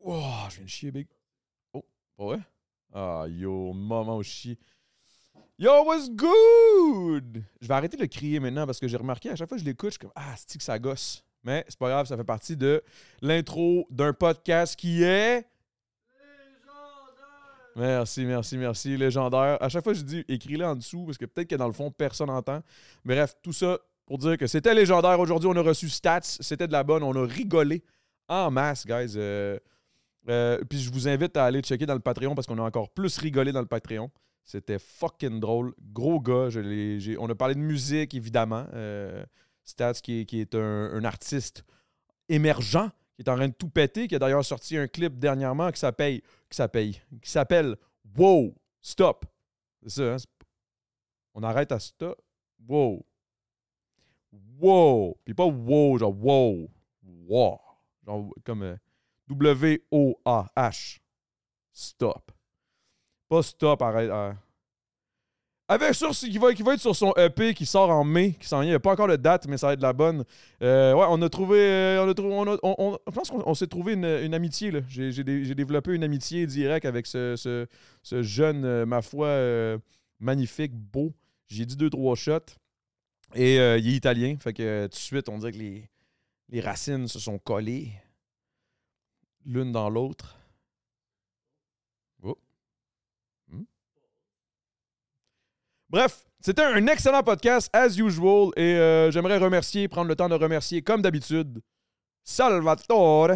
Oh, je viens de chier, big. Oh, pas vrai? Ah, yo, moment où je chie. Yo, what's good? Je vais arrêter de le crier maintenant parce que j'ai remarqué à chaque fois que je l'écoute, je suis comme Ah, c'est que ça gosse? Mais c'est pas grave, ça fait partie de l'intro d'un podcast qui est. Merci, merci, merci. Légendaire. À chaque fois, je dis écris-le en dessous parce que peut-être que dans le fond, personne n'entend. Bref, tout ça pour dire que c'était légendaire. Aujourd'hui, on a reçu Stats. C'était de la bonne. On a rigolé en masse, guys. Euh, euh, puis je vous invite à aller checker dans le Patreon parce qu'on a encore plus rigolé dans le Patreon. C'était fucking drôle. Gros gars. On a parlé de musique, évidemment. Euh, Stats, qui est, un, artiste émergent, qui est en train de tout péter, qui a d'ailleurs sorti un clip dernièrement qui s'appelle qui s'appelle Wow, stop. C'est ça, hein? On arrête à stop. Wow. Wow. Puis pas wow, genre wow. Wow. Genre comme euh, W-O-A-H. Stop. Pas stop, arrête. euh. Avec c'est qui va, qui va être sur son EP qui sort en mai, qui s'en vient. Il n'y a pas encore de date, mais ça va être la bonne. Euh, ouais, on a trouvé. euh, on a trouvé. on on- on- je pense qu'on on s'est trouvé une, une amitié. J'ai j'ai dé- j'ai développé une amitié directe avec ce, ce- jeune, euh, ma foi, euh, magnifique, beau. J'ai dit deux, trois shots. Et euh, il est italien. Fait que euh, tout de suite, on dirait que les, les racines se sont collées l'une dans l'autre. Oh. Bref, c'était un excellent podcast, as usual. Et euh, j'aimerais remercier, prendre le temps de remercier, comme d'habitude, Salvatore,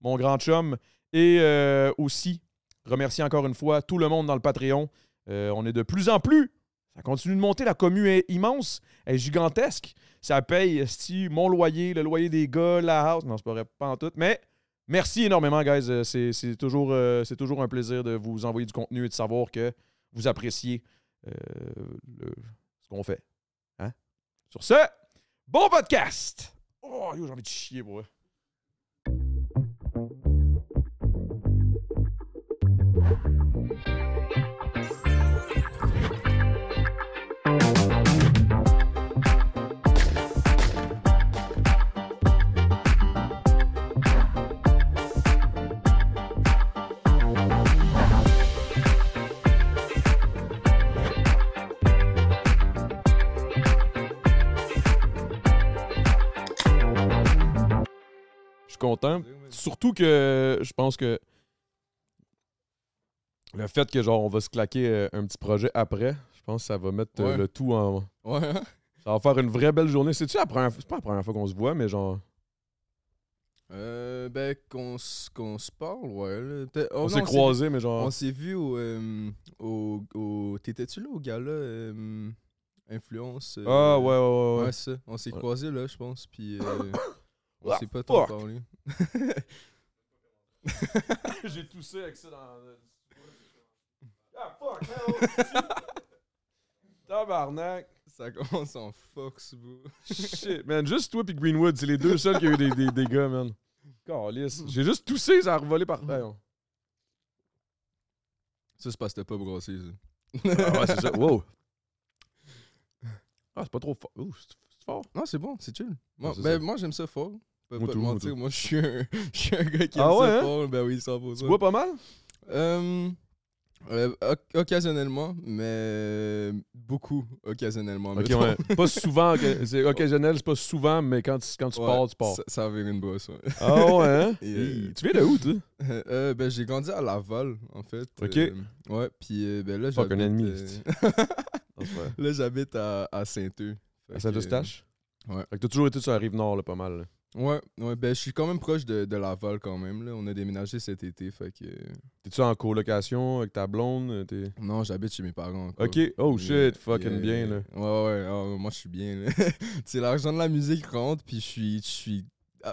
mon grand chum. Et euh, aussi, remercier encore une fois tout le monde dans le Patreon. Euh, on est de plus en plus. Ça continue de monter. La commune est immense. Elle est gigantesque. Ça paye esti, mon loyer, le loyer des gars, la house. Non, c'est pas vrai, pas en tout. Mais merci énormément, guys. Euh, C'est c'est toujours, euh, c'est toujours un plaisir de vous envoyer du contenu et de savoir que vous appréciez euh, ce qu'on fait. Hein? Sur ce, bon podcast! Oh, j'ai envie de chier, pour suis content. Surtout que je pense que le fait que genre on va se claquer euh, un petit projet après, je pense que ça va mettre euh, Ouais. le tout en. Ouais. Ça va faire une vraie belle journée. C'est-tu la première fois? C'est pas la première fois qu'on se voit, mais genre. Euh, ben, qu'on se parle, ouais. oh on s'est croisés, mais genre. On s'est vu au. euh, au, au- T'étais-tu là au gala euh, Influence Ah, ouais, ouais, ouais. ouais. Ouais, ça. On s'est croisés là, je pense. Puis. on Ah, s'est pas trop fuck. parlé. J'ai toussé avec ça dans. Ah, fuck, man! Tabarnak! Ça commence en fox, bro. Shit, man, juste toi et Greenwood, c'est les deux seuls qui ont eu des, des dégâts, man. Calisse. J'ai juste toussé, ça a revolé par terre. Ça, c'est parce que t'as pas brossé, ça. Ah ouais, c'est ça. Wow. Ah, c'est pas trop fort. Ouh, c'est fort. Non, c'est bon, c'est chill. Moi, ben, moi j'aime ça fort. Pas, Moi pas tout, te moi mentir, tout. moi je suis un, je suis un gars qui Ah aime ouais, ça hein? fort. Ben oui, 100%. Tu bois pas mal? Euh, euh, oc- occasionnellement, mais beaucoup occasionnellement. Ok, mettons. ouais. Pas souvent. C'est occasionnel, c'est pas souvent, mais quand tu, quand tu Ouais, pars, tu pars. Ça, ça avait une brosse, ouais. Ah ouais, hein? Et, euh, Hi. Tu viens de où, toi? Euh, ben, j'ai grandi à Laval, en fait. Ok. Euh, ouais, puis euh, ben là, Fuck, un j'habite... ennemi, euh, vrai. là, j'habite à, à Saint-Eux. Fait À Saint-Eustache? ouais. Fait que t'as toujours été sur la rive nord, là, pas mal. là. Ouais, ouais, ben je suis quand même proche de, de Laval quand même. Là. On a déménagé cet été, fait que... T'es-tu en colocation avec ta blonde? T'es... Non, j'habite chez mes parents. Ok, oh shit, fucking bien, là. Ouais, ouais, ah, moi je suis bien. là. tu sais, l'argent de la musique rentre, puis je suis, je suis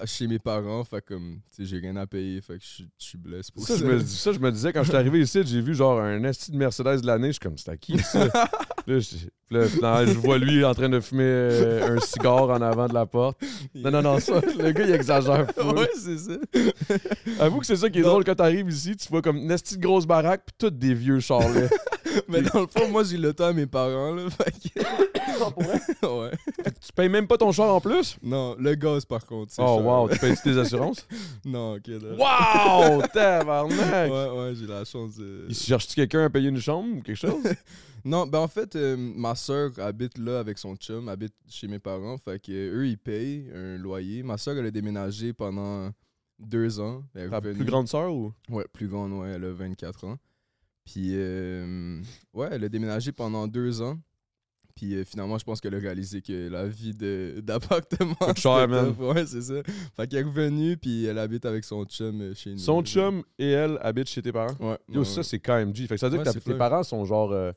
chez mes parents, fait comme, tu sais, j'ai rien à payer, fait que je suis- blessé pour Ça, ça. je me, ça, je me disais, quand je suis arrivé ici, j'ai vu genre un esti de Mercedes de l'année. Je suis comme, c'est à qui ça? là, là, je, puis là, finalement, je vois lui en train de fumer euh, un cigare en avant de la porte. Non, non, non, ça, le gars, il exagère. Ouais, c'est ça. Avoue que c'est ça qui est Non. drôle quand t'arrives ici, tu vois comme une petite grosse baraque, puis toutes des vieux charlets. Mais dans le fond, moi, j'ai le temps à mes parents, là. Fait que... ouais. tu payes même pas ton char en plus? Non, le gaz, par contre. c'est Oh, cher. Wow, tu payes tes assurances? Non, ok. là. Wow! Tabarnak! Ouais, ouais, j'ai la chance de. Il cherche-tu quelqu'un à payer une chambre ou quelque chose? Non, ben en fait, euh, ma soeur habite là avec son chum, habite chez mes parents. Fait que euh, eux, ils payent un loyer. Ma soeur, elle a déménagé pendant deux ans. Elle Ta plus grande sœur ou? Ouais, plus grande, ouais, elle a 24 ans. Puis, euh, ouais, elle a déménagé pendant deux ans. Puis euh, finalement, je pense qu'elle a réalisé que la vie de- d'appartement. Coûte cher, c'était man. Ouais, c'est ça. Fait qu'elle est revenue, puis elle habite avec son chum euh, chez nous. Son chum et elle habitent chez tes parents? Ouais. Yo, ouais, ça, c'est KMG. Fait que ça veut dire Ouais, que tes parents sont genre. euh,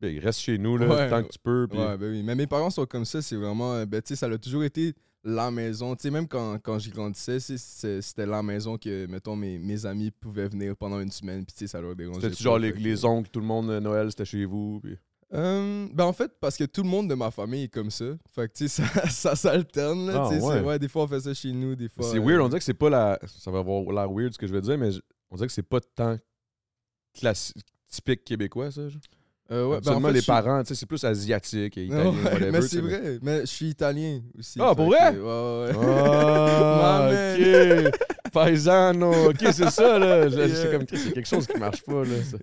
ben, ils restent chez nous, là, Ouais. tant que tu peux. Puis... Ouais, ben oui. Mais mes parents sont comme ça, c'est vraiment. euh, Ben, tu sais, ça a toujours été la maison. Tu sais, même quand, quand j'y grandissais, c'est- c'est- c'était la maison que, mettons, mes, mes amis pouvaient venir pendant une semaine, puis tu sais, ça leur dérangeait. C'était-tu pas, genre les, fait que- les oncles, tout le monde, euh, Noël, c'était chez vous? Puis... Euh, ben en fait, parce que tout le monde de ma famille est comme ça. Fait que, tu sais, ça, ça s'alterne, là. Ah, tu sais, c'est- ouais. ouais, des fois, on fait ça chez nous, des fois. C'est euh, weird, on dirait que c'est pas la. Ça va avoir l'air weird ce que je veux dire, mais on dirait que c'est pas tant classique, typique québécois, ça. genre. Euh, ouais, ben, en Absolument, fait, les parents, tu sais, c'est plus asiatique et italien, Ouais, whatever. mais c'est vrai, mais je suis italien aussi. Ah, pour que- vrai? Ouais, ouais. Ah, ok. Paisano. Ok, c'est ça, là. C'est Yeah. comme, c'est quelque chose qui marche pas, là. ça.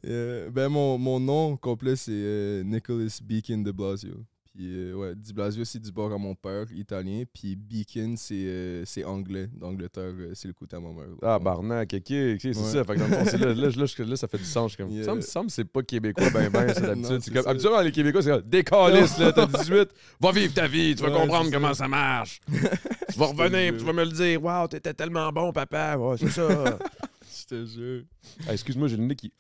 Ben mon, mon nom complet c'est euh, Nicholas Beacon de Blasio. Puis euh, ouais, Di Blasio c'est du bord à mon père, italien. Puis Beacon c'est euh, anglais, d'Angleterre, euh, c'est le côté à ma mère. Ah, barnac, ok, ok, c'est Ouais. ça. Fait que dans le fond, c'est là, là, là, je- là, ça fait du sens. Comme, Yeah. ça me semble que c'est pas québécois, ben, ben, c'est d'habitude. habituellement, les Québécois, c'est décalisse, là, t'as 18, va vivre ta vie, tu vas Ouais, comprendre comment ça. ça marche. tu vas revenir, puis tu vas me le dire, waouh, t'étais tellement bon, papa, ouais, c'est ça. Je te jure. Ah, Excuse-moi, j'ai le nez qui.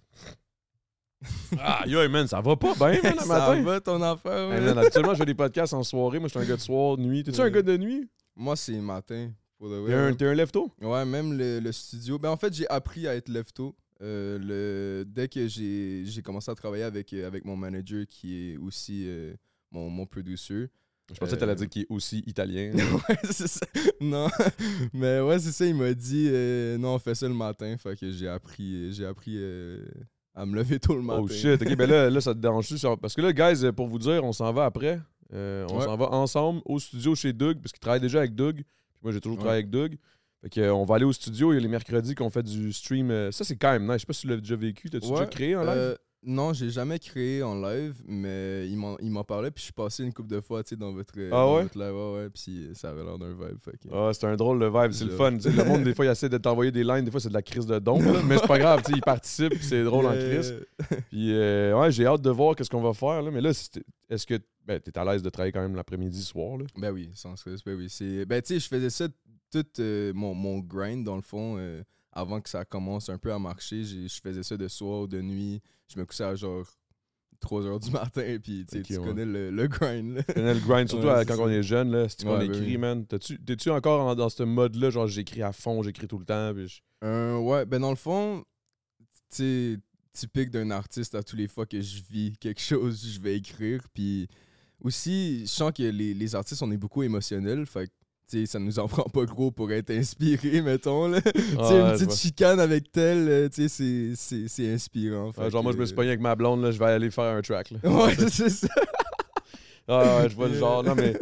Ah, yo, man, ça va pas bien, man, le Ça matin. va ton affaire? Hey, ouais? man, habituellement, je fais des podcasts en soirée. Moi, je suis un gars de soir, de nuit. T'es-tu un Ouais. gars de nuit? Moi c'est matin. T'es un, lève-tôt? Ouais, même le, le studio. Ben, en fait, j'ai appris à être lefto. Euh, le, dès que j'ai commencé à travailler avec, euh, avec mon manager qui est aussi euh, mon, mon producer. Je pensais que t'allais dire qu'il est aussi italien. ouais, c'est ça. Non, mais ouais, c'est ça. Il m'a dit euh, non, on fait ça le matin. Fait que j'ai appris, j'ai appris euh, à me lever tôt le matin. Oh shit, ok, ben là, là ça te dérange-tu? Parce que là, guys, euh, pour vous dire, on s'en va après. Euh, on Ouais. s'en va ensemble au studio chez Doug, parce qu'il travaille déjà avec Doug. Puis moi, j'ai toujours Ouais. travaillé avec Doug. Fait que, euh, on va aller au studio. Il y a les mercredis qu'on fait du stream. euh, ça, c'est quand même nice. Je sais pas si tu l'as déjà vécu. T'as-tu déjà créé en live? Non, j'ai jamais créé en live, mais il m'en parlait, puis je suis passé une couple de fois, tu sais, dans votre, Ah dans ouais? votre live, ouais, ouais, puis ça avait l'air d'un vibe, que- Ah, c'est un drôle de vibe, c'est le fun. Le monde, des fois, il essaie de t'envoyer des lines, des fois, c'est de la crise de don. là, mais c'est pas grave, tu sais, il participe, c'est drôle en crise. Puis, euh, ouais, j'ai hâte de voir qu'est-ce qu'on va faire. Là. Mais là, est-ce que ben, t'es à l'aise de travailler quand même l'après-midi, soir? Là? Ben oui, sans stress, ben oui. Ben tu sais, je faisais ça tout euh, mon, mon grind, dans le fond, euh, avant que ça commence un peu à marcher. Je faisais ça de soir, de nuit. Je me couchais à genre 3 heures du matin, puis tu ouais. connais le, le grind, là. Tu connais le grind, surtout Ouais, à- c'est quand ça. on est jeune, là, c'est qu'on Ouais, écrit, oui. man? T'es-tu encore en- dans ce mode-là, genre j'écris à fond, j'écris tout le temps? Puis je- Euh, ouais, ben dans le fond, tu typique d'un artiste, à tous les fois que je vis quelque chose, je vais écrire. Puis aussi, je sens que les, les artistes, on est beaucoup émotionnels. Fait que, tu sais, ça nous en prend pas gros pour être inspiré, mettons. Là. Tu sais, Ah, une petite chicane avec tel, euh, c'est- inspirant. Genre, moi, je me suis pogné avec ma blonde, là, je vais aller faire un track. Là. Ouais, c'est ça. Ah, ouais, je vois le genre. Non, mais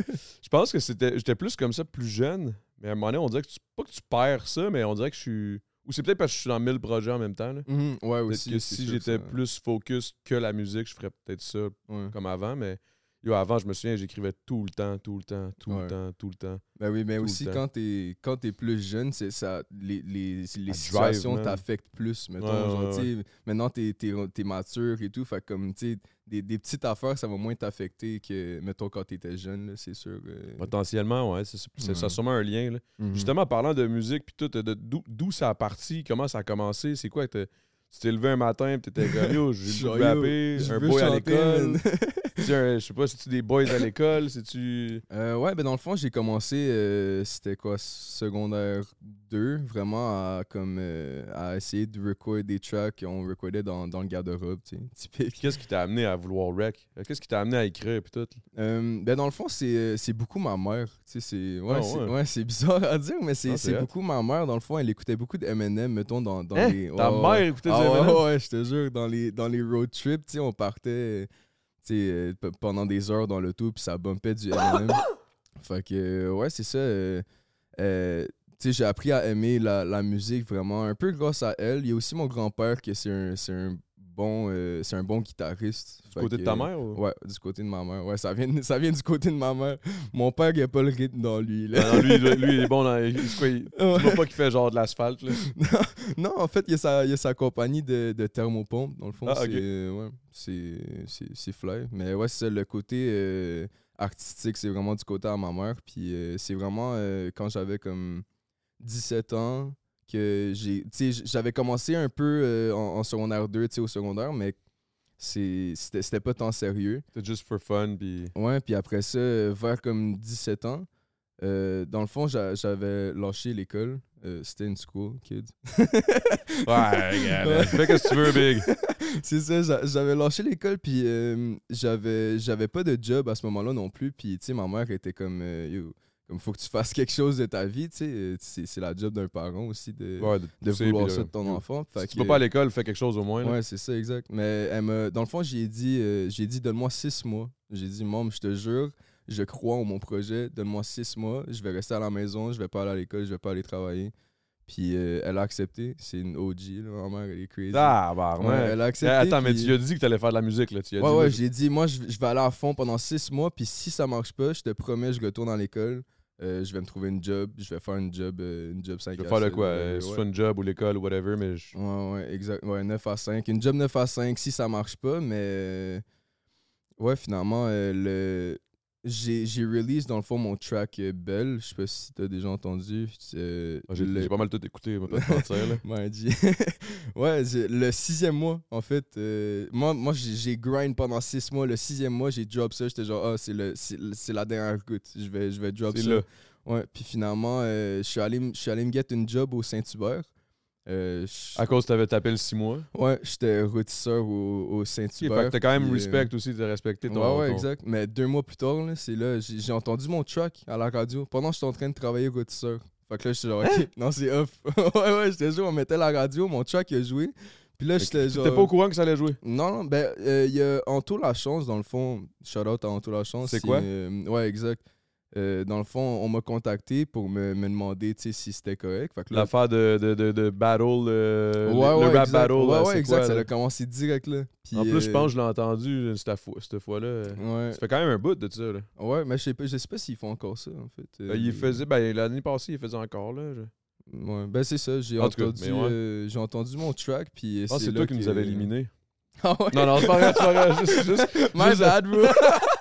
je pense que c'était j'étais plus comme ça plus jeune. Mais à un moment donné, on dirait que tu, pas que tu perds ça, mais on dirait que je suis. Ou c'est peut-être parce que je suis dans 1000 projets en même temps. Là. Mhm, Ouais, aussi. que si j'étais plus focus que la musique, je ferais peut-être ça Ouais. comme avant. Mais yo, avant, je me souviens, j'écrivais tout le temps, tout le temps, tout le temps, tout le temps. Ben oui, mais aussi quand t'es quand t'es plus jeune, c'est ça les, les, les drive, situations t'affectent plus. Mettons, Ouais, genre, ouais, tu maintenant t'es t'es mature et tout, fait comme tu des, des petites affaires, ça va moins t'affecter que mettons quand t'étais jeune, c'est sûr. euh. Potentiellement, ouais. c'est- Ça a sûrement un lien. là. Mhm. Justement, parlant de musique, puis tout, d'où ça a parti, comment ça a commencé, c'est quoi? Tu t'es levé un matin, puis t'étais comme yo, j'ai le rapper, un boy à l'école. Tu un- je sais pas, c'est-tu des boys à l'école? C'est-tu. Euh, ouais, ben dans le fond, j'ai commencé, euh, c'était quoi, secondaire 2, vraiment à, comme, euh, à essayer de recorder des tracks qu'on recordait dans, dans le garde-robe, tu sais, typique. Qu'est-ce qui t'a amené à vouloir rec? Qu'est-ce qui t'a amené à écrire puis tout? Euh, ben dans le fond, c'est c'est beaucoup ma mère. Tu sais, c'est ouais, Ah c'est- ouais. bizarre à dire, mais c'est Ah, beaucoup ma mère. Dans le fond, elle écoutait beaucoup de Eminem, mettons, dans, dans Hein? les... Ta mère écoutait du Ah ouais, Eminem? ouais, je te jure, dans les, dans les road trips, tu sais, on partait euh, pendant des heures dans l'auto, puis ça bumpait du Eminem. fait que, euh, ouais, c'est ça. euh, tu sais, j'ai appris à aimer la, la musique vraiment un peu grâce à elle. Il y a aussi mon grand-père qui c'est un, c'est un bon euh, c'est un bon guitariste. Du côté que, de ta euh, mère? Ou... Ouais, du côté de ma mère. Ouais, ça vient, ça vient du côté de ma mère. Mon père, il a pas le rythme dans lui. Là. Non, lui, lui, il est bon dans. il- quoi, il- Ouais. Tu vois pas qu'il fait genre de l'asphalte, là? non, en fait, il y a sa, il y a sa compagnie de, de thermopompe. Dans le fond, Ah, ok. c'est ouais, c'est- c'est- c'est fly. Mais ouais, c'est le côté euh, artistique, c'est vraiment du côté à ma mère. Puis euh, c'est vraiment euh, quand j'avais comme 17 ans que j'ai. J'avais commencé un peu euh, en, en secondaire 2, tu sais, au secondaire, mais c'était c'était pas tant sérieux. C'est juste for fun, puis. Ouais, puis après ça, vers comme 17 ans, euh, dans le fond, j'a- j'avais lâché l'école. Euh, C'était une school, kids. Ouais, regarde. Fais que tu veux, Big. C'est ça, j'a- j'avais lâché l'école, puis j'avais j'avais pas de job à ce moment-là non plus. Puis, tu sais, ma mère était comme, euh, Yo, comme, faut que tu fasses quelque chose de ta vie, tu sais. euh, C'est la job d'un parent aussi de, Ouais, de, de pousser, vouloir ça de- ton enfant. Si tu vas pas à l'école, fais quelque chose au moins. là. Ouais, c'est ça, exact. Mais elle me, dans le fond, j'ai dit, euh, j'ai dit donne-moi six mois. J'ai dit, Mom, je te jure, je crois en mon projet, donne-moi six mois, je vais rester à la maison, je vais pas aller à l'école, je vais pas aller travailler. Puis euh, elle a accepté. C'est une OG, là, ma mère, elle est crazy. Ah, bah, Ouais, elle a Eh, accepté. Attends, mais tu lui as dit que tu allais faire de la musique, là. Tu lui as Ouais, dit, ouais, j'ai dit, moi, je, je vais aller à fond pendant six mois, puis si ça marche pas, je te promets, je retourne à l'école, euh, je vais me trouver une job, je vais faire une job, euh, une job 5 Je vais à faire 7, quoi? euh, ouais. Soit une job ou l'école ou whatever, mais je- Ouais, ouais, exact. Ouais, 9 à 5. Une job 9 à 5 si ça marche pas, mais. euh, Ouais, finalement, euh, le. J'ai release dans le fond mon track euh, Belle. Je sais pas si t'as déjà entendu. euh, Ah, j'ai le- pas mal tout écouté, on va pas te mentir, là. Ouais, le sixième mois, en fait. euh, moi, moi j'ai grind pendant six mois. Le sixième mois, j'ai drop ça. J'étais genre, ah, c'est le- c'est c'est la dernière goutte. Je vais, je vais drop ça. là. Ouais, puis finalement, euh, je suis allé, allé me get une job au Saint-Hubert. Euh, À cause que t'avais tapé le 6 mois. Ouais, j'étais rôtisseur au, au Saint-Hubert. fait que t'as quand même puis, euh, respect aussi de respecter ton. Ouais, ouais, ton- exact. Mais deux mois plus tard, c'est là, j'ai j'ai entendu mon track à la radio pendant que j'étais en train de travailler rôtisseur. Fait que là, j'étais genre, Hein? ok, non, c'est off. ouais, ouais, j'étais joué, on mettait la radio, mon track il a joué. Puis là, j'étais genre. T'étais pas au courant que ça allait jouer? Non, non, ben, euh, il y a Anto La Chance, dans le fond. Shout out à Anto La Chance. C'est quoi? euh, ouais, exact. Euh, dans le fond, on m'a contacté pour me, me demander si c'était correct. L'affaire de, de, de, de battle, euh, ouais, le, ouais, le rap exact. battle. Ouais, là, ouais, c'est exact. quoi, ça a commencé direct là. Puis, En plus, je euh, pense que je l'ai entendu cette fois- cette fois-là. Ça fait quand même un bout de ça. Là. Ouais, mais je sais pas, je sais pas s'ils font encore ça, en fait. Ben, il faisait, ben, l'année passée, il faisait encore là. Je, Ouais, ben c'est ça, j'ai entendu, ouais. j'ai entendu mon track, puis que c'est toi qui nous avais éliminés. Ah ouais? Non, non, c'est pas vrai, c'est pas vrai. Juste, juste- My juste- bad, bro!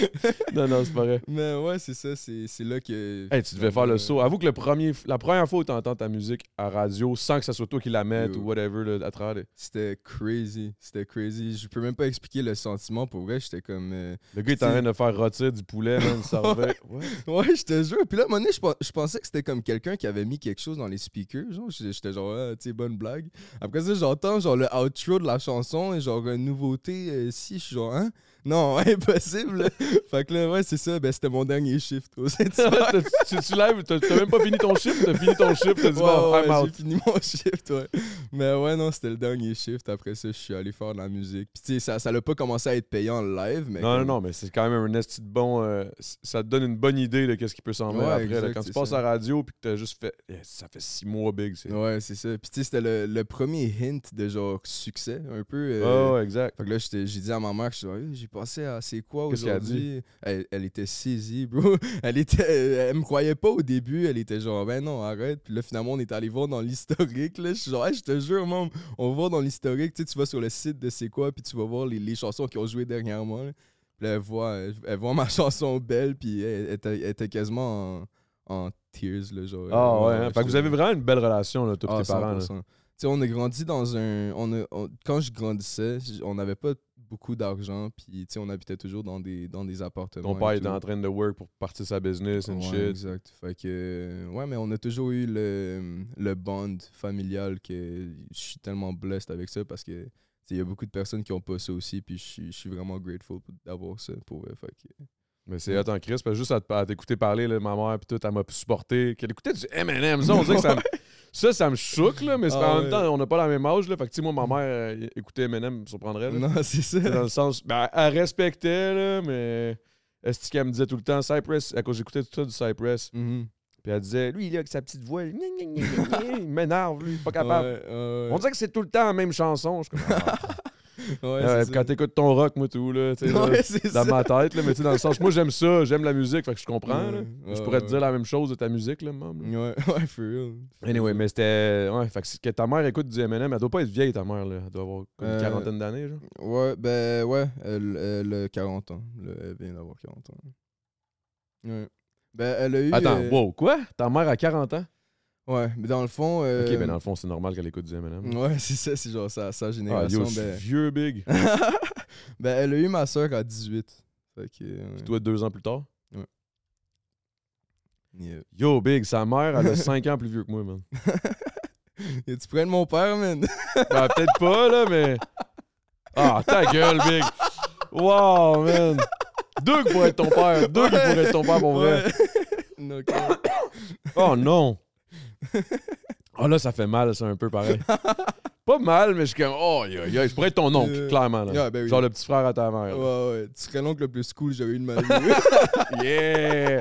Non, non, c'est pas vrai. mais ouais, c'est ça, c'est là que... Hey, tu devais faire le saut. Avoue que le premier, la première fois où tu entends ta musique à radio sans que ça soit toi qui la mette Yo. ou whatever là, à travers. C'était crazy, c'était crazy. Je peux même pas expliquer le sentiment, pour vrai, j'étais comme... euh, Le gars, il est en train de faire rôtir du poulet, man, ça servait. Ouais. Ouais, je te jure. Puis là, à un moment donné, je, pen- je pensais que c'était comme quelqu'un qui avait mis quelque chose dans les speakers. Genre, J'étais j'étais genre, ah, tu sais, bonne blague. Après ça, j'entends genre le outro de la chanson et genre une nouveauté. euh, si, je suis genre, hein? Non, impossible. fait que là, ouais, c'est ça. Ben, c'était mon dernier shift tu, tu lèves, t'as même pas fini ton shift, t'as fini ton shift, t'as dit bon, ouais, j'ai fini mon shift, ouais. Mais ouais, non, c'était le dernier shift. Après ça, je suis allé faire de la musique. Puis tu sais, ça, ça l'a pas commencé à être payant live, mais. Non, non, comme- non, mais c'est quand même un esti de bon. euh, ça te donne une bonne idée de qu'est-ce qui peut s'en venir Ouais, après. là. Quand tu passes ça. à la radio puis que t'as juste fait. Yeah, ça fait six mois big. C'est... Ouais, c'est ça. Puis tu sais, c'était le, le premier hint de genre succès, un peu. euh, ouais, exact. Fait que là, j'ai dit à ma mère, je suis à c'est quoi aujourd'hui? Elle, elle était saisie, bro. Elle était, elle me croyait pas au début. Elle était genre, ben non, arrête. Puis là, finalement, on est allé voir dans l'historique. Là, je suis genre, Hey, je te jure, man, on va voir dans l'historique. Tu sais, tu vas sur le site de c'est quoi, puis tu vas voir les, les chansons qui ont joué dernièrement. là. Puis là, elle voit, elle, voit ma chanson belle, puis elle, était, quasiment en, en tears, là, genre. Ah ouais, hein. fait que vous avez vraiment une belle relation, là, et ah, tes parents. là. 100%. Tu sais, on a grandi dans un. On a, on- quand je grandissais, on n'avait pas beaucoup d'argent, puis on habitait toujours dans des, dans des appartements. Ton père était en train de work pour partir sa business and Ouais, shit. exact. Fait que, euh, ouais, mais on a toujours eu le, le bond familial que je suis tellement blessed avec ça parce que il y a beaucoup de personnes qui ont pas ça aussi, puis je suis- vraiment grateful d'avoir ça pour eux. Fait que, Mais c'est en Chris, parce que juste à, t'écouter parler, là, ma mère, puis tout, elle m'a supporté. Qu'elle écoutait du M&M, ça, on dirait que ça ça, ça me choque, là, mais Ah en ouais. même temps, on n'a pas la même âge, là. Fait que, tu sais, moi, ma mère euh, écoutait M&M, me surprendrait, là. non, c'est ça. Dans le sens, ben, elle respectait, là, mais est-ce qu'elle me disait tout le temps Cypress, à cause j'écoutais tout ça du Cypress, Mhm. puis elle disait, lui, là, avec sa petite voix, il m'énerve, lui, pas capable. Ouais, ouais, On dirait que c'est tout le temps la même chanson. Je suis comme, ah. ouais, ça. quand t'écoutes ton rock, moi, tout, là, dans ça. ma tête, là, mais tu sais, dans le sens, moi, j'aime ça, j'aime la musique, fait que je comprends, là. Ouais, je pourrais te dire la même chose de ta musique, là, même. Ouais, ouais, for real. Anyway, mais c'était. Ouais, fait que, ta mère écoute du MM, elle doit pas être vieille, ta mère, là. Elle doit avoir une Euh, quarantaine d'années, genre. Ouais, ben ouais, elle, elle a 40 ans. elle vient d'avoir 40 ans. Ouais. Ben, elle a eu. Attends, euh, wow, quoi? Ta mère a 40 ans? Ouais, mais dans le fond. euh, Ok, ben dans le fond, c'est normal qu'elle écoute du MM. Ouais, c'est ça, c'est genre sa, sa Ah, génération. yo, ben... vieux, big. ben, elle a eu ma soeur à 18. Fait que. ouais. Toi, deux ans plus tard? Yeah. Yo, big, sa mère, elle a 5 ans plus vieux que moi, man. Et tu prennes mon père, man? Ben, peut-être pas, là, mais. Ah, ta gueule, big. Wow, man. Deux qui pourraient être ton père. Deux qui Ouais. pourraient être ton père pour vrai. Ouais. No. Oh non! Oh là, ça fait mal, c'est un peu pareil. Pas mal, mais je suis comme, oh, yo, yo, je pourrais être ton oncle, Euh, clairement. Là. yeah, ben oui. Genre le petit frère à ta mère. Ouais, ouais. Tu serais l'oncle le plus cool que j'aurais eu de ma vie. Yeah!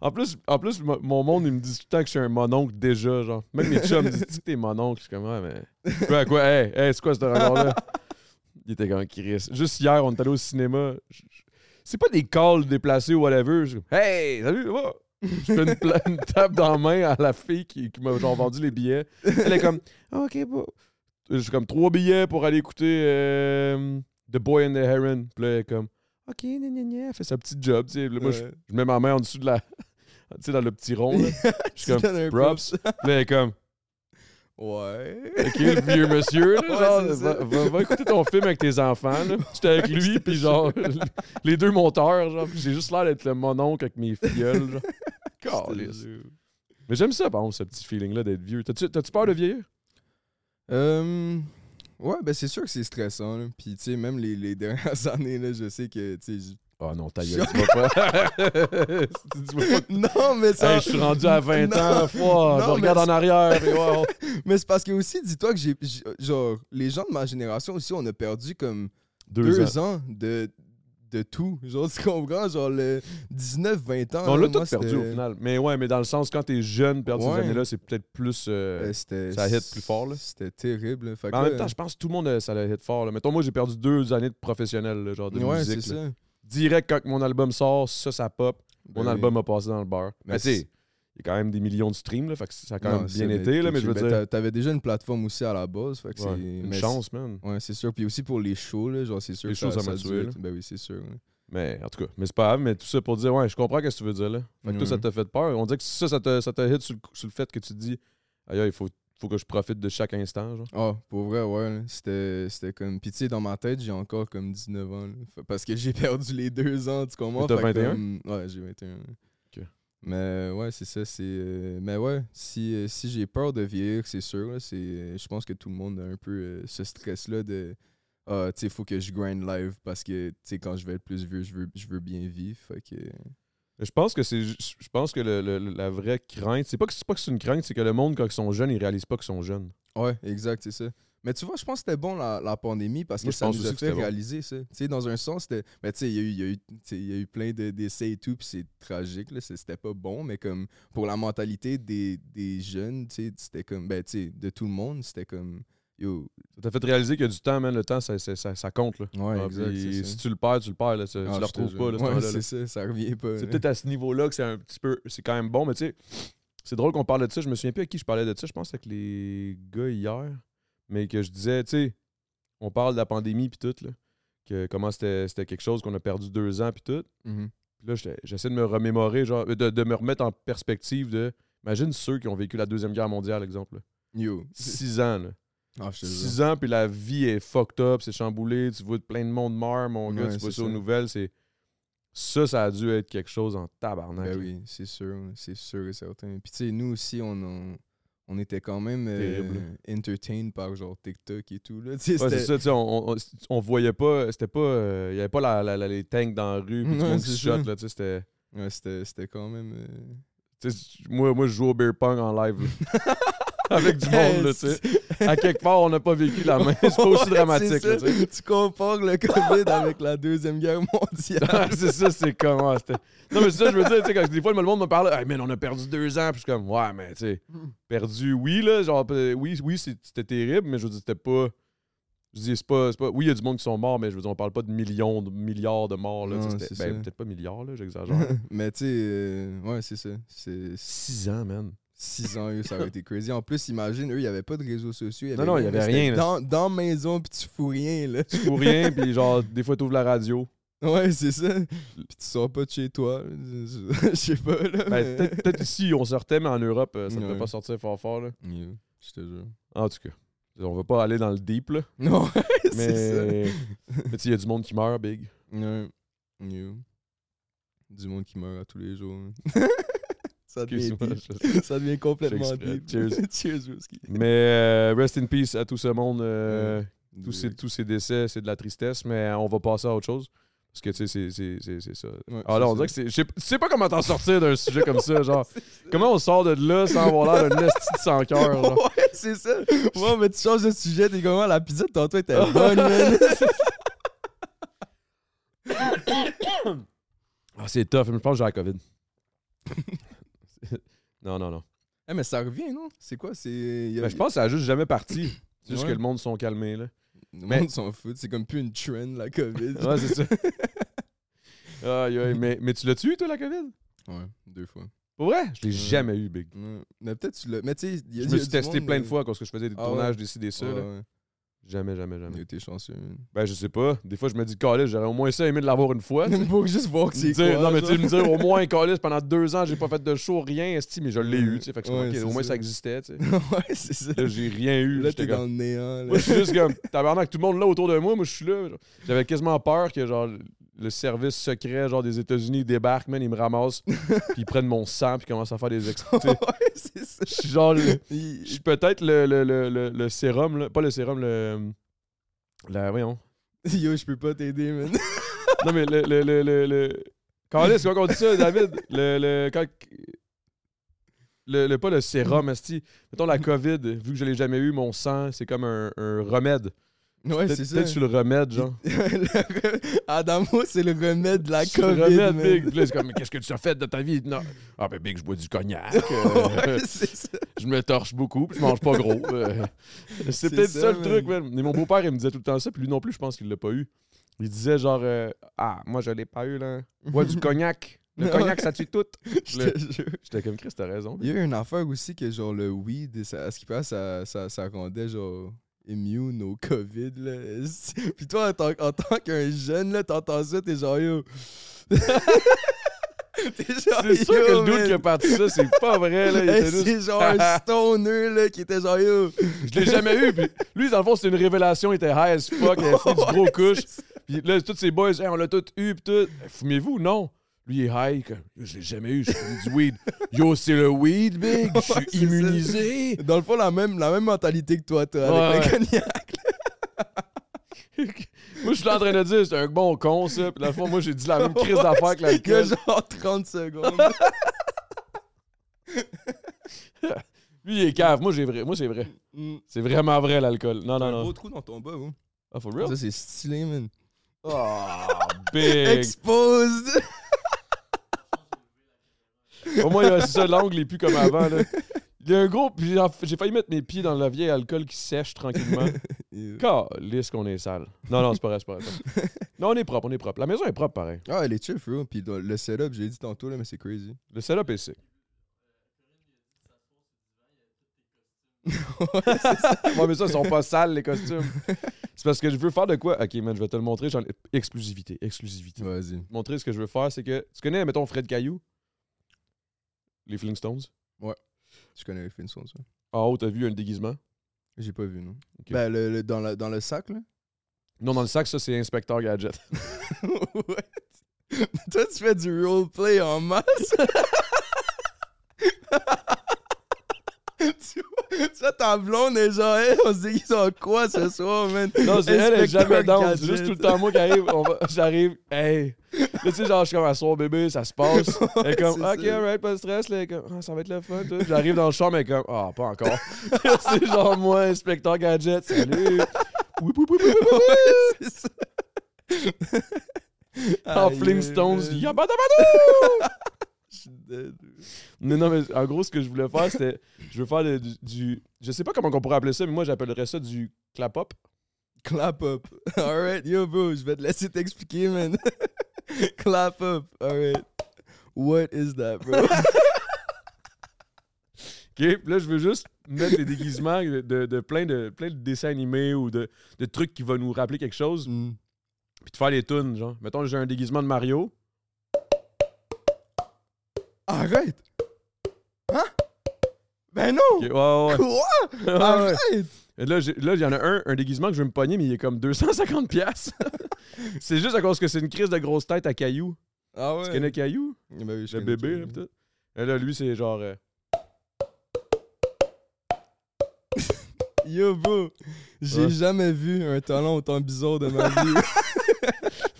En plus, en plus, mo- mon monde, il me dit tout le temps que je suis un mononcle déjà. Genre. Même mes chums me disent que t'es mononcle. Je suis comme, ouais, mais. Quoi, quoi? Hey, hey, c'est quoi ce regard-là? Il était comme Chris. Juste hier, on est allé au cinéma. C'est pas des calls déplacés ou whatever. Je hey, salut, ça va? Je fais une, pla- une tape dans la main à la fille qui, qui m'a genre vendu les billets. Elle est comme, Ah, ok, bon. J'ai comme trois billets pour aller écouter euh, The Boy and the Heron. Puis là, elle est comme, ok, gna, gna, gna. Elle fait sa petite job, tu sais. Puis là, moi, je, Ouais. je mets ma main en dessous de la. Tu sais, dans le petit rond. Là. Je suis Tu comme, donnes un props. Puis là, elle est comme, Ouais. ok, le vieux monsieur, là, Ouais, genre, va, ça. va- va écouter ton film avec tes enfants, là. J'étais avec lui, puis genre, les deux monteurs, genre, j'ai juste l'air d'être le mononcle avec mes filleuls, genre. Mais j'aime ça, par contre, ce petit feeling-là d'être vieux. T'as-tu t'as-tu peur de vieillir? Euh, ouais, ben c'est sûr que c'est stressant. là. Puis, tu sais, même les, les dernières années, là, je sais que, tu sais... Ah non, ta gueule, tu vas pas. tu vas pas Non, mais ça... Hey, je suis rendu à 20 Non. ans, je regarde en arrière, et wow. mais c'est parce que aussi, dis-toi que j'ai... Genre, les gens de ma génération aussi, on a perdu comme Deux, deux, ans. ans, de, de tout. Genre, tu comprends? Genre, le 19-20 ans... On l'a tout perdu au final. Mais ouais, mais dans le sens, quand t'es jeune, perdre ces Ouais. années-là, c'est peut-être plus. euh, euh, ça hit plus fort, là. C'était terrible. Fait que en là- même temps, je pense que tout le monde, euh, ça l'a hit fort. Là. Mettons, moi, j'ai perdu deux années de professionnel, genre de ouais, musique. ça. Direct, quand mon album sort, ça, ça pop. Ben Mon oui. album a passé dans le beurre. Mais Mais tu sais, il y a quand même des millions de streams, là, fait que ça a quand Non, même bien été, là, mais je veux ben, dire. t'a- T'avais déjà une plateforme aussi à la base. Fait que ouais, c'est... une mais chance, man. Ouais, c'est sûr. Puis aussi pour les shows, là, genre, c'est sûr Les que shows, ça m'a tué. Ben oui, c'est sûr. ouais. Mais en tout cas, mais c'est pas grave, mais tout ça pour dire, ouais, je comprends ce que tu veux dire là. Fait que toi, ça t'a fait peur. On dirait que ça, ça t'a ça hit sur le, sur le fait que tu te dis, aïe, il faut, faut que je profite de chaque instant, genre. Ah, pour vrai, ouais. C'était, c'était comme. Puis tu sais, dans ma tête, j'ai encore comme 19 ans. là. Parce que j'ai perdu les deux ans, tu comprends? T'as Fait que, 21? comme, Ouais, j'ai 21. Ok. Mais ouais, c'est ça. C'est, euh, mais ouais, si, euh, si j'ai peur de vieillir, c'est sûr. euh, je pense que tout le monde a un peu euh, ce stress-là de. Ah, tu sais, il faut que je grind live parce que, tu sais, quand je vais être plus vieux, je veux, je veux bien vivre. Fait que. Je pense que c'est je pense que le- le- la vraie crainte, c'est pas que c'est pas que c'est une crainte, c'est que le monde, quand ils sont jeunes, ils réalisent pas qu'ils sont jeunes. Ouais, exact, c'est ça. Mais tu vois, je pense que c'était bon la, la pandémie parce que Moi, ça nous a fait bon. réaliser ça. Tu sais, dans un sens, c'était. Mais tu sais, il y, a eu- il y, a eu- tu sais, il y a eu plein de- d'essais et tout, puis c'est tragique, là. C'était pas bon, mais comme pour la mentalité des, des jeunes, tu sais, c'était comme. Ben, tu sais, de tout le monde, c'était comme. Yo. Ça t'a fait réaliser qu'il y a du temps, man. Le temps, ça, ça, ça- ça compte, là. Ouais, Ah, exact. puis si tu le perds, tu le perds, là. Tu, tu Ah, le retrouves pas, là, Ouais, c'est ça, ça revient pas. C'est peut-être à ce niveau-là que c'est un petit peu. C'est quand même bon, mais tu sais, c'est drôle qu'on parle de ça. Je me souviens plus à qui je parlais de ça. Je pense avec les gars hier. Mais que je disais, tu sais, on parle de la pandémie puis tout, là. Que comment c'était c'était quelque chose qu'on a perdu deux ans puis tout. Mhm. Puis là, j'essaie de me remémorer, genre, de, de me remettre en perspective de. Imagine ceux qui ont vécu la Deuxième Guerre mondiale, exemple. là. Yo. Six ans, là. Ah. 6 ans, puis la vie est fucked up, c'est chamboulé, tu vois plein de monde meurt, mon gars, Ouais, tu vois ça aux nouvelles, c'est. Ça, ça a dû être quelque chose en tabarnak. Ben oui, c'est sûr, c'est sûr et certain. Puis tu sais, nous aussi, on, on, on était quand même euh, entertained par genre TikTok et tout. Là. Ouais, c'est c'était- ça, tu sais, on, on, on voyait pas, c'était pas, euh, il y avait pas la, la- la- les tanks dans la rue, puis tout le monde qui shot, là, tu sais, c'était. Ouais, c'était, c'était quand même. euh, moi, moi, je joue au beer pong en live. Avec du monde, là, tu sais. À quelque part, on n'a pas vécu la même. C'est pas aussi dramatique, là, tu sais. Tu compares le COVID avec la Deuxième Guerre mondiale. c'est ça, c'est comment. Non, mais c'est ça, je veux dire, tu sais, quand des fois, le monde me parle, hey, man, on a perdu deux ans, puis je suis comme, ouais, mais tu sais, perdu, oui, là, genre, oui, oui, c'était terrible, mais je veux dire, c'était pas. Je dis, c'est pas, c'est pas. Oui, il y a du monde qui sont morts, mais je veux dire, on parle pas de millions, de milliards de morts, là. Non, ben, peut-être pas milliards, là, j'exagère. Mais tu sais, euh, ouais, c'est ça. C'est Six ans, man. 6 ans, eux, ça aurait été crazy. En plus, imagine, eux, il n'y avait pas de réseaux sociaux. Non, non, il y avait rien, là. Dans, dans maison, puis tu fous rien, là. Tu fous rien, puis genre, des fois, t'ouvres la radio. Ouais, c'est ça. Puis tu sors pas de chez toi. Je sais pas, là. Ben, mais- peut-être peut-être ici, on sortait, mais en Europe, euh, ça ne peut Ouais. pas sortir fort fort, là. Yeah, je te jure. En tout cas, on va pas aller dans le deep, là. Non, c'est ça. Mais, mais tu il y a du monde qui meurt, big. Ouais. Yeah. Du monde qui meurt à tous les jours. Ça, devient Excuse-moi, deep. je- ça devient complètement deep. Cheers. Mais euh, rest in peace à tout ce monde. euh, tous, ces, tous ces décès, c'est de la tristesse, mais on va passer à autre chose. Parce que, tu sais, c'est- ça. Ouais, Ah là, on dirait que c'est. Je sais- tu sais pas comment t'en sortir d'un sujet comme ça, genre. Comment on sort de là sans avoir l'air d'un esti de sans cœur. Ouais, c'est ça. Ouais, mais tu changes de sujet, t'es comment la pizza de tantôt était bonne, man. Ah, c'est tough, mais je pense que j'ai la COVID. Non, non, non. Eh, mais ça revient, non? C'est quoi? C'est. a- Ben, je pense que ça a juste jamais parti. C'est juste Ouais. que le monde sont calmés, là. Le mais- monde s'en fout. C'est comme plus une trend, la COVID. Ouais, c'est ça. Aïe, aïe, mais, mais tu l'as-tu, toi, la COVID? Ouais, deux fois. Pour vrai? Je l'ai Ouais. jamais eu, Big. Ouais. Mais peut-être tu l'as. Mais tu sais, il y a Je me suis testé monde, plein de euh, fois quand je faisais des Ah tournages, ça. ouais, là. ouais. Jamais, jamais, Il jamais. été chanceux. Ben, je sais pas. Des fois, je me dis, Calis, j'aurais au moins ça aimé de l'avoir une fois. sais. Pour juste voir que c'est quoi. non, mais tu me dire au moins, Calis, pendant deux ans, j'ai pas fait de show, rien, esti, mais je l'ai eu. tu sais. Fait que Ouais, ok, au moins ça. ça existait. tu sais. ouais, c'est ça. Là, j'ai rien eu. Là, j'étais t'es comme- dans le néant. là. Moi, je suis juste comme, tabarnak, tout le monde là autour de moi, moi, je suis là. J'avais quasiment peur que, genre, le service secret, genre, des États-Unis débarque, man, ils me ramassent, puis ils prennent mon sang, puis commencent à faire des expos. ouais. Je suis genre, le- je suis peut-être le, le, le, le, le sérum, là. Pas le sérum, le. La, voyons. Yo, je peux pas t'aider, man. Non, mais le. le, le, le, le... Carlis, c'est quoi qu'on dit ça, David? Le. le quand... Le, le- pas le sérum, esti. Mettons la COVID, vu que je l'ai jamais eu, mon sang, c'est comme un, un remède. Ouais, c'est ça. peut-être sur le remède, genre. Adamo, c'est le remède de la Sur le COVID. remède. Big. Puis là, c'est comme, mais qu'est-ce que tu as fait de ta vie? Non. Ah, ben, Big, je bois du cognac. euh, ouais, c'est ça. je me torche beaucoup, puis je mange pas gros. euh. c'est peut-être ça, le truc, man. Mais mon beau-père, il me disait tout le temps ça, puis lui non plus, je pense qu'il l'a pas eu. Il disait genre, euh, ah, moi, je l'ai pas eu, là. Bois du cognac. Le cognac, ça tue tout. J'étais comme Chris, t'as raison. Il y a eu une affaire aussi que genre le weed, ça, à ce qui passe, ça, ça, ça rendait genre immune au COVID. Là. Puis toi, en tant, tant qu'un jeune, là, t'entends ça, t'es genre yo. C'est sûr que le dude man. qui a parti ça, c'est pas vrai, là. Hey, juste- C'est genre un stoner là, qui était genre yo. Je l'ai jamais eu, puis lui, dans le fond, c'était une révélation, il était high as fuck, il avait fait du gros couche. Puis là, tous ses boys, Hey, on l'a tout eu, pis tout. Fumez-vous? Non. Lui, il est high, comme, je l'ai jamais eu, je fume du weed. Yo, c'est le weed, big, je suis immunisé. Dans le fond, la même, la même mentalité que toi, toi, avec ouais. le cognac. moi, je suis là en train de dire, c'est un bon con, ça. Puis dans le fond, moi, j'ai dit la même crise d'affaires que l'alcool. genre 30 secondes. Lui, il est cave. Moi, j'ai vrai. Moi, c'est vrai. Mm. C'est vraiment vrai, l'alcool. Non, non, un non. beau trou dans ton bas, gros. Ah, for real? Ça, c'est stylé, man. Ah, big. Exposed! Au moins, c'est ça, l'angle est plus comme avant. Là. Il y a un gros. J'ai failli mettre mes pieds dans la vieille alcool qui sèche tranquillement. Calisse qu'on est sale. Non, non, c'est pas vrai, c'est pas vrai. Non, on est propre, on est propre. La maison est propre, pareil. Ah, elle est chill, bro. Puis le le setup, j'ai dit tantôt, là, mais c'est crazy. Le setup est sick. Ouais, mais ça, ils sont pas sales, les costumes. C'est parce que je veux faire de quoi? Ok, man, je vais te le montrer. Exclusivité, exclusivité. Vas-y. Montrer ce que je veux faire, c'est que. Tu connais, mettons, Fred Caillou? Les Flintstones? Je connais les Flintstones, ça. En haut, t'as vu un déguisement? J'ai pas vu, non. Ok. Ben, le, le- dans, la- dans le sac, là? Non, dans le sac, ça, c'est Inspecteur Gadget. What? Toi, tu fais du roleplay en masse? tu vois, ta blonde est genre, hey, on se dit qu'ils sont quoi ce soir, man? Non, c'est elle, elle est jamais down. C'est juste tout le temps moi qui arrive. va- J'arrive, hey. Là, tu sais, genre, je suis comme à soir bébé, ça se passe. Elle est comme, ok, ça. alright, pas de stress. Là, elle est comme, Ah, ça va être le fun. J'arrive dans le elle est comme, ah, pas encore. c'est genre moi, Inspecteur Gadget, salut. Oui, oui, oui, oui, oui, ça. En man. yabadabadou! Je suis dead. Mais non, mais en gros, ce que je voulais faire, c'était. Je veux faire le- du, du- Je sais pas comment on pourrait appeler ça, mais moi, j'appellerais ça du clap-up. Clap up. Alright, yo, bro, je vais te laisser t'expliquer, man. Clap up. Alright. What is that, bro? OK? Puis là, je veux juste mettre des déguisements de, de- de plein, de, plein de dessins animés ou de, de trucs qui vont nous rappeler quelque chose, Mm. puis de faire les tunes, genre. Mettons, j'ai un déguisement de Mario. Arrête! Hein? Ben non! Ouais, ouais. Quoi? Arrête! Et Là, il y en a un, un déguisement que je veux me pogner, mais il est comme 250$. piastres. c'est juste à cause que c'est une crise de grosse tête à Caillou. Ah ouais? Tu connais Caillou? Ben oui, je Le bébé, là, tout. Et là, lui, c'est genre. euh, Yo, bro, j'ai Ouais. jamais vu un talent autant bizarre de ma vie.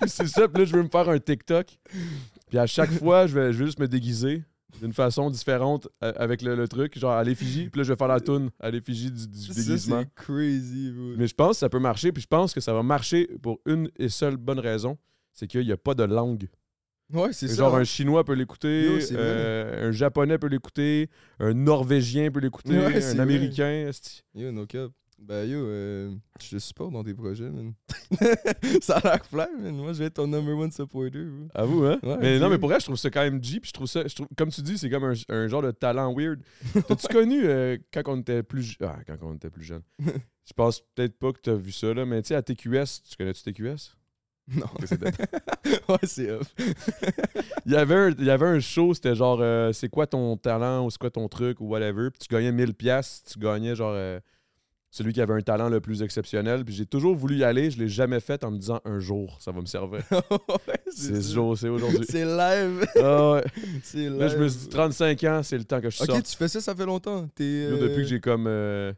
c'est ça, puis là, je veux me faire un TikTok. Puis à chaque fois, je vais, je vais juste me déguiser d'une façon différente euh, avec le, le truc, genre à l'effigie. Puis là, je vais faire la toune à l'effigie du, du déguisement. c'est crazy, bro. Mais je pense que ça peut marcher, puis je pense que ça va marcher pour une et seule bonne raison c'est qu'il n'y a pas de langue. Ouais, c'est ça. Genre hein. un chinois peut l'écouter, euh, un japonais peut l'écouter, un norvégien peut l'écouter, Ouais, un américain. Yo, no cap. Ben yo, euh, je te supporte dans tes projets, man. ça a l'air fly, man. Moi, je vais être ton number one supporter, bro. À vous, hein? Ouais, mais non, mais pour vrai, je trouve ça quand même G. Puis je trouve ça, je trouve, comme tu dis, c'est comme un, un genre de talent weird. T'as-tu connu euh, quand on était plus ah, quand on était plus jeune? Je pense peut-être pas que t'as vu ça, là, mais tu sais, à TQS, tu connais-tu TQS? Non. Ouais, c'est off. Il y avait un, il y avait un show, c'était genre, euh, c'est quoi ton talent ou c'est quoi ton truc ou whatever. Puis tu gagnais 1000 pièces, tu gagnais genre euh, celui qui avait un talent le plus exceptionnel. Puis j'ai toujours voulu y aller, je l'ai jamais fait en me disant un jour, ça va me servir. ouais, c'est ce jour, c'est aujourd'hui. C'est live. Ah ouais. c'est live. Là, je me suis dit 35 ans, c'est le temps que je Ok, sorte. tu fais ça, ça fait longtemps. Là, euh, depuis que j'ai comme. euh,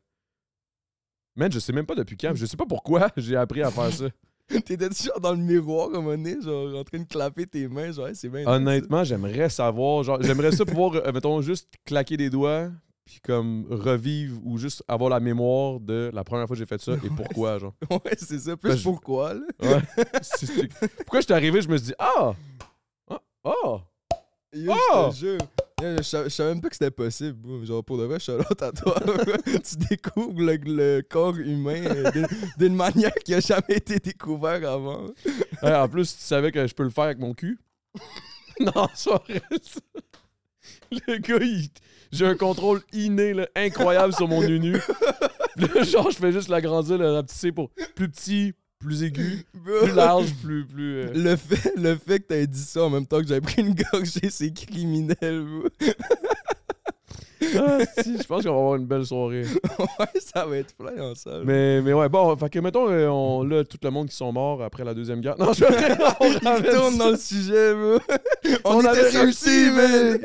Man, je sais même pas depuis quand. Je sais pas pourquoi j'ai appris à faire ça. T'étais genre dans le miroir comme on est, genre en train de clapper tes mains, genre hey, c'est bien. Honnêtement, j'aimerais savoir. Genre, j'aimerais ça pouvoir, euh, mettons, juste claquer des doigts, puis comme revivre ou juste avoir la mémoire de la première fois que j'ai fait ça et pourquoi, genre. Ouais, c'est ça. Plus Ben, je- pourquoi, là. Ouais. Pourquoi j'étais arrivé, je me suis dit, ah! Ah! ah! Yo, Oh! je te jure. Yo, Je savais- je savais même pas que c'était possible. bro. Genre, pour de vrai, shout-out à toi. tu découvres le, le corps humain euh, d'une- manière qui a jamais été découverte avant. En plus, tu savais que je peux le faire avec mon cul? non, ça. Le gars, il- j'ai un contrôle inné, là, incroyable sur mon nu Là, genre, je fais juste l'agrandir, le rapetisser pour plus petit, plus aigu, plus large, plus. plus euh, Le fait, le fait que t'aies dit ça en même temps que j'avais pris une gorgée, c'est criminel, ah, si, je pense qu'on va avoir une belle soirée. ouais, ça va être plein en salle. Mais, mais ouais, bon, fait que mettons, euh, on, là, tout le monde qui sont morts après la Deuxième Guerre. Non, je on tourne dans le sujet. On, On avait réussi, man.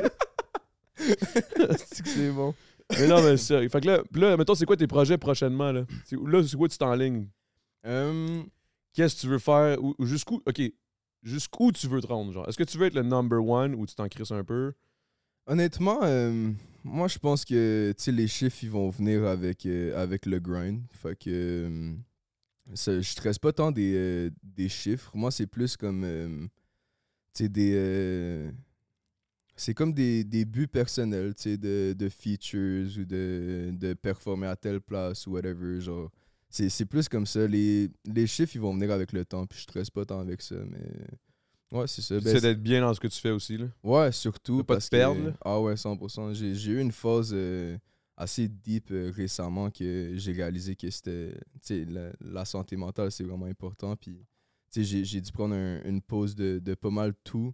C'est que c'est bon. Mais non, mais c'est ça. Fait que là, là, mettons, c'est quoi tes projets prochainement, là? C'est- Là, c'est quoi tu t'enlignes? Euh, Qu'est-ce que tu veux faire? Ou, ou jusqu'où, OK, jusqu'où tu veux te rendre, genre? Est-ce que tu veux être le number one ou tu t'en crisses un peu? Honnêtement, euh, moi je pense que les chiffres ils vont venir avec, euh, avec le grind. Fait que euh, ça- je stresse pas tant des, des chiffres. Moi c'est plus comme tu sais, des. C'est comme des, des buts personnels, tu sais, de, de features ou de, de performer à telle place ou whatever. Genre, c'est, c'est plus comme ça. Les, les chiffres, ils vont venir avec le temps, puis je stresse pas tant avec ça, mais. Ouais, c'est ça. Ben, essaies d'être bien dans ce que tu fais aussi, là. Ouais, surtout. De pas te parce que- perdre. Ah ouais, 100%. J'ai j'ai eu une phase euh, assez deep euh, récemment que j'ai réalisé que c'était. Tu sais, la, la santé mentale, c'est vraiment important. Puis, tu sais, j'ai- j'ai dû prendre un- une pause de, de pas mal tout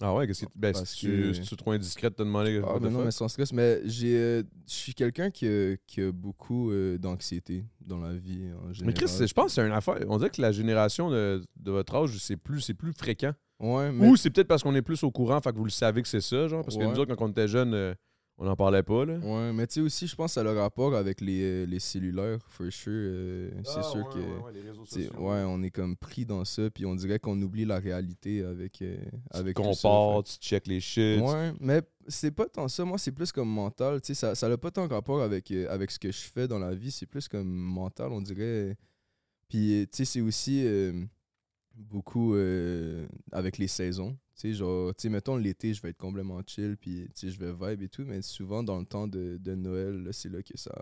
Ah ouais, qu'est-ce que. Ben, Parce si tu, que- si tu trop indiscret de te demander. Ah, non, mais sans stress. Mais j'ai, euh, je suis quelqu'un qui, a- qui a beaucoup euh, d'anxiété dans la vie en général. Mais Chris, je pense que c'est une affaire. On dirait que la génération de, de votre âge, c'est plus, c'est plus fréquent. Ouais, mais Ou c'est peut-être parce qu'on est plus au courant, fait que vous le savez que c'est ça, genre. Parce que Ouais. nous autres, quand on était jeunes, euh, on n'en parlait pas, là. Ouais, mais tu sais aussi, je pense que ça a le rapport avec les, euh, les cellulaires, for sure. euh, c'est Ah, sûr que ouais, on est comme pris dans ça, puis on dirait qu'on oublie la réalité avec, euh, avec Tu tout ça, compares, tu check les shit. Ouais, mais c'est pas tant ça. Moi, c'est plus comme mental. Tu sais, ça, ça n'a pas tant rapport avec, euh, avec ce que je fais dans la vie. C'est plus comme mental, on dirait. Puis, tu sais, c'est aussi euh, beaucoup euh, avec les saisons. Tu sais, genre, tu sais, mettons l'été, je vais être complètement chill, puis, tu sais, je vais vibe et tout. Mais souvent, dans le temps de, de Noël, c'est là que ça,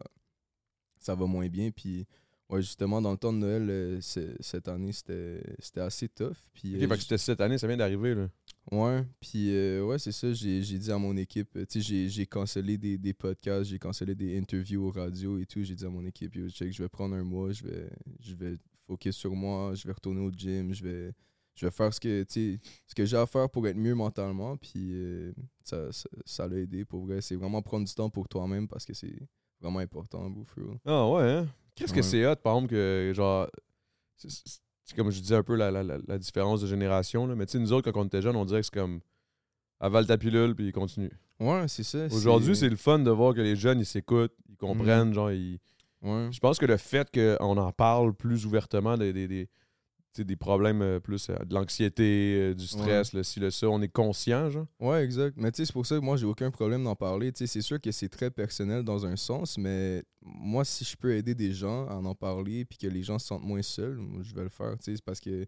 ça va moins bien. Puis, ouais, justement, dans le temps de Noël, euh, cette année, c'était c'était assez tough. Puis, Ok, euh, fait que c'était cette année, ça vient d'arriver, là. Ouais, puis euh, ouais, c'est ça, j'ai dit à mon équipe, tu sais, j'ai- j'ai cancellé des, des podcasts, j'ai cancellé des interviews au radio et tout, j'ai dit à mon équipe, yo, check, je vais prendre un mois, je vais, je vais focus sur moi, je vais retourner au gym, je vais, je vais faire ce que, ce que j'ai à faire pour être mieux mentalement, puis euh, ça ça- ça l'a aidé, pour vrai, c'est vraiment prendre du temps pour toi-même parce que c'est vraiment important. Ah ouais, hein? Qu'est-ce que c'est hot, par exemple, que genre. c'est- comme je disais un peu la, la, la, la différence de génération, là. Mais tu sais, nous autres, quand on était jeunes, on dirait que c'est comme. Avale ta pilule, puis continue. Ouais, c'est ça. Aujourd'hui, c'est le fun de voir que les jeunes, ils s'écoutent, ils comprennent, genre, ils. Ouais. Je pense que le fait qu'on en parle plus ouvertement des, des problèmes euh, plus euh, de l'anxiété, euh, du stress, le ci, le ça, on est conscient, genre. Ouais, exact. Mais tu sais, c'est pour ça que moi, j'ai aucun problème d'en parler. Tu sais, c'est sûr que c'est très personnel dans un sens, mais moi, si je peux aider des gens à en parler puis que les gens se sentent moins seuls, je vais le faire. Tu sais, parce que,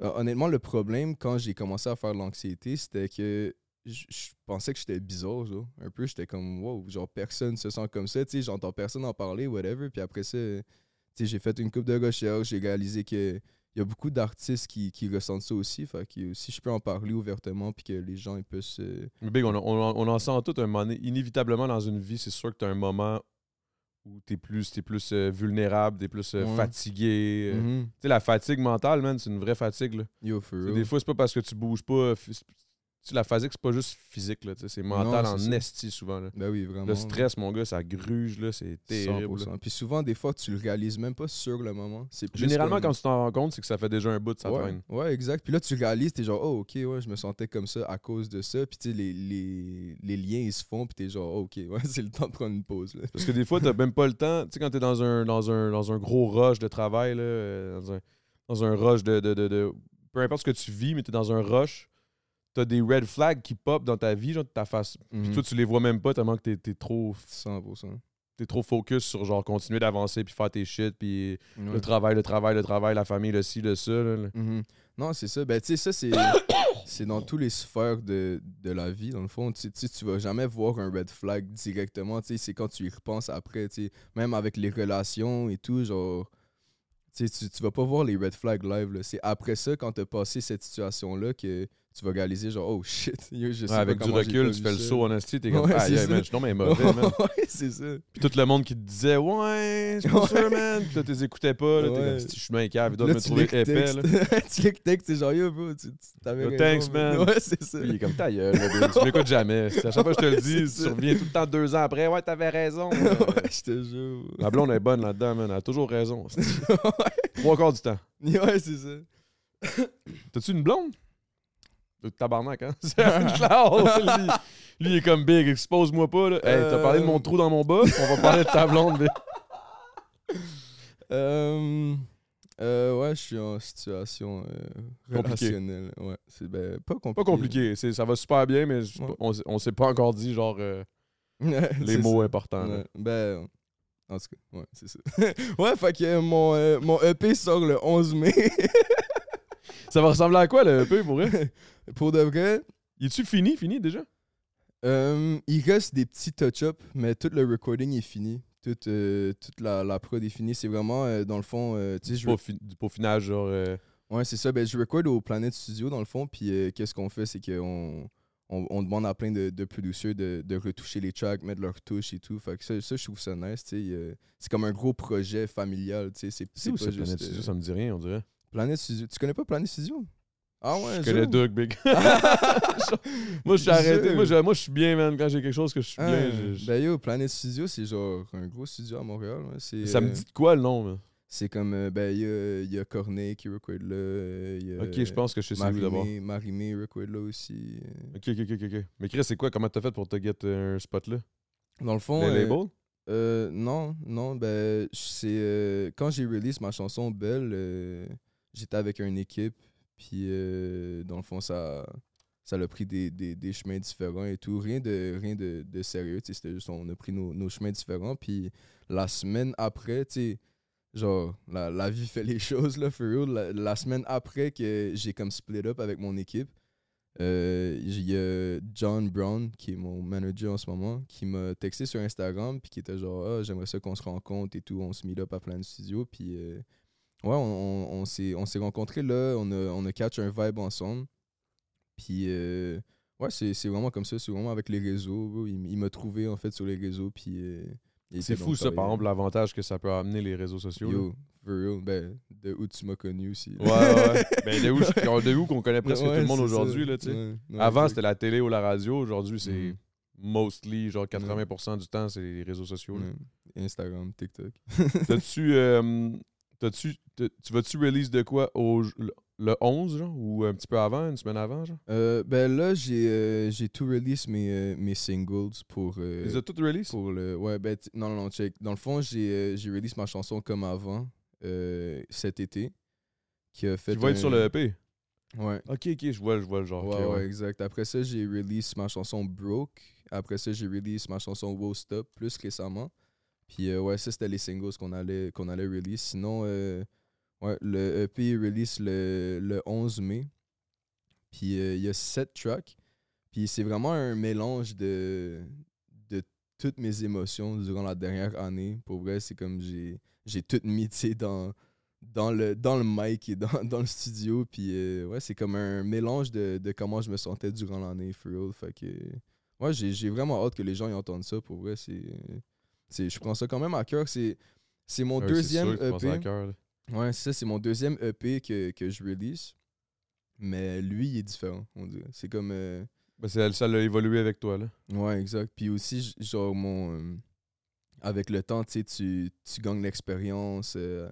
honnêtement, le problème, quand j'ai commencé à faire de l'anxiété, c'était que je je pensais que j'étais bizarre, genre. Un peu, j'étais comme, wow, genre, personne se sent comme ça. Tu sais, j'entends personne en parler, whatever. Puis après ça, tu sais, j'ai fait une coupe de recherche, j'ai réalisé que il y a beaucoup d'artistes qui, qui ressentent ça aussi. Fait que si je peux en parler ouvertement puis que les gens ils peuvent se. Mais Big, on, on, on en sent tout un moment. Inévitablement, dans une vie, c'est sûr que tu as un moment où tu es plus, t'es plus euh, vulnérable, tu es plus euh, Ouais. fatigué. euh. Mhm. Tu sais, la fatigue mentale, man, c'est une vraie fatigue. Là. Yo, for Tu sais, real. Des fois, c'est pas parce que tu bouges pas. Euh, phy- tu sais, la fatigue, c'est pas juste physique, là, c'est mental Non, en esti souvent. Là. Ben oui, vraiment. Le stress, mon gars, ça gruge, là, c'est terrible. là. 100%. Puis souvent, des fois, tu le réalises même pas sur le moment. C'est Généralement, comme- quand tu t'en rends compte, c'est que ça fait déjà un bout de ça ouais, traîne. ouais, exact. Puis là, tu réalises, t'es genre, oh, ok, ouais, je me sentais comme ça à cause de ça. Puis tu sais, les, les, les liens, ils se font. Puis t'es genre, oh, ok, ouais, c'est le temps de prendre une pause. Là. Parce que des fois, t'as même pas le temps. Tu sais, quand t'es dans un, dans, un, dans un gros rush de travail, là, euh, dans, un, dans un rush de, de, de, de- Peu importe ce que tu vis, mais t'es dans un rush, t'as des red flags qui pop dans ta vie, genre ta face. Puis Mhm. toi, tu les vois même pas tellement que t'es, t'es trop, 100%. t'es trop focus sur genre continuer d'avancer puis faire tes shit, puis Ouais. le travail, le travail, le travail, la famille, le ci, le ça. là, là. Mhm. Non, c'est ça. Ben, tu sais, ça, c'est, c'est dans tous les sphères de, de la vie, dans le fond. Tu tu tu vas jamais voir un red flag directement. Tu sais, c'est quand tu y repenses après, tu sais, même avec les relations et tout, genre, tu, sais, tu, tu vas pas voir les red flags live. là. C'est après ça, quand t'as passé cette situation-là, que tu vas réaliser, genre, oh shit, yo, je sais Ouais, avec pas du recul, tu fais le saut en t'es comme, Ouais, ah, yeah, man, je suis non, mais mauvais, man. ouais, c'est ça. Puis tout le monde qui te disait, ouais, c'est pas sûr, man. Puis là, t'es écoutais pas, là, t'es comme, si je suis bien cave, ils doivent me trouver épais, là. tu le texte, c'est genre, yo, bro, tu, t'avais raison, thanks, man. Ouais, c'est ça. Il est comme ta gueule, tu m'écoutes jamais. À chaque fois que je te le dis, tu reviens tout le temps deux ans après. Ouais, t'avais raison. ouais, je te jure. Ma blonde est bonne là-dedans, man. Elle a toujours raison. Trois quarts du temps. ouais, c'est ça. T'as-tu une blonde? Le tabarnak, hein? C'est. Lui, lui, il est comme big. Expose-moi pas, là. Hey, t'as parlé de mon Euh. trou dans mon bas? On va parler de ta blonde, big. Euh, euh, ouais, je suis en situation euh, relationnelle. Ouais, c'est ben, pas compliqué. Pas compliqué. C'est- Ça va super bien, mais Ouais. on, on s'est pas encore dit, genre, euh, les mots ça. importants. Ouais, Ben, en tout cas, ouais, c'est ça. ouais, fait que mon, mon EP sort le 11 mai. Ça va ressembler à quoi, le EP, pour vrai? Pour de vrai, Il est-tu fini, fini, déjà? euh, il reste des petits touch-ups, mais tout le recording est fini. Toute, euh, toute la, la prod est finie. C'est vraiment, euh, dans le fond, tu sais, je Du peaufi- du peaufinage, genre... Ouais, c'est ça. Ben, je record au Planet Studio, dans le fond. Puis, qu'est-ce qu'on fait, c'est qu'on on, on demande à plein de, de producers de, de retoucher les tracks, mettre leurs touches et tout. Fait que ça, ça je trouve ça nice. tu sais. euh, C'est comme un gros projet familial. C'est pas juste. Planet Studio? euh, Ça me dit rien, on dirait. Planet Studio. Tu connais pas Planet Studio? Ah ouais, Je connais. Doug, big. moi, je suis arrêté. Moi, je, moi, je suis bien, man. Quand j'ai quelque chose que je suis Ah, bien, je- je- Ben yo, Planet Studio, c'est genre un gros studio à Montréal. C'est, ça me euh, dit de quoi, le nom? C'est comme, euh, ben, il y a, il y a Corneille qui record là. Ok, je pense que je sais où d'abord. Marimé, Marimé record là aussi. Ok, ok, ok, ok. Mais Chris, c'est quoi? Comment t'as fait pour te get un spot là? Dans le fond, Les euh, labels? euh, non, non, ben, c'est euh, quand j'ai release ma chanson Belle, j'étais avec une équipe, puis euh, dans le fond, ça ça a pris des, des, des chemins différents et tout. Rien de, rien de, de sérieux, c'était juste, on a pris nos, nos chemins différents, puis la semaine après, tu genre, la, la vie fait les choses, là, for real. La, la semaine après que j'ai comme split up avec mon équipe, euh, il y a John Brown, qui est mon manager en ce moment, qui m'a texté sur Instagram, puis qui était genre, ah, j'aimerais ça qu'on se rencontre et tout, on se meet up à plein de studios, puis euh, ouais, on, on, on s'est on s'est rencontrés là, on a, on a catch un vibe ensemble, puis euh, ouais, c'est c'est vraiment comme ça, c'est vraiment avec les réseaux, il, il m'a trouvé en fait sur les réseaux, puis euh, C'est fou, ça, par exemple, l'avantage que ça peut amener les réseaux sociaux. Yo, for real, ben, de où tu m'as connu aussi. Ouais, ouais. ben, de où, de où qu'on connaît presque Ouais, tout le monde aujourd'hui, là, tu sais. Ouais, ouais, Avant, c'était la télé ou la radio. Aujourd'hui, c'est Mhm. mostly, genre 80% du temps, c'est les réseaux sociaux. Instagram, TikTok. T'as-tu. euh, t'as- tu vas-tu release de quoi au, le- le 11, genre, ou un petit peu avant, une semaine avant, genre? Euh, ben là, j'ai euh, j'ai tout release mes, euh, mes singles pour. Les as toutes release? pour le. Ouais, ben, non, non, non, check. Dans le fond, j'ai j'ai release ma chanson comme avant cet été. Qui a fait. Tu vas être sur le EP. Ouais. Ok, ok, je vois, je vois le genre. Ouais, ok, ouais, ouais. exact. Après ça, j'ai release ma chanson Broke. Après ça, j'ai release ma chanson Wow Stop plus récemment. Puis euh, ouais, ça, c'était les singles qu'on allait, qu'on allait release. Sinon, euh, ouais, le EP release le, le 11 mai. Puis euh, il y a sept tracks. Puis c'est vraiment un mélange de, de toutes mes émotions durant la dernière année. Pour vrai, c'est comme j'ai, tout mis, dans, dans le, dans le mic et dans, dans le studio. Puis ouais, c'est comme un mélange de, de comment je me sentais durant l'année, for real. Fait que ouais, j'ai, j'ai vraiment hâte que les gens y entendent ça. Pour vrai, c'est, je prends ça quand même à cœur. C'est, c'est mon Ouais, c'est deuxième à EP. là. Ouais, ça, c'est mon deuxième EP que, que je release. Mais lui, il est différent, on dirait. C'est comme. euh, Ben, ça l'a évolué avec toi, là. Ouais, exact. Puis aussi, genre, mon. euh, avec le temps, tu sais, tu tu gagnes l'expérience euh,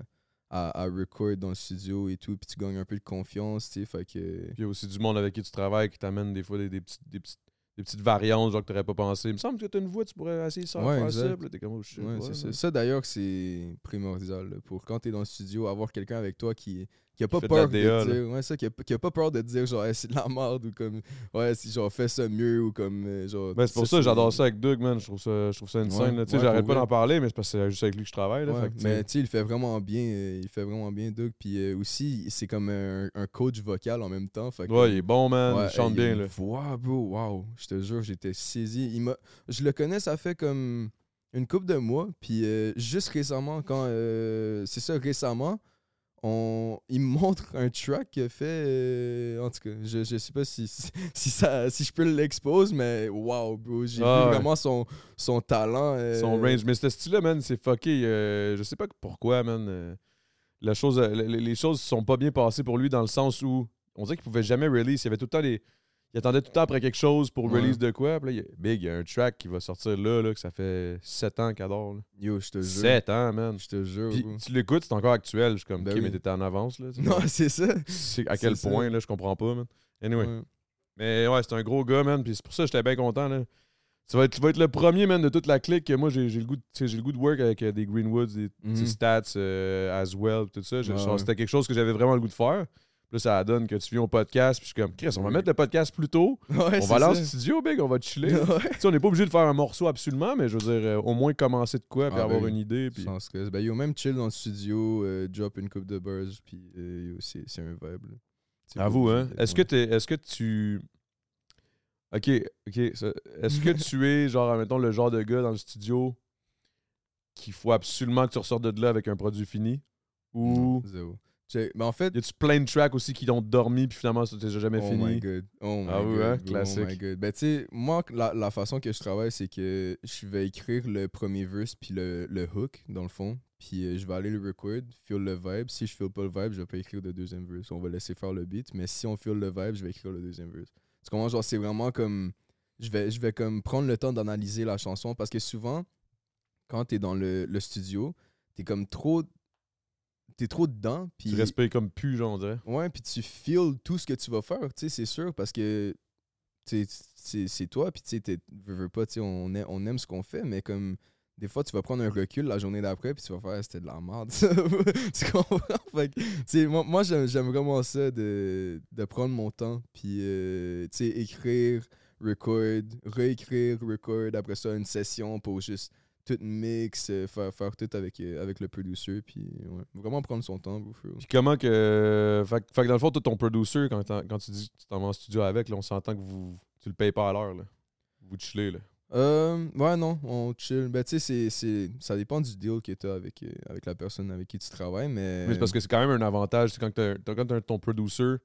à, à record dans le studio et tout. Puis tu gagnes un peu de confiance, tu sais. Fait que. Puis il y a aussi du monde avec qui tu travailles qui t'amène des fois des, des, des, petites, des petites variantes, genre que t'aurais pas pensé. Il me semble que t'as une voix, tu pourrais essayer ça, Ouais, faire ça. T'es comme, oh. Ouais, ça. Ça, d'ailleurs, c'est primordial. là, pour quand t'es dans le studio, avoir quelqu'un avec toi qui, qui a pas peur de, DA, dire. Ouais, ça, qui a, qui a pas peur de dire, genre, Hey, c'est de la merde ou comme. Ouais, si genre, fais ça mieux ou comme. euh, genre. Ben, c'est pour ça que j'adore ça avec Doug, man. Je trouve ça, je trouve ça insane. Ouais, là. Tu sais, ouais, j'arrête pas d'en parler, mais c'est parce que c'est juste avec lui que je travaille. Là, Ouais, fait que, tu mais tu sais, il fait vraiment bien, euh, il fait vraiment bien, Doug. Puis euh, aussi, c'est comme un, un coach vocal en même temps. Fait que, ouais, il est bon, man. il chante hey, bien. une Là. voix, bro, wow. Je te jure, j'étais saisi. Il m'a, je le connais, ça fait comme une couple de mois. Puis euh, juste récemment, quand euh, c'est ça, récemment, on, il me montre un track qu'il a fait. euh, en tout cas, je, je sais pas si, si, ça, si je peux l'expose, mais wow, bro. J'ai Ah vu ouais. vraiment son, son talent. euh, Son range. Mais ce style-là, man, c'est fucké. euh, je sais pas pourquoi, man. euh, la chose, euh, les, les choses sont pas bien passées pour lui dans le sens où on dirait qu'il pouvait jamais release. Il y avait tout le temps des. Il attendait tout le temps après quelque chose pour Ouais. release de quoi. Puis là, Big, il y a un track qui va sortir là, là que ça fait 7 ans qu'il adore. là. Yo, je te jure. 7 ans, man. Je te jure. Puis tu l'écoutes, c'est encore actuel. Je suis comme, Ben ok, oui. mais t'étais en avance, là. Non, c'est ça. C'est à quel ça. point, là, je comprends pas, man. Anyway. Ouais. Mais ouais, c'est un gros gars, man. Puis c'est pour ça que j'étais bien content, là. Tu vas, être, tu vas être le premier, man, de toute la clique. que Moi, j'ai le, goût de- j'ai le goût de work avec euh, des Greenwoods, des petits Mhm. stats euh, as well, tout ça. Ah ouais. C'était quelque chose que j'avais vraiment le goût de faire. Puis là, ça donne que tu viens au podcast. Puis je suis comme, Chris, on va mettre le podcast plus tôt. Ouais, on va aller en ça. studio, big, on va chiller. tu Ouais. sais, on n'est pas obligé de faire un morceau absolument, mais je veux dire, euh, au moins commencer de quoi, puis Ah, avoir ben, une idée. Puis... Sans stress. Ben, yo, même chill dans le studio, euh, drop une coupe de buzz, puis euh, c'est un vibe. pas Avoue, hein. Est-ce que, t'es- est-ce que tu. Ok, ok. Est-ce que tu es, genre, mettons, le genre de gars dans le studio qu'il faut absolument que tu ressortes de là avec un produit fini? Ou Non, zéro. Ben, en fait, y a-tu plein de tracks aussi qui ont dormi puis finalement ça t'es jamais oh fini? my god. Oh my Ah ouais, god. hein, bro, classique. Oh my god. Ben, tu sais, moi, la, la façon que je travaille, c'est que je vais écrire le premier verse puis le, le hook, dans le fond. Puis euh, je vais aller le record, feel le vibe. Si je feel pas le vibe, je vais pas écrire de deuxième verse. On va laisser faire le beat. Mais si on feel le vibe, je vais écrire le deuxième verse. Tu comprends? Genre, c'est vraiment comme. Je vais, je vais comme prendre le temps d'analyser la chanson parce que souvent, quand t'es dans le, le studio, t'es comme trop. T'es trop dedans. Puis Tu respectes comme pu, genre, on dirait. Ouais, puis tu feels tout ce que tu vas faire, tu sais, c'est sûr, parce que c'est toi, puis tu sais, veux, veux pas, tu sais, on, aime- on aime ce qu'on fait, mais comme des fois, tu vas prendre un recul la journée d'après, puis tu vas faire, c'était de la merde, tu comprends? Fait que, tu sais, moi, moi j'aime j'aime vraiment ça de, de prendre mon temps, puis, euh, tu sais, écrire, record, réécrire, record, après ça, une session pour juste tout mix, euh, faire, faire tout avec, euh, avec le producer, puis ouais, vraiment prendre son temps. Puis comment que. Fait, que- fait que dans le fond, toi, ton producer, quand, quand tu dis que tu t'en vas en studio avec, là, on s'entend que vous tu le payes pas à l'heure. là. Vous chillez. Là. Euh, ouais, non, on chill. Ben, tu sais, c'est- ça dépend du deal que tu as avec, euh, avec la personne avec qui tu travailles, mais. Mais c'est parce que c'est quand même un avantage. tu Quand t'as- quand t'as ton producer,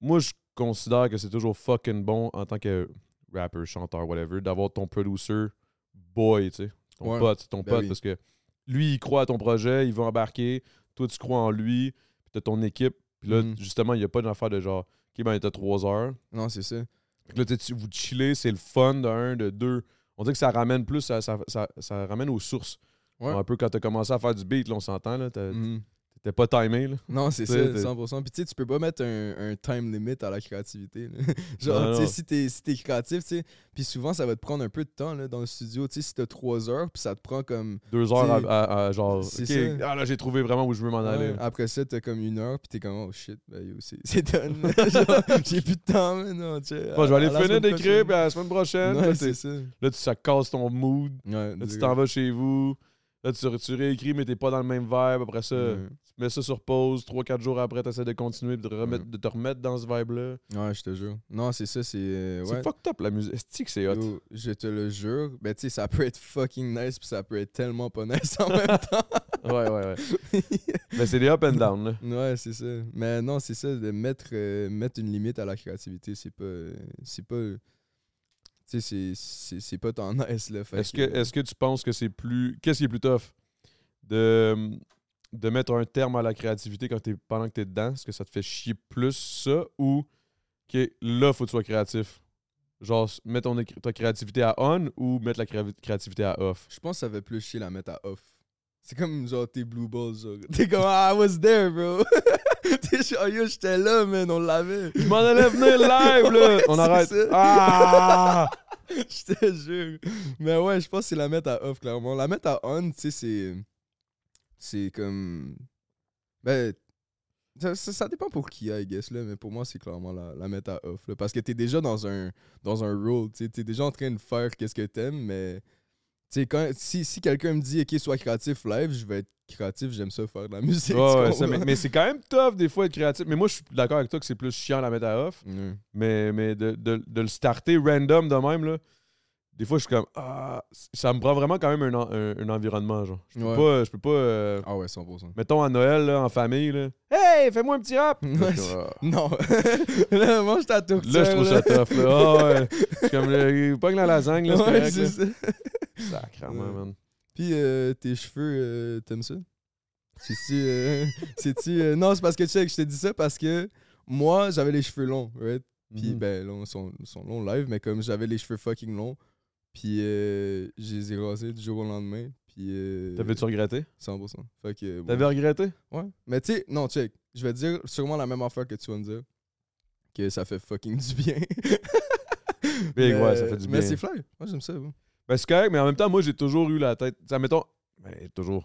moi, je considère que c'est toujours fucking bon en tant que rapper, chanteur, whatever, d'avoir ton producer boy, tu sais. Ton Ouais. pote, ton Ben pote, oui. parce que lui, il croit à ton projet, il va embarquer, toi, tu crois en lui, puis t'as ton équipe, puis là, Mhm. justement, il n'y a pas d'affaire de genre, OK, ben, t'as trois heures. Non, c'est ça. Fait que là, tu vous chillez, c'est le fun de un, de deux. On dirait que ça ramène plus, ça, ça, ça- ça ramène aux sources. Ouais. Un peu quand t'as commencé à faire du beat, là, on s'entend, là, t'as- Mhm. T'étais pas timé, là. Non, c'est ça, sais, t'es- 100%. Puis tu sais, tu peux pas mettre un, un time limit à la créativité. là. Genre, Non, tu sais, non. si t'es si t'es créatif, tu sais, puis souvent, ça va te prendre un peu de temps là, dans le studio. Tu sais, si t'as trois heures, puis ça te prend comme. Deux heures à, T'sais, à- à genre, ah là, j'ai trouvé vraiment où je veux m'en aller. Après ça, t'as comme une heure, puis t'es comme, oh shit, ben c'est done. J'ai plus de temps maintenant. tu sais. Bon, je vais aller finir d'écrire, puis à la semaine prochaine, Ouais, là, t'es- ça. là, tu, ça casse ton mood. Ouais, Là, tu t'en vas chez vous. Là, tu, tu réécris, mais t'es pas dans le même vibe. Après ça, tu mets ça sur pause. Trois, quatre jours après, t'essaies de continuer de te remettre, de te remettre dans ce vibe-là. Ouais, je te jure. Non, c'est ça, c'est. euh, C'est fucked up, la musique. Est-ce que c'est hot? Yo, je te le jure. Ben, tu sais, ça peut être fucking nice, puis ça peut être tellement pas nice en même temps. ouais, ouais, ouais. Mais c'est des up and down, là. ouais, c'est ça. Mais non, c'est ça, de mettre, euh, mettre une limite à la créativité, c'est pas. euh, C'est pas. Tu sais, c'est- pas là. Fait Est-ce que, est que tu penses que c'est plus. Qu'est-ce qui est plus tough? De, de mettre un terme à la créativité quand pendant que t'es dedans? Est-ce que ça te fait chier plus ça ou que là, faut que tu sois créatif? Genre, s- mettre ta créativité à on ou mettre la créa- créativité à off? Je pense que ça fait plus chier la mettre à off. C'est comme genre tes blue balls, genre. T'es comme, ah, I was there, bro. T'es genre, yo, j'étais là, man, on l'avait. Je m'en allais venir live, là! On arrête. ça. Ah! Je te jure. Mais ouais, je pense que c'est la mettre à off, clairement. La mettre à on, tu sais, c'est. C'est comme. Ben. Ça, ça- ça dépend pour qui, I guess, là, mais pour moi, c'est clairement la, la mettre à off. là, parce que t'es déjà dans un, dans un role, tu sais. T'es déjà en train de faire qu'est-ce que t'aimes, mais. Quand, si, si quelqu'un me dit, OK, sois créatif live, je vais être créatif, j'aime ça faire de la musique. Ouais, ça, mais, mais c'est quand même tough des fois être créatif. Mais moi, je suis d'accord avec toi que c'est plus chiant la mettre à off. Mais, mais de, de- de le starter random de même, là, des fois, je suis comme, ah, ça me prend vraiment quand même un, en- un- un environnement, genre. Je peux Ouais. pas, je peux pas euh, Ah ouais, 100%. mettons à Noël, là, en famille, là, hey, fais-moi un petit rap! Ouais. Non. là, mange ta tourtière. Là, je trouve ça tough, là. Ah, ouais. Comme, le, pas que la lasagne, là, Ouais, c'est ça. Sacrément, Ouais. man. Puis euh, tes cheveux, euh, t'aimes ça? C'est-tu. euh, euh, non, c'est parce que tu sais que je t'ai dit ça parce que moi, j'avais les cheveux longs, right? Puis Mhm. ben, là, ils sont, sont longs live, mais comme j'avais les cheveux fucking longs, puis je les ai rasés du jour au lendemain. Puis. T'avais-tu regretté? 100%. Fait que. bon. T'avais regretté? Ouais. Mais tu sais, non, check. Je vais te dire sûrement la même affaire que tu vas me dire. Que ça fait fucking du bien. Big, Mais- ouais, ça fait du Mais bien. c'est fly. Moi, j'aime ça. bon. Ben, c'est correct, mais en même temps, moi, j'ai toujours eu la tête. Ça, mettons. Ben, toujours.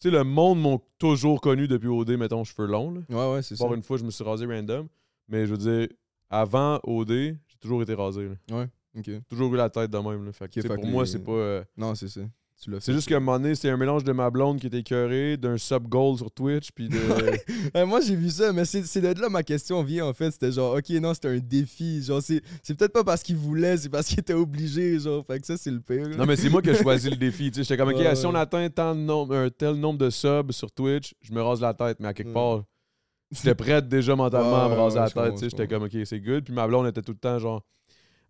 Tu sais, le monde m'ont toujours connu depuis OD, mettons, cheveux longs, là. Ouais, ouais, c'est ça. Par une fois, je me suis rasé random. Mais je veux dire, avant OD, j'ai toujours été rasé. là. Ok. Toujours eu la tête de même. Là. Fait que, pour que moi, les- c'est pas. euh, Non, c'est ça. C'est juste qu'à un moment donné, c'était un mélange de ma blonde qui était écœurée, d'un sub-goal sur Twitch, puis de. Moi, j'ai vu ça, mais c'est c'est de là ma question vient, en fait. C'était genre, OK, non, c'était un défi. Genre, c'est c'est peut-être pas parce qu'il voulait, c'est parce qu'il était obligé, genre. Fait que ça, c'est le pire. non, mais c'est moi qui ai choisi le défi. tu sais. J'étais comme, OK, Ouais, si on atteint tant de nombre- un tel nombre de subs sur Twitch, je me rase la tête. Mais à quelque Ouais. part, j'étais prête déjà mentalement à me raser la tête. tu sais. je J'étais comme, OK, c'est good. Puis ma blonde était tout le temps genre,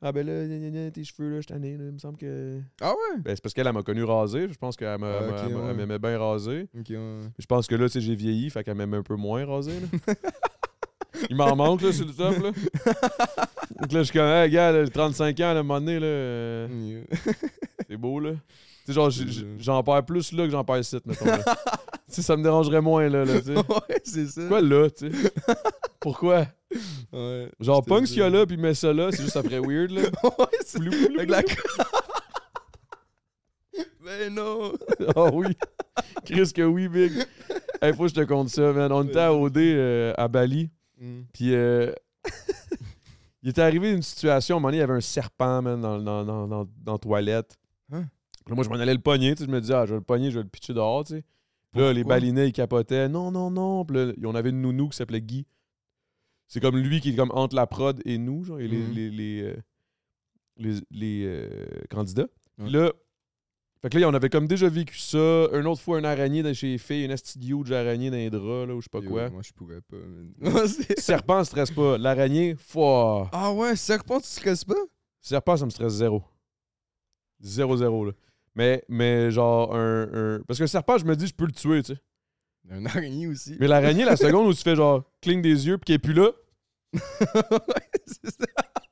Ah ben là, gna, gna, gna, tes cheveux, là, je suis tanné, là, il me semble que. Ah ouais? Ben, c'est parce qu'elle elle m'a connu rasé. Je pense qu'elle m'a- Ah, elle elle m'aimait bien rasé. Ok, ouais. Je pense que là, tu sais, j'ai vieilli, fait qu'elle m'aime un peu moins rasé. Là. Il m'en manque, là, sur le top, là. Donc là, je suis comme, hey, gars, là, 35 ans, là, à un moment donné, là, euh, Yeah. c'est beau, là. Genre, j- j'en perds plus là que j'en perds ici, mettons. Sais, ça me dérangerait moins, là, là tu sais. ouais, c'est ça. Pourquoi là, tu sais? Pourquoi? Ouais. Genre, punk ce qu'il y a là, puis mets ça là, c'est juste, ça ferait weird, là. ouais, c'est la. ben non! Ah oui. Chris que oui, Big. Hey, faut que je te compte ça, man. On était à OD euh, à Bali. Mm. Puis euh, il était arrivé une situation, à un moment donné, il y avait un serpent, man, dans, dans, dans, dans, dans la toilette. Hein? Là, moi, je m'en allais le pogner, tu sais. Je me disais, ah, je vais le pogner, je vais le pitcher dehors, tu sais. Puis là, les balinais, ils capotaient. Non, non, non. Puis là, on avait une nounou qui s'appelait Guy. C'est comme lui qui est comme entre la prod et nous, genre, et les, Mhm. les, les, euh, les, les, euh, candidats. Puis là, fait que là, on avait comme déjà vécu ça. Une autre fois, une araignée dans chez les filles, une asti de huge araignée dans les draps, là, ou je sais pas Yo, quoi. Moi, je pourrais pas. c'est- Serpent, stresse pas. L'araignée, foi. ah ouais, serpent, tu stresses pas? Serpent, ça me stresse zéro. Zéro, zéro, là. Mais, mais genre, un, un- Parce que le serpent, je me dis, je peux le tuer, tu sais. Un araignée aussi. Mais l'araignée, la seconde où tu fais genre, cligne des yeux, puis qu'elle est plus là, ouais, c'est ça.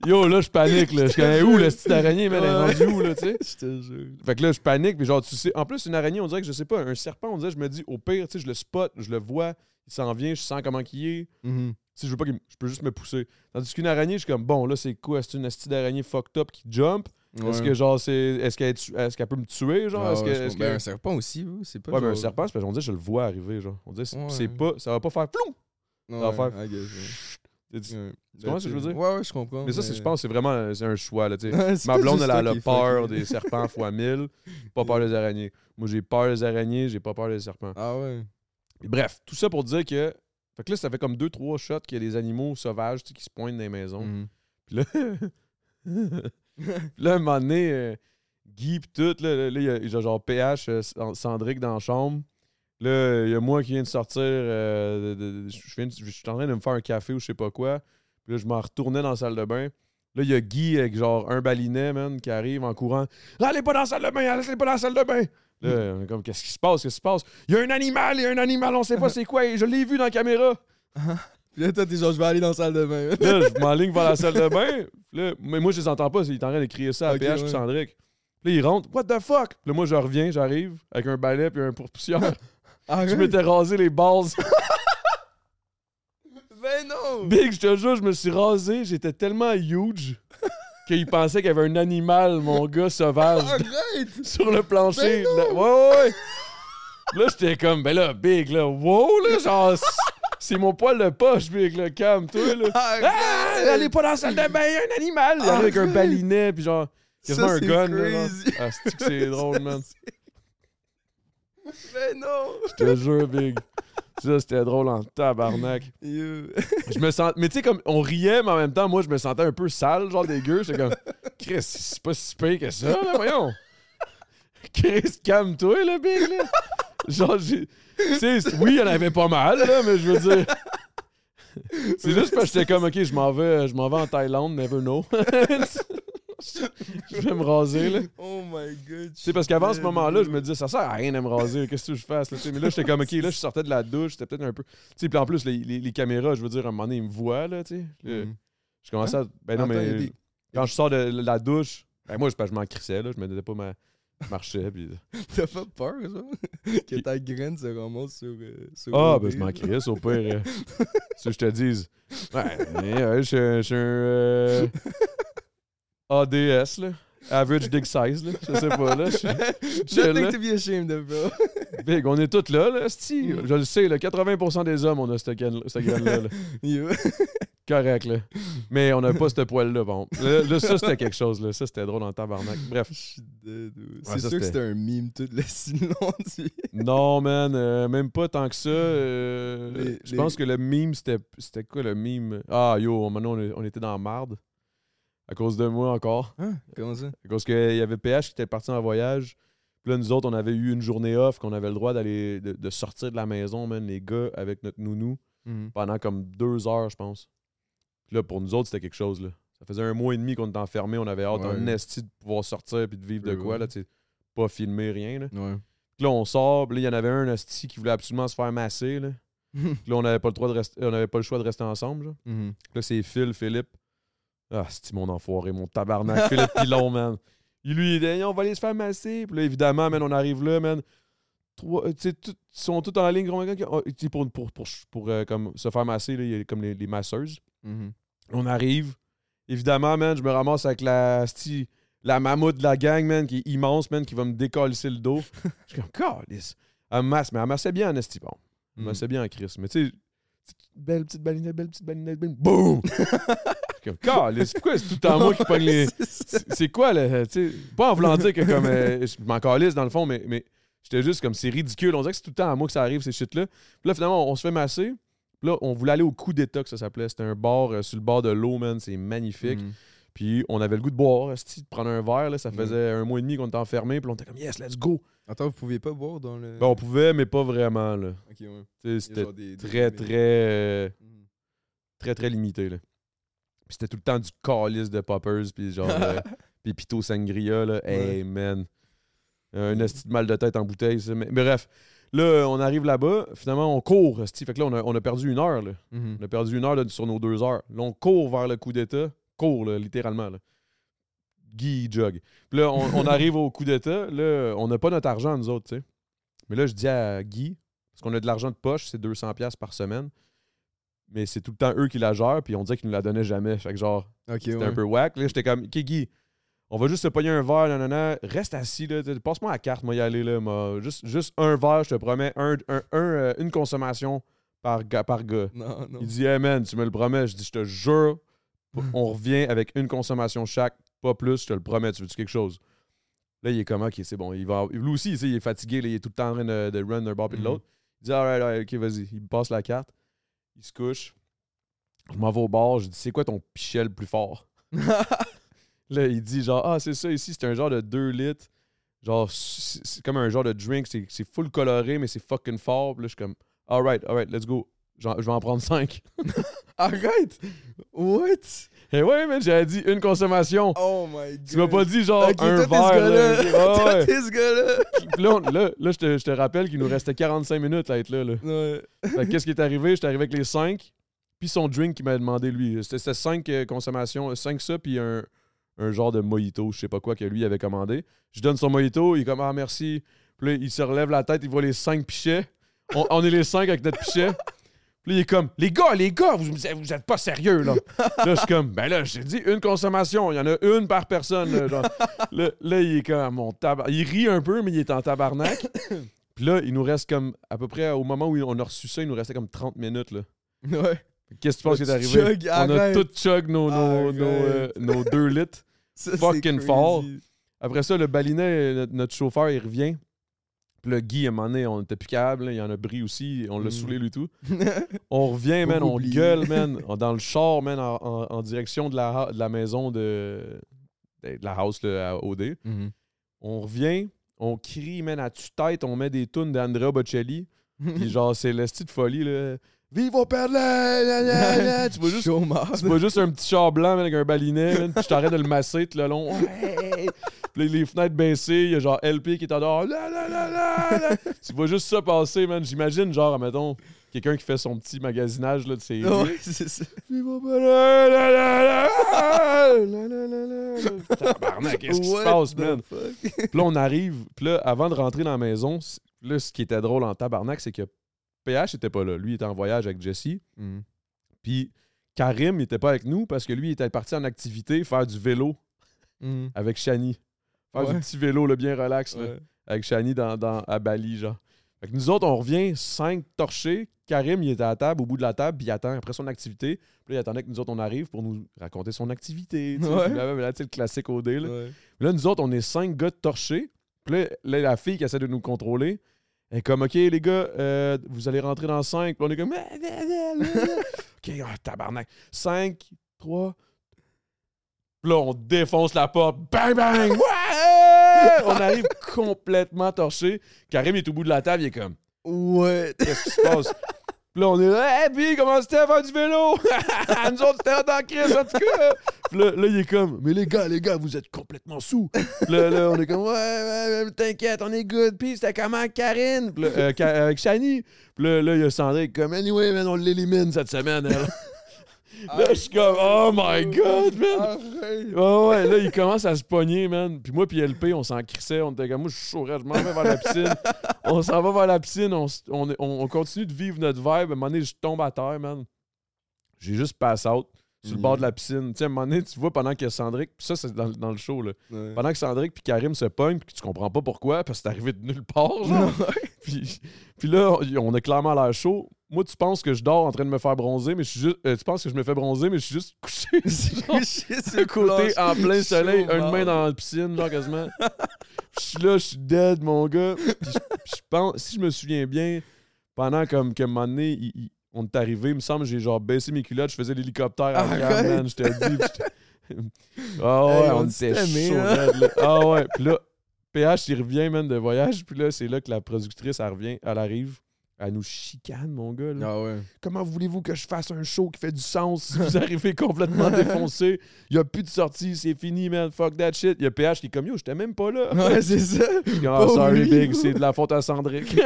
yo, là, je panique, là. Je connais où, le style d'araignée, mais elle est rendue où, là, tu sais? Je te jure. Fait que là, je panique, puis genre, tu sais. En plus, une araignée, on dirait que je sais pas, un serpent, on dirait, je me dis, au pire, tu sais, je le spot, je le vois, il s'en vient, je sens comment qu'il est. Mhm. Si je veux pas qu'il je peux juste me pousser. Tandis qu'une araignée, je suis comme bon, là c'est quoi? C'est une astuce d'araignée fucked up qui jump Est-ce que genre c'est est-ce qu'elle est qu'elle peut me tuer genre? Ah Est-ce que. Ben, que- un serpent aussi, c'est pas. Ouais, mais un genre- serpent, c'est parce qu'on que je le vois arriver genre. On que c'est- pas ça va pas faire ploum. Ça va faire- I guess, Tu- comprends ce que je veux dire? Ouais, ouais, je comprends. Mais ça c'est je pense c'est vraiment un choix là, Ma blonde juste elle a peur des serpents fois mille, pas peur des araignées. Moi j'ai peur des araignées, j'ai pas peur des serpents. Ah ouais. Et bref, tout ça pour dire que fait que là ça fait comme deux trois shots qu'il y a des animaux sauvages qui se pointent dans les maisons. Mhm. Puis là, là, un moment donné, euh, Guy pis tout, là, il y a- il y a genre PH, euh, Cendric dans la chambre. Là, il y a moi qui viens de sortir. euh, de- de- de- je viens de- je suis en train de me faire un café ou je sais pas quoi. Puis là, je m'en retournais dans la salle de bain. Là, il y a Guy avec genre un balinet, man, qui arrive en courant. Là, allez pas dans la salle de bain, allez pas dans la salle de bain. Là, on est comme, qu'est-ce qui se passe, qu'est-ce qui se passe? Il y a un animal, il y a un animal, on sait pas c'est quoi, et je l'ai vu dans la caméra. Puis là, toi, t'es genre, je vais aller dans la salle de bain. Là, je m'enligne vers la salle de bain. Là, mais moi, je les entends pas. Il est en train de crier ça à Ok, PH ouais. puis. Puis là, il rentre. What the fuck? Puis là, moi, je reviens, j'arrive avec un balai puis un pourpoussière. Arrête. je m'étais rasé les bases. Ben non! Big, je te jure, je me suis rasé. J'étais tellement huge qu'il pensait qu'il y avait un animal, mon gars, sauvage, Arrête! sur le plancher. Ben non! Ouais, ouais, ouais. Là, j'étais comme, ben là, Big, là, wow, là, genre, c'est- mon poil de poche, Big, là, calme-toi, là. Ah! Arrête! Allez pas dans la salle de bain, un animal! Arrive avec un balinet, puis genre, quasiment Ça, un gun, là. Ah, c'est drôle, man? Ben non! Je te jure, Big. Ça, c'était drôle en tabarnak. Je me sens. Mais tu sais, comme on riait, mais en même temps, moi, je me sentais un peu sale, genre dégueu. J'étais comme, Chris, c'est pas si pire que ça, là, voyons. Chris, calme-toi, là, Big, là. Genre, j'ai. Tu sais, c'est- oui, il y en avait pas mal, là, mais je veux dire. C'est juste parce que j'étais comme, ok, je m'en vais, je m'en vais en Thaïlande, never know. je vais me raser, là. Oh my god. Sais, parce qu'avant ce moment-là, je me disais, ça sert à rien de me raser, qu'est-ce que je fasse? Là, mais là, j'étais comme, ok, là, je sortais de la douche, c'était peut-être un peu. Tu sais, puis en plus, les, les- les caméras, je veux dire, à un moment donné, ils me voient, là, tu sais. Là, Mhm. Je commençais à. Ben non, mais quand je sors de la douche, ben moi, je, je m'en crissais, là, je me disais pas ma. Je marchais, puis. T'as pas peur, ça? que ta graine se remonte sur. euh, sur Ah, ben je m'en crisse, au pire. euh, si je te dise. Ouais, mais, ouais, je suis un- un. euh, ADS, là. Average Dick Size, là. Je sais pas, là. Je Nothing là. to be ashamed of, bro. Big, on est tous là, là, sti. Je le sais, là, 80% des hommes, on a cette graine- cette graine-là. là. Correct, là. Mais on n'a pas ce poil-là, bon. Là, là, ça, c'était quelque chose, là. Ça, c'était drôle en tabarnak. Bref. Je ouais. C'est sûr que c'était- un meme tout le sinon. tu- Non, man, euh, même pas tant que ça. euh, je les- pense que le meme, c'était quoi le meme? Ah, yo, maintenant, on, on était dans la marde. À cause de moi encore. Hein? Comment ça? À cause qu'il y avait PH qui était parti en voyage. Puis là, nous autres, on avait eu une journée off, qu'on avait le droit d'aller de, de sortir de la maison, man, les gars, avec notre nounou. Mhm. pendant comme deux heures, je pense. Puis là, pour nous autres, c'était quelque chose, là. Ça faisait un mois et demi qu'on était enfermés. On avait hâte Ouais. en esti de pouvoir sortir puis de vivre de quoi, ouais. là, tu sais. Pas filmer, rien, là. Ouais. Puis là, on sort. Puis là, il y en avait un esti qui voulait absolument se faire masser, là. Puis là, on n'avait pas, le droit de rester- on avait pas le choix de rester ensemble, genre. Mhm. Là, c'est Phil, Philippe. Ah, c'est mon enfoiré, mon tabarnak. Philippe Pilon, man. Il lui, il dit, on va aller se faire masser. Puis là, évidemment, man, on arrive là, man. Trois, euh, tout- ils sont tous en ligne. Pour, pour, pour, pour, euh, comme, se faire masser, là, il y a comme les, les masseuses. Mhm. On arrive. Évidemment, man, je me ramasse avec la, sti- la mammouth de la gang, man, qui est immense, man, qui va me décoller le dos. Je suis comme, calice. Elle masse, mais elle massait bien en esti, bon. Elle Mhm. massait bien en Chris. Mais tu sais, belle petite balinette, belle petite balinette. Boum! Comme, calice, pourquoi c'est tout le temps moi qui pogne les... C'est c'est quoi, là? tu sais, Pas en voulant dire que comme... euh, je m'en calisse, dans le fond, mais, mais j'étais juste comme, c'est ridicule. On dirait que c'est tout le temps à moi que ça arrive, ces shit-là. Puis là, finalement, on, on se fait masser. Puis là, on voulait aller au coup d'état, que ça s'appelait. C'était un bar euh, sur le bord de l'eau, man. C'est magnifique. Mhm. Puis on avait le goût de boire, de prendre un verre. Là. Ça Mhm. faisait un mois et demi qu'on était enfermés. Puis on était comme, yes, let's go. Attends, vous pouviez pas boire dans le. Ben, on pouvait, mais pas vraiment. Là. Ok, ouais. C'était des- très, très, euh, Mhm. très, très limité. Là. Puis c'était tout le temps du calice de poppers. Puis genre, euh, puis pito sangria. Là. Hey, man. Un esti de mal de tête en bouteille. ça. Mais, mais bref, là, on arrive là-bas. Finalement, on court. esti. Fait que là, on a, on a perdu une heure. Là. Mhm. On a perdu une heure là, sur nos deux heures. Là, on court vers le coup d'État. Court, là, littéralement. Là. Guy, jog. Puis là, on, on arrive au coup d'État. Là, on n'a pas notre argent, nous autres, tu sais. Mais là, je dis à Guy, parce qu'on a de l'argent de poche, c'est 200$ piastres par semaine. Mais c'est tout le temps eux qui la gèrent, puis on dirait qu'ils ne la donnaient jamais. Fait que genre, c'était ouais. un peu whack. Là, j'étais comme, OK, Guy, on va juste se pogner un verre, nanana. Reste assis, là. Passe-moi la carte, moi, y aller, là. moi. Juste, juste un verre, je te promets. Un, un- un, euh, une consommation par gars. Par gars. Non, non. Il dit, hey man, tu me le promets. Je dis, je te jure, on revient avec une consommation chaque, pas plus, je te le promets. Tu veux-tu quelque chose? Là, il est comme, ok, c'est bon. Il va, lui aussi, il est fatigué, là, il est tout le temps en train de, de run d'un bord puis de Mhm. l'autre. Il dit, alright, alright, ok, vas-y. Il me passe la carte. Il se couche. Je m'en vais au bar. Je dis, c'est quoi ton pichet le plus fort? Là, il dit, genre, ah, c'est ça ici, c'est un genre de 2 litres. Genre, c'est comme un genre de drink, c'est full coloré, mais c'est fucking fort. Puis là, je suis comme, alright, alright, let's go. Je vais en prendre 5. Arrête! What? Et ouais, man, j'avais dit une consommation. Oh my god. Tu m'as pas dit genre un verre. là. Toi, ouais. là, on- là, là, je, te, je te rappelle qu'il nous restait 45 minutes à être là. là. Ouais. Fait que qu'est-ce qui est arrivé? J'étais arrivé avec les 5, puis son drink qu'il m'avait demandé lui. C'était 5 consommations, 5 ça, puis un, un genre de mojito, je sais pas quoi, que lui avait commandé. Je donne son mojito, il est comme Ah merci. Puis là, il se relève la tête, il voit les 5 pichets. On, on est les 5 avec notre pichet. Là, il est comme Les gars, les gars, vous, vous êtes pas sérieux là. là, je suis comme Ben là, j'ai dit une consommation, il y en a une par personne. Là, genre. là, là, il est comme ah, mon tabar. Il rit un peu, mais il est en tabarnak. Puis là, il nous reste comme, à peu près, au moment où on a reçu ça, il nous restait comme 30 minutes. Là. Ouais. Qu'est-ce que tu penses qui est arrivé? chug, on a tout chug nos, nos, nos, euh, nos deux litres. Ça, Fucking fort. Après ça, le balinet, notre, notre chauffeur, il revient. Le Guy, à un moment donné, on était plus câble, là, il en a bris aussi, on l'a Mm. saoulé lui tout. On revient, man, on gueule, man, dans le char, man, en, en- en direction de la, de la maison de, de la house là, à OD. Mhm. On revient, on crie, man, à tue-tête, on met des tunes d'Andrea Bocelli. Puis genre, c'est l'esti de folie, là. Na, na, na. Tu vois juste juste un petit char blanc man, avec un balinet, man, puis je t'arrête de le masser tout le long. Puis les fenêtres baissées, il y a genre LP qui est en dehors. La, la, la, la, la. tu vois juste ça passer, man. J'imagine, genre, mettons, quelqu'un qui fait son petit magasinage là, de ses. Ouais, c'est ça. La, la, la, la, la, la, la, la. Tabarnak, qu'est-ce qui se passe, man? fuck? Puis là, on arrive. Puis là, avant de rentrer dans la maison, là, ce qui était drôle en tabarnak, c'est que PH pas là. Lui, il était en voyage avec Jesse. Mhm. Puis Karim, il était pas avec nous parce que lui, il était parti en activité faire du vélo Mhm. avec Shani. Faire Ouais. du petit vélo là, bien relax là, avec Shani dans, dans- à Bali, genre. Fait que nous autres, on revient, cinq torchés. Karim, il était à la table, au bout de la table, puis il attend après son activité. Puis là, il attendait que nous autres, on arrive pour nous raconter son activité. tu sais. Ouais. Tu sais, le classique OD. Là. Là, nous autres, on est cinq gars de torchés. Puis là, là, la fille qui essaie de nous contrôler, elle est comme, OK, les gars, euh, vous allez rentrer dans cinq. Puis on est comme, OK, ah, tabarnak. Cinq, trois. Puis là, on défonce la porte. Bang, bang! Ouais! On arrive complètement torché. Karim est au bout de la table, il est comme, Ouais. qu'est-ce qui se passe? Là, on est là, hey, puis comment c'était à faire du vélo? Nous autres, c'était dans crise, en tout cas. Puis là, il est comme, mais les gars, les gars, vous êtes complètement sous. Là, là, on est comme, ouais, ouais, t'inquiète, on est good. Puis c'était comment Karine? Puis euh, avec Shani. Puis là, là, il y a Sandrine comme, anyway, man, on l'élimine cette semaine. Là, je suis comme, oh my god, man. Arrête. Ouais, là, il commence à se pogner, man. Puis moi, puis LP, on s'en crissait. On était comme, moi, je suis chaud, je m'en vais vers la piscine. on s'en va vers la piscine. On, on, on- on continue de vivre notre vibe. À un moment donné, je tombe à terre, man. J'ai juste pass out sur le bord de la piscine. Tu sais, à un moment donné, tu vois, pendant que Sandrick, puis ça, c'est dans, dans le show, là. Ouais. Pendant que Sandrick puis Karim se pognent, puis tu comprends pas pourquoi, parce que c'est arrivé de nulle part, genre. puis, puis là, on- on a clairement l'air chaud. Moi, tu penses que je dors en train de me faire bronzer, mais je suis juste. euh, tu penses que je me fais bronzer, mais je suis juste couché. de côté en plein soleil, une main dans la piscine, genre quasiment. Je suis là, je suis dead, mon gars. Puis je, pense, si je me souviens bien, pendant comme qu'à un moment donné, il- il- on est arrivé, il me semble, j'ai genre baissé mes culottes, je faisais l'hélicoptère à man, je te dis. puis j'étais- Ah ouais, Hey, on, on était chaud, hein. là. Ah ouais, puis là, PH, il revient, man, de voyage, puis là, c'est là que la productrice, elle revient, elle arrive. Elle nous chicane, mon gars. Là. Ah ouais. Comment voulez-vous que je fasse un show qui fait du sens si vous arrivez complètement défoncé? Il n'y a plus de sortie, c'est fini, man. Fuck that shit. Il y a PH qui est comme yo, j'étais même pas là. Ouais, c'est ça. Oh sorry, oui. Big, c'est de la faute à Sandrick.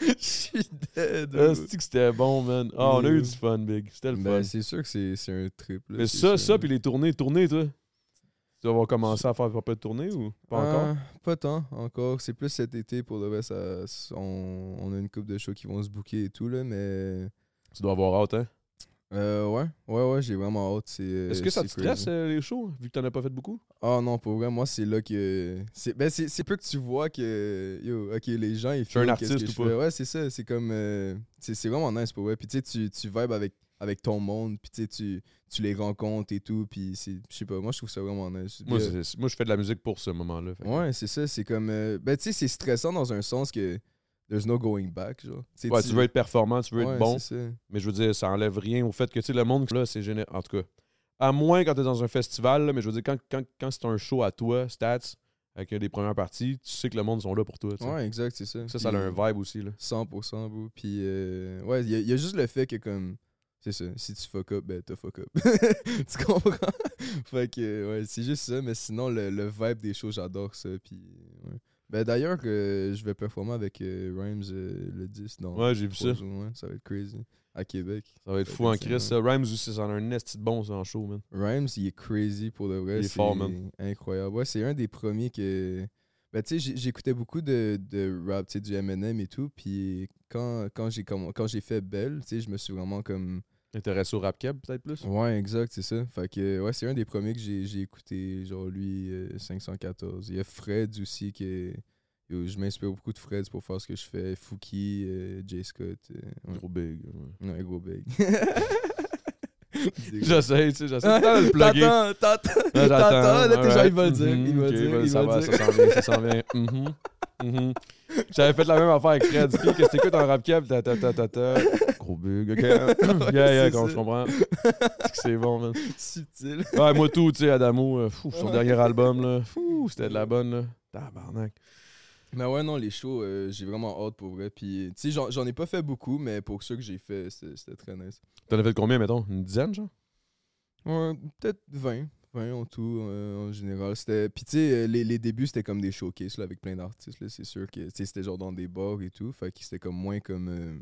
Je suis dead. Ah, c'est que c'était bon, man? Ah, on a eu du fun, Big. C'était le fun. Ben, c'est sûr que c'est c'est un trip. là, Mais c'est ça, sûr. ça, puis les tournées, tournées, toi? Tu vas commencer à faire pas peu de tournées ou pas encore? Ah, Pas tant encore. C'est plus cet été pour le reste. ça- on, on a une couple de shows qui vont se booker et tout, là, mais. Tu dois avoir hâte, hein? Euh, ouais, ouais, ouais, j'ai vraiment hâte. c'est- Est-ce que ça te stresse, euh, les shows, vu que t'en as pas fait beaucoup? Ah non, pour vrai, moi, c'est là que. C'est ben, c'est peu que tu vois que. Yo, ok, les gens, ils suis un artiste que ou pas? fais. Ouais, c'est ça. C'est comme. euh, c'est vraiment nice pour vrai. Puis tu sais, tu, tu vibes avec, avec ton monde. Puis tu tu- les rencontres et tout. Puis c'est. Je sais pas, moi, je trouve ça vraiment nice. Moi, euh, moi, je fais de la musique pour ce moment-là. Ouais, c'est ça. C'est comme. euh, ben, tu sais, c'est stressant dans un sens que. There's no going back, genre. Ouais, tu veux être performant, tu veux ouais, être bon. Mais je veux dire, ça enlève rien au fait que, tu sais, le monde, là, c'est général. En tout cas, à moins quand t'es dans un festival, là, mais je veux dire, quand, quand, quand c'est un show à toi, Stats, avec des premières parties, tu sais que le monde sont là pour toi. tu sais. Ouais, exact, c'est ça. Ça, ça a un vibe aussi. Là. 100%, bro. Puis, euh, ouais, il y, y a juste le fait que, comme, c'est ça, si tu fuck up, ben, t'as fuck up. tu comprends? fait que, ouais, c'est juste ça, mais sinon, le, le vibe des shows, j'adore ça. Puis, ouais. Ben, d'ailleurs, euh, je vais performer avec euh, Rhymes euh, le 10. dans Ouais, j'ai vu ça. jours, ouais, ça va être crazy. À Québec. Ça va être fou en Chris. ça. Rhymes aussi, ça en a un de bon, ça, en show, man. Rhymes, il est crazy pour de vrai. Il est c'est fort, man. Incroyable. Ouais, c'est un des premiers que. Ben, tu sais, j'écoutais beaucoup de, de rap, tu sais, du Eminem et tout. Puis quand, quand j'ai quand j'ai fait Belle, tu sais, je me suis vraiment comme. Intéressé au rap cab, peut-être plus? Ouais, exact, c'est ça. Fait que, ouais, c'est un des premiers que j'ai j'ai écouté, genre lui, euh, 514. Il y a Fred aussi, qui est. yo, je m'inspire beaucoup de Fred pour faire ce que je fais. Fouki, euh, Jay Scott. euh, ouais. Gros big. ouais. Ouais, gros big. J'essaie, tu sais, j'essaie tout le plugger. T'attends, t'attends. T'attends, là, tes gens, ils vont le dire. Mhm, Ils vont ok, dire, ils ça va, dire. ça s'en vient, ça s'en vient. Mhm, mhm. J'avais fait la même affaire avec Fred. Puis, que t'écoutes en rap cab? Ta, ta, ta, ta, ta. Gros bug, ok? yeah, yeah, quand je comprends. C'est bon, man. Subtil. Ouais, moi tout, tu sais, Adamo, euh, fou, son dernier album, là. Fou, c'était de la bonne, là. Tabarnak. Mais ouais, non, les shows, euh, j'ai vraiment hâte pour vrai. Puis, tu sais, j'en- ai pas fait beaucoup, mais pour ceux que j'ai fait, c'était c'était très nice. T'en as fait combien, mettons? Une dizaine, genre? Ouais, peut-être 20. 20 en tout, euh, en général. C'était... Puis, tu sais, euh, les, les débuts, c'était comme des showcases là, avec plein d'artistes. là. C'est sûr que, tu c'était genre dans des bars et tout. Fait que c'était comme moins comme euh,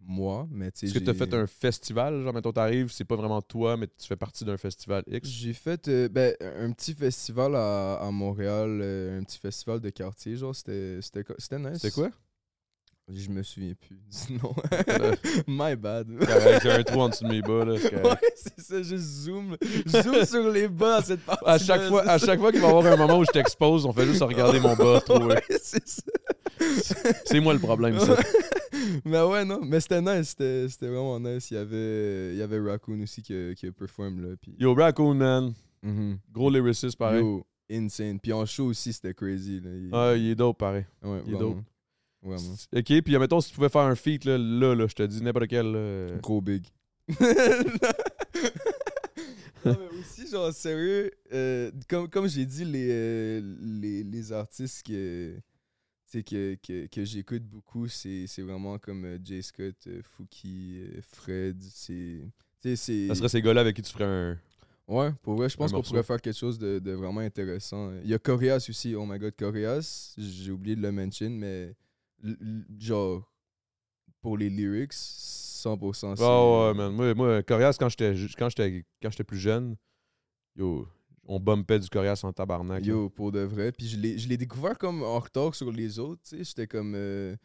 moi. Mais, tu Est-ce que t'as j'ai- fait un festival? Genre, mettons, t'arrives, c'est pas vraiment toi, mais tu fais partie d'un festival X. J'ai fait euh, ben, un petit festival à, à Montréal, un petit festival de quartier, genre, c'était c'était co- c'était nice. C'était quoi? Je me souviens plus. Non. Euh, My bad. J'ai un trou en dessous de mes bas, là. Ouais, c'est ça, je zoome. Je zoome sur les bas à cette partie. À chaque fois, à chaque fois qu'il va y avoir un moment où je t'expose, on fait juste regarder mon bas. Ouais, c'est ça. C'est moi le problème, ça. Mais ouais, non, mais c'était nice, c'était c'était vraiment nice. Il y avait, il y avait Raccoon aussi qui a, qui a perform là. Puis... Yo, Raccoon, man. Mhm. Gros lyriciste, pareil. Yo, insane. Puis en show aussi, c'était crazy. Là. Il- Ah, il est dope, pareil. ouais, il est vraiment. Vraiment. Ok, puis mettons, si tu pouvais faire un feat, là, là, là je te dis n'importe quel. Gros big. Non, mais aussi, genre, sérieux, euh, comme, comme j'ai dit, les, euh, les, les artistes que. Tu tu sais, que, que, que j'écoute beaucoup, c'est c'est vraiment comme euh, Jay Scott, euh, Fouki, euh, Fred. C'est. tu sais, c'est- Ça serait ces gars-là avec qui tu ferais un. Ouais, pour vrai, je pense qu'on morceau. pourrait faire quelque chose de, de vraiment intéressant. Il y a Coréas aussi, oh my god, Coréas, j'ai oublié de le mention, mais genre, pour les lyrics, 100%. c'est- Ah ouais, man. Moi, moi Corias, quand j'étais quand j'étais quand j'étais plus jeune, yo, on bumpait du Corias en tabarnak. là. Yo, pour de vrai. Puis je l'ai je l'ai découvert comme en retard sur les autres, tu sais. J'étais comme. euh,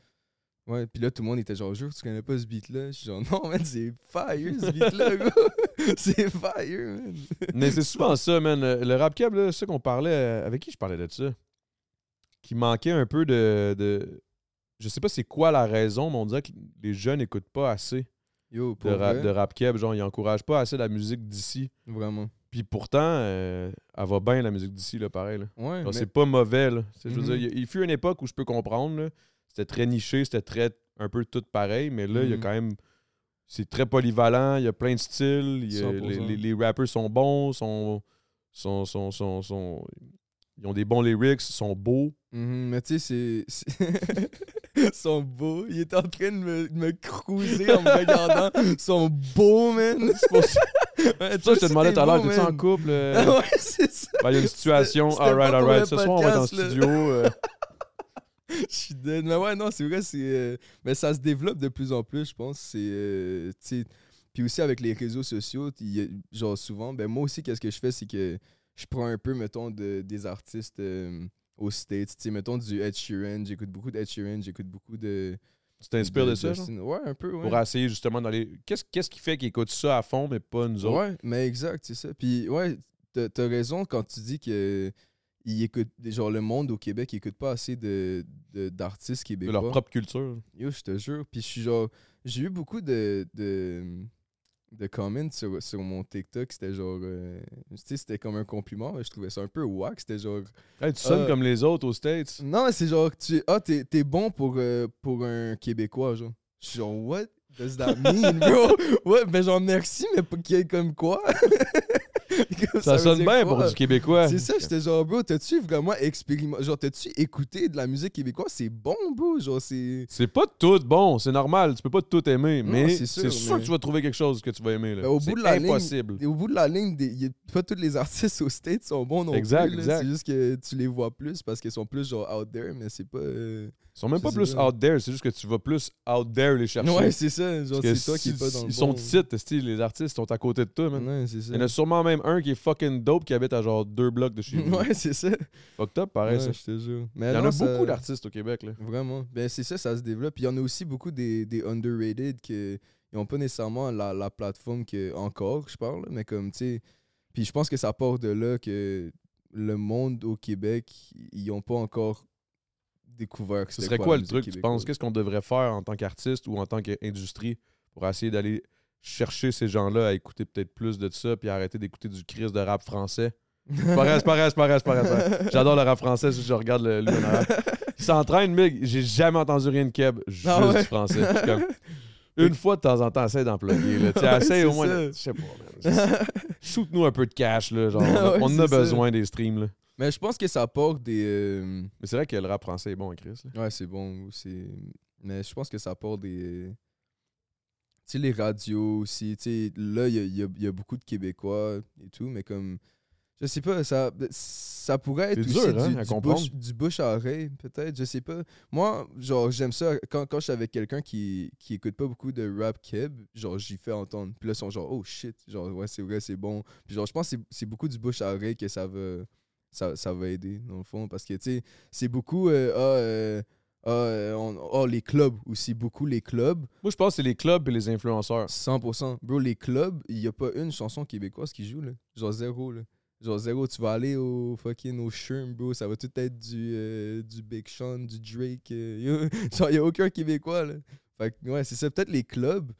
Ouais, puis là, tout le monde était genre, jure, tu connais pas ce beat-là? Je suis genre, non, man, c'est fire, ce beat-là, gros. c'est fire, man. Mais c'est souvent ça, man. Le le rap cab, là, c'est ça qu'on parlait. euh, Avec qui je parlais de ça? Qui manquait un peu de. de... Je sais pas c'est quoi la raison, mais on dirait que les jeunes n'écoutent pas assez Yo, de rap, de rap keb. Genre, ils encouragent pas assez la musique d'ici. vraiment. Puis pourtant, euh, elle va bien la musique d'ici, là, pareil. Là. Ouais, Genre, mais- C'est pas mauvais, là. Je veux Mhm. dire, il fut une époque où je peux comprendre. C'était très niché, c'était très un peu tout pareil, mais là, il y a Mhm. quand même. C'est très polyvalent, il y a plein de styles, il y a- les, 100%. les- les rappers sont bons, sont, sont, sont, sont, sont- ils ont des bons lyrics, sont beaux. Mhm, mais tu sais, c'est. sont beaux. Il est en train de me, de me cruiser en me regardant. Sont beaux, man. C'est pour ça Ouais, je te demandais tout à l'heure, t'es t'es-tu en couple? euh? Ah ouais, c'est ça. Ben, il y a une situation, alright, alright. Ce soir, on va être en studio. euh, Je suis dead. Mais ouais, non, c'est vrai, c'est. euh, Mais ça se développe de plus en plus, je pense. C'est. Puis aussi avec les réseaux sociaux, il y a- genre souvent, ben moi aussi, qu'est-ce que je fais, c'est que je prends un peu, mettons, de, des artistes euh, aux States. Tu sais, mettons du Ed Sheeran, j'écoute beaucoup d'Ed Sheeran, j'écoute beaucoup de. tu t'inspires de, ça, genre? Ouais, un peu, ouais. Pour essayer justement d'aller. Qu'est-ce qu'est-ce qui fait qu'ils écoutent ça à fond, mais pas nous autres? Ouais, mais exact, c'est ça. Puis ouais, t'as t'as raison quand tu dis que il écoute, genre le monde au Québec, il écoute pas assez de de- d'artistes de québécois. leur propre culture. Yo, je te jure. Puis je suis genre, j'ai eu beaucoup de de, de comments sur, sur mon TikTok. C'était genre, euh, tu sais, c'était comme un compliment. mais Je trouvais ça un peu wack. C'était genre, Hey, tu sonnes Ah. comme les autres aux States. non, mais c'est genre, tu ah, t'es t'es bon pour, euh, pour un Québécois, genre. Je suis genre, what does that mean, bro? ouais, ben genre, merci, mais pour qui est comme quoi? Ça, sonne bien pour du Québécois. C'est ça, j'étais genre, bro, t'as-tu vraiment expérimenté? Genre, t'as-tu écouté de la musique québécoise? C'est bon, bro. Genre, c'est. C'est pas tout bon, c'est normal. Tu peux pas tout aimer, Non, mais c'est sûr, que tu vas trouver quelque chose que tu vas aimer. là. Ben, au C'est bout de la ligne, impossible. Et au bout de la ligne, des- pas tous les artistes aux States sont bons non Exact, plus. C'est juste que tu les vois plus parce qu'ils sont plus genre out there, mais c'est pas. euh, Ils sont même pas plus out there, c'est juste que tu vas plus out there les chercher. Ouais, c'est ça. Genre, c'est toi qui si- es pas dans le Ils sont titres, esti, les artistes sont à côté de toi, man. Ouais, c'est ça. Il y en a sûrement même un qui est fucking dope qui habite à genre deux blocs de chez vous. Ouais, c'est ça. Fucked up, pareil, Ouais, ça. je te jure. Mais Il y en a ça- beaucoup d'artistes au Québec, là. Vraiment. Ben, c'est ça, ça se développe. Puis il y en a aussi beaucoup des, des underrated qui n'ont pas nécessairement la, la plateforme que encore, je parle, mais comme, tu sais. Puis je pense que ça part de là que le monde au Québec, ils n'ont pas encore découvert que Ce serait quoi la le truc, tu penses? Qu'est-ce qu'on devrait faire en tant qu'artiste ou en tant qu'industrie pour essayer d'aller chercher ces gens-là à écouter peut-être plus de ça puis arrêter d'écouter du crise de rap français? C'est pas vrai, c'est pas vrai, pas. J'adore le rap français si je regarde le, le rap. Il s'entraîne, mec. J'ai jamais entendu rien de keb, juste Ah ouais? du français. Comme, une fois de temps en temps, essaye d'en plugger. Là. Tu sais, Ouais, essaye au c'est moins. Je sais pas, man. Shoot-nous un peu de cash, là. Genre, on a, Ouais, on en a c'est ça. besoin des streams, là. Mais je pense que ça porte des. euh, Mais c'est vrai que le rap français est bon, Chris. là. Ouais, c'est bon. c'est Mais je pense que ça porte des. Sais, les radios aussi. Tu sais, là, il y a, y y beaucoup de Québécois et tout, mais comme. Je sais pas, ça, ça pourrait être aussi hein, du, à du bouche, du bouche à oreille, peut-être. Je sais pas. Moi, genre, j'aime ça quand, quand je suis avec quelqu'un qui, qui écoute pas beaucoup de rap keb, genre, j'y fais entendre. Puis là, ils sont genre, oh shit, genre, ouais, c'est vrai, c'est bon. Puis genre, je pense que c'est- beaucoup du bouche à oreille que ça va, ça, ça va aider, dans le fond. Parce que, tu sais, c'est beaucoup, ah, euh, ah, euh, on- ah, les clubs aussi, beaucoup les clubs. Moi, je pense que c'est les clubs et les influenceurs. 100%. Bro, les clubs, il y a pas une chanson québécoise qui joue, là. Genre zéro, là. Genre zéro, tu vas aller au fucking au Sherm, bro, ça va tout être du, euh, du Big Sean, du Drake. euh, yo. genre, il y a aucun Québécois, là. Fait que, ouais, c'est ça, peut-être les clubs.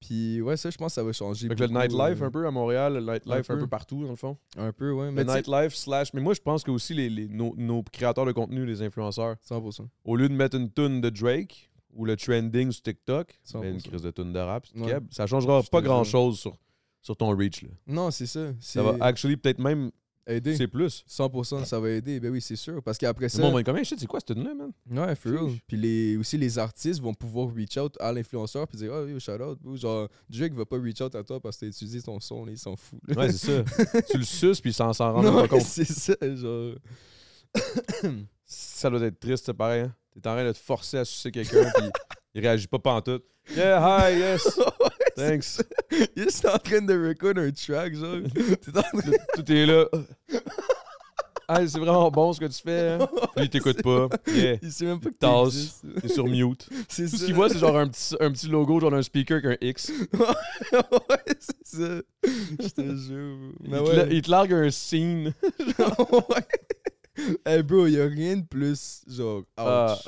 Puis, ouais, ça, je pense que ça va changer. Que le nightlife euh, un peu à Montréal, le nightlife un un peu. peu partout, dans le fond. Un peu, ouais. Le Mais sais, nightlife slash. Mais moi, je pense que aussi les, les- nos, nos créateurs de contenu, les influenceurs, 100%. au lieu de mettre une tune de Drake ou le trending sur TikTok, 100%. mais une crise de tune de rap, Ouais. keb, ça changera pas grand chose sur, sur ton reach. Là. Non, c'est ça. Ça va actually peut-être même Aider. C'est plus. 100%, ça va aider. Ben oui, c'est sûr. Parce qu'après ça. monde va être comme, hey, shit, c'est quoi cette tune-là, man? Ouais, for real. Puis les, aussi, les artistes vont pouvoir reach out à l'influenceur puis dire, oh, yo, shout out. Genre, Drake va pas reach out à toi parce que t'as utilisé ton son, là, ils s'en là. Ouais, c'est ça. tu le suces, puis sans s'en rendre pas compte. c'est ça, genre. Ça doit être triste, c'est pareil. Hein? T'es en train de te forcer à sucer quelqu'un, puis il réagit pas pantoute. Yeah, hi, yes, thanks. Il est juste en train de record un track, genre. T'es en train Tout est là. Ah, c'est vraiment bon ce que tu fais. Hein? Il t'écoute pas. Yeah. Il sait même pas que Tasse. T'es sur mute. Tout ça. ce qu'il voit, c'est genre un petit, un petit logo, genre un speaker avec un X. ouais, c'est ça. Je te jure. Il, Mais te, ouais. la- il te largue un scene. ouais. Hey bro, y a rien de plus, genre, ouch. Ah.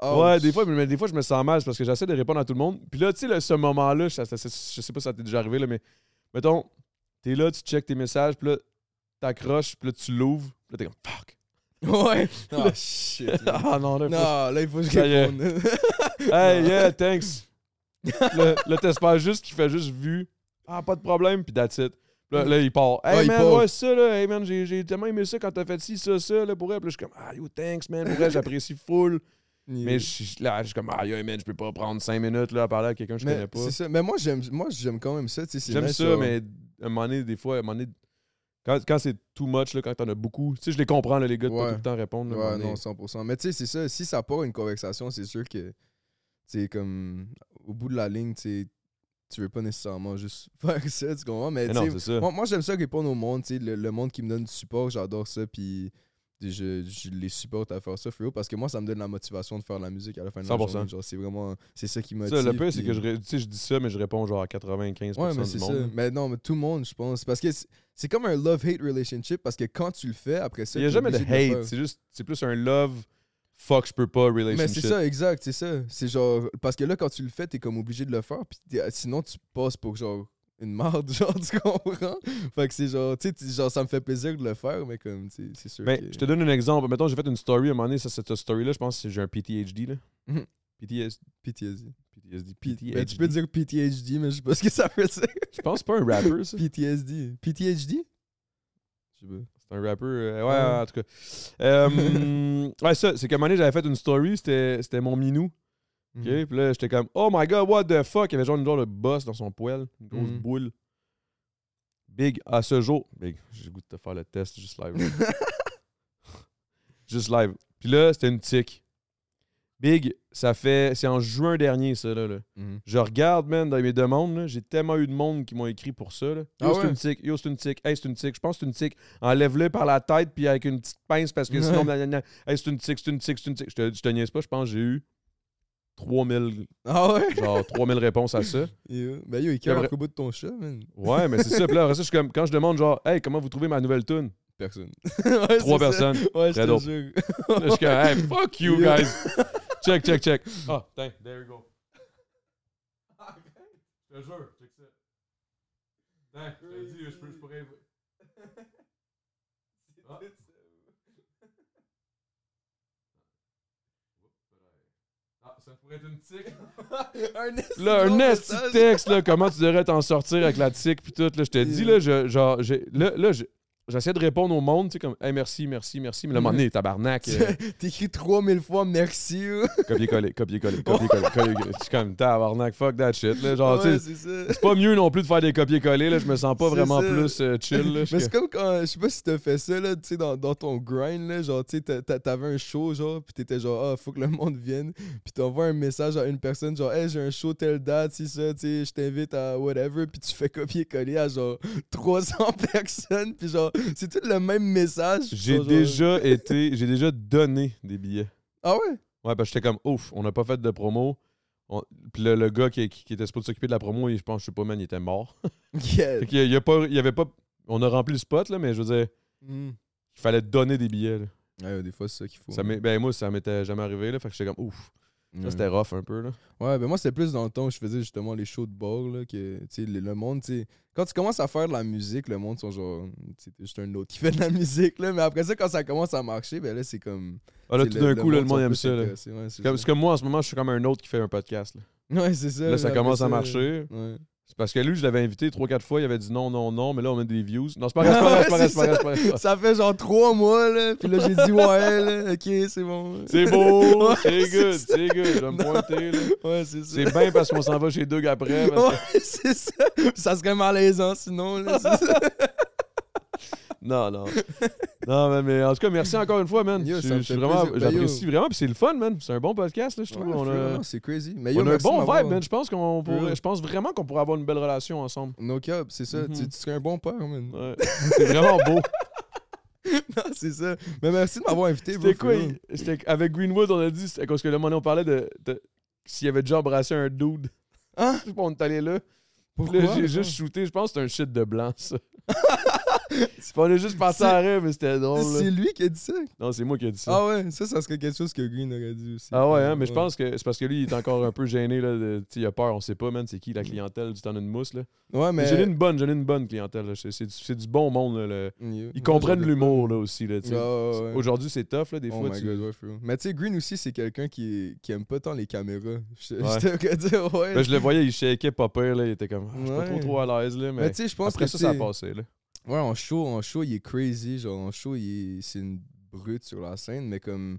Ouais, des fois, mais des fois, je me sens mal parce que j'essaie de répondre à tout le monde. Puis là, tu sais, ce moment-là, je sais pas si ça t'est déjà arrivé, là, mais mettons, t'es là, tu checkes tes messages, puis là, t'accroches, puis là, tu l'ouvres, puis là, t'es comme fuck. Ouais. Ah, shit. man. ah non, là, faut- Non, là, il faut que je réponde. Hey, yeah, thanks. là, là t'espères juste qu'il fait juste vu. Ah, pas de problème, puis that's it. Là, là, il part. Hey, Ouais, il man, part. ouais, ça, là. Hey, man, j'ai tellement aimé ça quand t'as fait ci, ça, ça, là, pour elle. Puis là, je suis comme, ah, yo, thanks, man. Pour vrai, j'apprécie full. Mais je là, je suis comme, ah, yo, man, je peux pas prendre 5 minutes, là, à parler à quelqu'un que je Mais connais pas. c'est ça. Mais moi, j'aime moi, j'aime quand même ça. tu sais, c'est J'aime ça, genre. mais à un moment donné, des fois, à un moment donné, quand, quand c'est too much, là, quand t'en as beaucoup, tu sais, je les comprends, là, les gars, de pas Ouais. tout le temps répondre. là, Ouais, non, donné. 100%. Mais tu sais, c'est ça. Si ça part une conversation, c'est sûr que, tu comme, au bout de la ligne, tu tu veux pas nécessairement juste faire ça, tu comprends? Mais, Mais tu non, sais, c'est ça. moi, moi, j'aime ça répondre au monde, tu sais, le, le monde qui me donne du support, j'adore ça, puis je, je les supporte à faire ça, frérot, parce que moi, ça me donne la motivation de faire de la musique à la fin de la 100%. journée. Genre, c'est vraiment, c'est ça qui motive. Ça, le pire, c'est que je, ré- tu sais, je dis ça, mais je réponds genre à 95% Ouais, mais du c'est monde. ça. Mais non, mais tout le monde, je pense. Parce que c'est- comme un love-hate relationship, parce que quand tu le fais, après ça, Il n'y a jamais de hate, c'est juste, c'est plus un love, fuck, je peux pas relationship. Mais c'est ça, exact, c'est ça. C'est genre. Parce que là, quand tu le fais, t'es comme obligé de le faire. Puis sinon, tu passes pour genre une marde, genre, tu comprends? Fait que c'est genre, tu sais, genre, ça me fait plaisir de le faire, mais comme, tu sais, c'est sûr. Ben, que... je te donne un exemple. Mettons, j'ai fait une story à un moment donné, ça, cette story-là, je pense que j'ai un PTHD, là. Mhm. PTS, PTSD. PTSD, P- PTHD. Ben, tu peux dire PTHD, mais je sais pas ce que ça veut dire. Je pense pas un rapper, ça. PTSD. PTHD? Je sais pas. C'est un rapper. euh, ouais, Ah. en tout cas. Euh, ouais, ça, c'est qu'à un moment donné, j'avais fait une story, c'était c'était mon minou. OK? Mhm. Puis là, j'étais comme, oh my god, what the fuck? Il y avait genre une genre de bosse dans son poêle, une grosse Mhm. boule. Big, à ce jour. Big, j'ai le goût de te faire le test juste live. juste live. Puis là, c'était une tique. Big, ça fait. C'est en juin dernier, ça, là. là. Mhm. Je regarde, man, dans mes demandes, j'ai tellement eu de monde qui m'ont écrit pour ça. Là. Yo, Ah c'est ouais? une tique. Yo, c'est une tique. Hey, c'est une tique. Je pense que c'est une tique. Enlève-le par la tête, puis avec une petite pince, parce que sinon, hey, c'est une tique, c'est une tique, c'est une tique. Je te, je te niaise pas, je pense que j'ai eu 3000, Ah ouais? genre 3000 réponses à ça. Yo. Ben yo, il cœur au bout de ton chat, man. Ouais, mais c'est ça. Puis là, après ça, je suis comme, quand je demande, genre, hey, comment vous trouvez ma nouvelle tune? Personne. Ouais, Trois c'est ça. personnes. Ouais, je Très te dope. jure. Là, je suis comme, hey, fuck you, Yeah. guys. check, check, check. Ah, tiens, there you go. Je te jure, check ça. Tiens, je te dis, je, peux, je pourrais. Ah. Ça pourrait être une tique. un esti Là, de un esti texte, là, comment tu devrais t'en sortir avec la tique puis tout. Là, je te dis, là, je, genre, j'ai, là, là, je- j'essaie de répondre au monde, tu sais, comme, hey, merci, merci, merci. Mais un moment donné, tabarnak. euh, T'écris 3000 fois merci. ou- copier-coller, copier-coller, copier-coller. Je suis comme, tabarnak, fuck that shit. Là, genre, tu Ouais, sais, c'est ça. c'est pas mieux non plus de faire des copier-coller. Là, je me sens pas C'est vraiment ça. plus euh, chill. Là, je Mais suis c'est comme quand, je sais pas si t'as fait ça, là, tu sais, dans, dans ton grind, là, genre, tu sais, t'a- t'a- t'avais un show, genre, pis t'étais genre, ah, faut que le monde vienne, pis t'envoies un message à une personne, genre, hey, j'ai un show telle date, si ça, tu sais, je t'invite à whatever, pis tu fais copier-coller à genre 300 personnes, pis genre, c'est tout le même message. J'ai déjà été, j'ai déjà donné des billets. Ah ouais? Ouais, parce que j'étais comme, ouf, on n'a pas fait de promo. On- Puis le, le gars qui, qui, qui était supposé s'occuper de la promo, il- je pense, je sais pas, man, il était mort. Yeah. Fait il y a pas, il y avait pas. On a rempli le spot, là, mais je veux dire, Mm. il fallait donner des billets. là. Ouais, des fois, c'est ça qu'il faut. Ça m'est- ben, moi, ça m'était jamais arrivé, là. Fait que j'étais comme, ouf. C'était rough un peu, là. Ouais, ben moi, c'était plus dans le temps où je faisais justement les shows de bord, là, que, tu sais, le, le monde, tu sais, quand tu commences à faire de la musique, le monde sont genre, t'es juste un autre qui fait de la musique, là, mais après ça, quand ça commence à marcher, ben là, c'est comme... Ah, là, tout d'un coup, le monde aime ça, là. Ouais, c'est C'est comme, ça. c'est comme moi, en ce moment, je suis comme un autre qui fait un podcast, là. Ouais, c'est ça. Là, ça commence à marcher. Ouais. C'est parce que lui, je l'avais invité 3-4 fois, il avait dit non, non, non, mais là, on met des views. Non, c'est pas grave, c'est pas grave, c'est pas grave, c'est pas grave. Ça fait genre trois mois, là. Puis là, j'ai dit ouais, là. Ok, c'est bon. C'est beau, Ouais, c'est good, c'est good. Je vais me pointer, là. Ouais, c'est ça. C'est bien parce qu'on s'en va chez Doug après. parce que- Ouais, c'est ça. Ça serait malaisant sinon, là. c'est ça. Non, non. non, mais, mais en tout cas, merci encore une fois, man. Yo, Je- ça me je suis fait vraiment, plaisir. Ben, yo. j'apprécie vraiment, puis c'est le fun, man. C'est un bon podcast, là, je trouve. Ouais, on a, c'est crazy. Mais on a un merci bon de m'avoir- vibe, man. Je pense qu'on pourrait, je pense vraiment qu'on pourrait avoir une belle relation ensemble. No cap, c'est ça. Mhm. tu, tu serais un bon père, man. Ouais. c'est vraiment beau. non, c'est ça. Mais merci de m'avoir invité, bro. C'était for quoi? real. il- c'était- avec Greenwood, on a dit, c'était parce que là, on parlait de, de- s'il avait déjà embrassé un dude. Hein? Je sais pas, on est allé là. Puis Pourquoi? là, j'ai juste shooté. Je pense que c'était un shit de blanc, ça. On est juste parti à rêve, mais c'était drôle. C'est lui qui a dit ça? Non, c'est moi qui ai dit ça. Ah ouais, ça, ça serait quelque chose que Green aurait dit aussi. Ah ouais, hein, mais je pense que c'est parce que lui, il est encore un peu gêné. Là, de- il a peur, on sait pas, man, c'est qui la clientèle du temps d'une mousse. Là. Ouais, Mais. J'ai une bonne, j'ai une bonne clientèle. C'est, du, du bon monde. là, le- Yo. Ils comprennent l'humour là, aussi. Là, ouais. Aujourd'hui, c'est tough. Là, des Oh fois, my tu- god, ouais. Mais tu sais, Green aussi, c'est quelqu'un qui, qui aime pas tant les caméras. Je te dire, ouais. Ben, je le voyais, il shakeait pas pire. Là, il était comme, ah, je suis pas trop trop à l'aise. Là, mais Mais après ça, ça a passé. Là. Ouais, en show, en show, il est crazy. Genre, en show, c'est une brute sur la scène. Mais comme,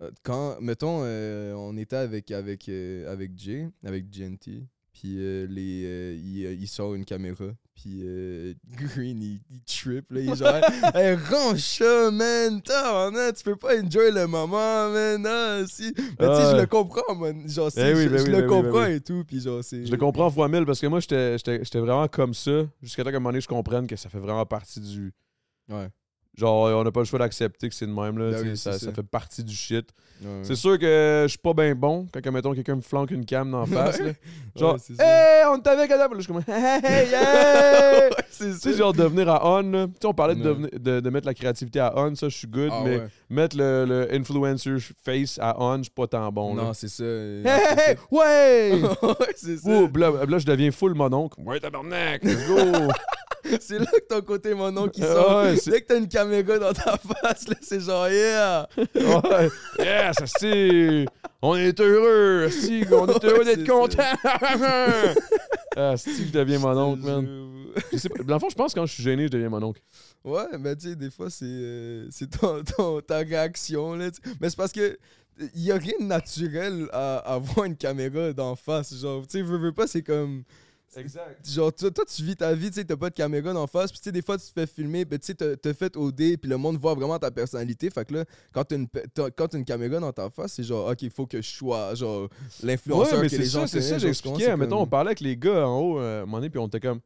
euh, quand, mettons, euh, on était avec, avec, euh, avec Jay, avec GNT. Puis euh, les, il sort une caméra. Puis euh, Green, il, il trip. Là, il est genre, hey, range ça, man. Tabarnak, tu peux pas enjoy le moment, man. Ah, si. Mais tu sais, je Ouais. le comprends, man. Genre, si, Eh oui, je, ben je oui, le ben ben comprends et tout. Puis genre, c'est. Je le comprends fois mille parce que moi, j'étais vraiment comme ça. Jusqu'à temps qu'à un moment donné, je comprenne que ça fait vraiment partie du. Ouais. Genre, on n'a pas le choix d'accepter que c'est de même. Là, Ben oui, ça, c'est ça ça. fait partie du shit. ouais. C'est sûr que je suis pas bien bon quand, mettons, quelqu'un me flanque une cam la face. là. Genre, Ouais, hey, on avec Adam. Là, je suis comme, hey! Ouais, c'est Tu sais, genre, devenir à on. là. Tu sais, on parlait de, devenir- de, de mettre la créativité à on, ça, je suis good. Ah mais mettre le, le influencer face à on, je suis pas tant bon. Non, c'est ça. Hey, hey, hey, ouais! ouais, c'est ça. Ouh, là, là, je deviens full mononcle. Ouais, tabarnak, let's go! C'est là que ton côté monon qui Ah sort. ouais, c'est- Dès que t'as une caméra dans ta face, là, c'est genre yeah. ouais, yes, c'est. On est heureux, si, on est heureux d'être content! ah, si, je deviens mon oncle, man. Dans le fond, je pense que quand je suis gêné, je deviens mon oncle. Ouais, mais tu sais, des fois, c'est euh, c'est ton, ton- ta réaction. Là, mais c'est parce que il y a rien de naturel à, à avoir une caméra d'en face. Genre, tu sais, veux, veux pas, c'est comme. Exact. Genre, toi, toi, tu vis ta vie, tu sais, t'as pas de caméra d'en face, puis tu sais, des fois, tu te fais filmer, ben, tu sais, t'as t'as fait OD, puis le monde voit vraiment ta personnalité. Fait que là, quand t'as une, pe- t'as- quand t'as une caméra dans ta face, c'est genre, ok, il faut que je sois, genre, Ouais, l'influenceur mais que c'est les gens ça, c'est ça, j'expliquais. Mettons, on parlait avec les gars en haut, euh, à un moment donné, puis on était comme.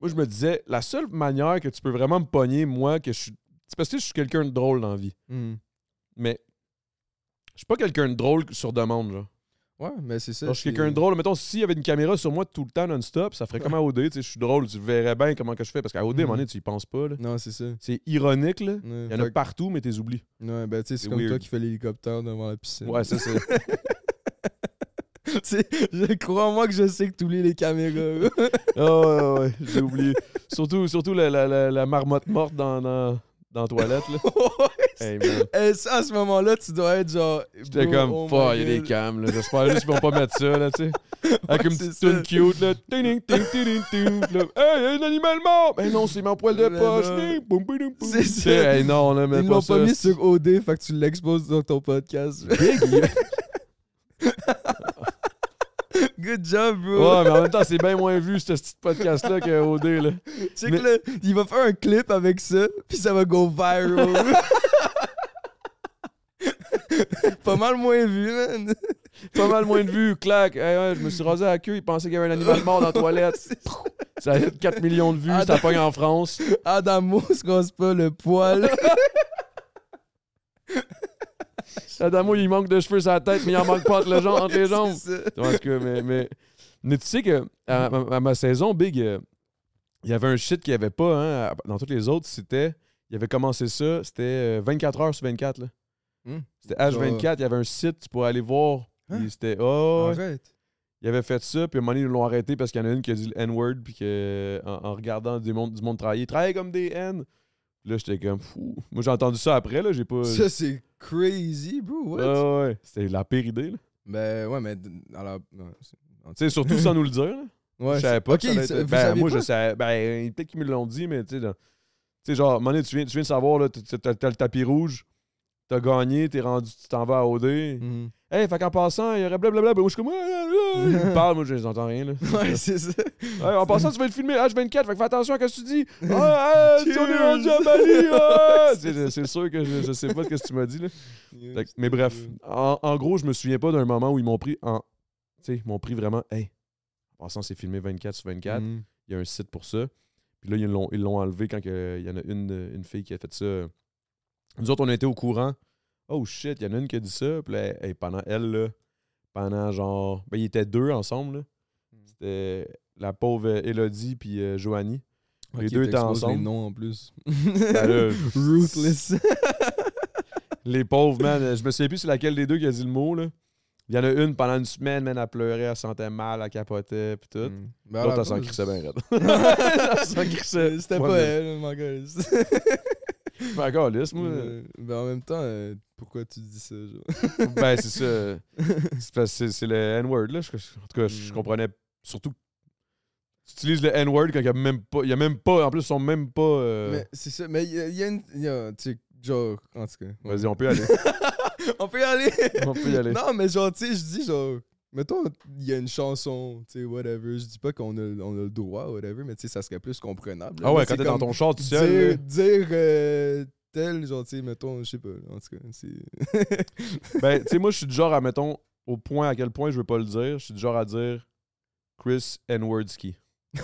Moi, je me disais, la seule manière que tu peux vraiment me pogner, moi, que je suis. C'est parce que je suis quelqu'un de drôle dans la vie. Hmm. Mais. Je suis pas quelqu'un de drôle sur demande, genre. Ouais, mais c'est ça. Je suis quelqu'un de drôle. Mettons, s'il y avait une caméra sur moi tout le temps non-stop, ça ferait comme à OD. Tu sais, je suis drôle, tu verrais bien comment que je fais. Parce qu'à OD, à un moment donné, tu y penses pas. là. Non, c'est ça. C'est ironique, là. Ouais, Il y en a que- partout, mais t'es oublies. Ouais, ben, tu sais, c'est comme toi qui fais l'hélicoptère devant la piscine. Ouais, ça, c'est. Sais, je crois moi que je sais que tu oublies les caméras. Ah ouais, ouais, j'ai oublié. Surtout, surtout la, la, la, la marmotte morte dans, dans, dans la toilette, là. Hey. Et ça, à ce moment-là, tu dois être genre. J'étais comme, oh fuck, il y a des cams, là. J'espère juste qu'ils vont pas mettre ça, là, tu sais. Avec une petite tune cute, là. Ting, ting, ting, ting, ting, ting. Là, Hey, il y a un animal mort! Ben non, c'est mon poil de Mais poche. C'est ça. Hey, non, là, mais Ils l'ont pas mis sur OD, fait que tu l'exposes dans ton podcast. Good job, bro. Ouais, mais en même temps, c'est bien moins vu, ce petit podcast-là, que OD, là. Tu sais mais- que là, il va faire un clip avec ça, puis ça va go viral. pas mal moins vu, man. Pas mal moins de vues, clac. Hey, ouais, je me suis rasé à la queue, il pensait qu'il y avait un animal mort dans la toilette. Ça a 4 millions de vues, Ah, ça pogne en France. Adamo se rase pas le poil. Adamo, il manque de cheveux sur la tête, mais il en manque pas entre, le jambes- entre les jambes. C'est ça. En tout cas, mais, mais, mais tu sais que à, à- à ma saison, Big, euh, il y avait un shit qu'il n'y avait pas hein, dans toutes les autres. C'était. Il avait commencé ça, c'était euh, 24 heures sur 24. là. Hmm. C'était H24, il y avait un site, tu pourrais aller voir. Hein? C'était. Oh. Arrête. Il avait fait ça, puis à un moment donné, ils l'ont arrêté parce qu'il y en a une qui a dit le N-word, puis que, en, en regardant du monde, du monde travailler, travailler comme des N. Là, j'étais comme fou. Moi, j'ai entendu ça après, là, j'ai pas. Ça, c'est crazy, bro. What? Ah ouais, c'était la pire idée, là. Ben, ouais, mais. c'est- Tu sais, surtout sans nous le dire, là. Ouais, je savais pas Ok, que ça être- Ben, moi, pas? je savais. Ben, peut-être qu'ils me l'ont dit, mais tu sais, dans- tu sais, genre, à un moment donné, tu viens, tu viens de savoir, là, t'as le tapis rouge, t'as gagné, t'es rendu, tu t'en vas à OD. Mhm. Hey, fait qu'en passant, il y aurait blablabla. Ben, moi, je suis comme. Il me parle, moi, je n'entends rien, là. Ouais, c'est ça. En passant, tu vas le filmer H24, fait que fais attention à ce que tu dis. Ah, ah, si on est Cheers. rendu à Bali, ah! C'est sûr que je, je sais pas ce que tu m'as dit, là. Fait mais bref, en, en gros, je me souviens pas d'un moment où ils m'ont pris en. Tu sais, ils m'ont pris vraiment. Hey, en passant, c'est filmé 24 sur 24. Mhm. Il y a un site pour ça. Puis là, ils l'ont, enlevé quand il y en a une, une fille qui a fait ça. Nous autres, on été au courant. Oh shit, il y en a une qui a dit ça. Puis là, hey, pendant elle, là, pendant genre. Ben, ils étaient deux ensemble. là. C'était la pauvre Elodie puis euh, Joanie. Les deux étaient ensemble. les noms en plus. Ben là, Ruthless. Les pauvres, man. Je me souviens plus c'est laquelle des deux qui a dit le mot, là. Il y en a une pendant une semaine, man, elle pleurait, elle sentait mal, elle capotait, pis tout. Mm. Ben, L'autre, la elle s'en crissait bien raide. Elle s'en crissait. C'était pas elle, mon gars. Lisse, moi. Euh, ben en même temps, euh, pourquoi tu dis ça, genre? ben, c'est ça. C'est parce que c'est- le N-word, là. En tout cas, je Mm. comprenais surtout. Tu utilises le N-word quand il y a même pas. Y a même pas. En plus, ils sont même pas. euh, Mais c'est ça, mais il y, a- il y a une. il y a, tu sais, genre, en tout cas. Vas-y, on peut y aller. on peut y aller! on peut y aller. Non, mais genre, tu sais, je dis genre, mettons, il y a une chanson, tu sais, whatever. Je dis pas qu'on a, on a le droit, whatever, mais tu sais, ça serait plus comprenable. Ah ouais, quand t'es dans ton char tout Dire, seul. là. dire euh, tel, genre, tu sais, mettons, je sais pas, en tout cas, c'est. Ben, tu sais, moi, je suis du genre à, mettons, au point à quel point je veux pas le dire, je suis du genre à dire Chris N-wordski.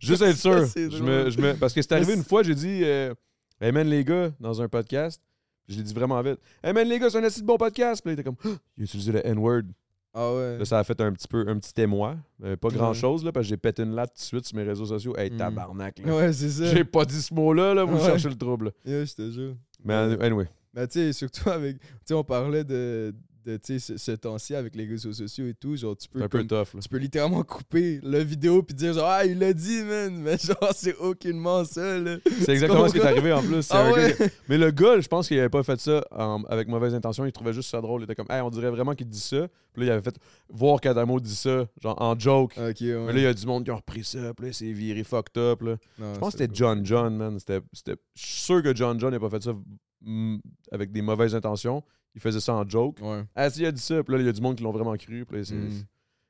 Juste être sûr. Je me, je me, parce que c'est arrivé une fois, j'ai dit euh, Hey man, les gars, dans un podcast. Je l'ai dit vraiment vite. Hey man, les gars, c'est un assez bon podcast. Puis là, il était comme Ah, Il a utilisé le N-word. ah ouais. Là, ça a fait un petit peu un petit émoi. Euh, pas grand chose, là, parce que j'ai pété une latte tout de suite sur mes réseaux sociaux. Hey, Mm. tabarnak. Là. Ouais, c'est ça. J'ai pas dit ce mot-là, là, vous Ouais. cherchez le trouble. Yeah, je te jure. Mais anyway. Mais tu sais, surtout avec. Tu sais, on parlait de, de ce, ce temps-ci avec les réseaux sociaux et tout. Genre, tu peux. un peu comme- tough. Tu peux littéralement couper la vidéo puis dire genre ah il l'a dit man mais genre c'est aucunement ça là C'est exactement ce qui est arrivé en plus. Ah gars Mais le gars, je pense qu'il avait pas fait ça avec mauvaise intention. Il trouvait juste ça drôle. Il était comme, hey, on dirait vraiment qu'il dit ça. Puis là, il avait fait voir qu'Adamo dit ça, genre en joke. ok ouais Mais là, il y a du monde qui a repris ça. Puis là, c'est viré fucked up. Là. Non, Je pense que c'était John John, man. C'était. Je suis sûr que John John n'a pas fait ça avec des mauvaises intentions. Il faisait ça en joke. ouais Ah, si, il a dit ça. Puis là, il y a du monde qui l'ont vraiment cru. Puis là, c'est, Mm.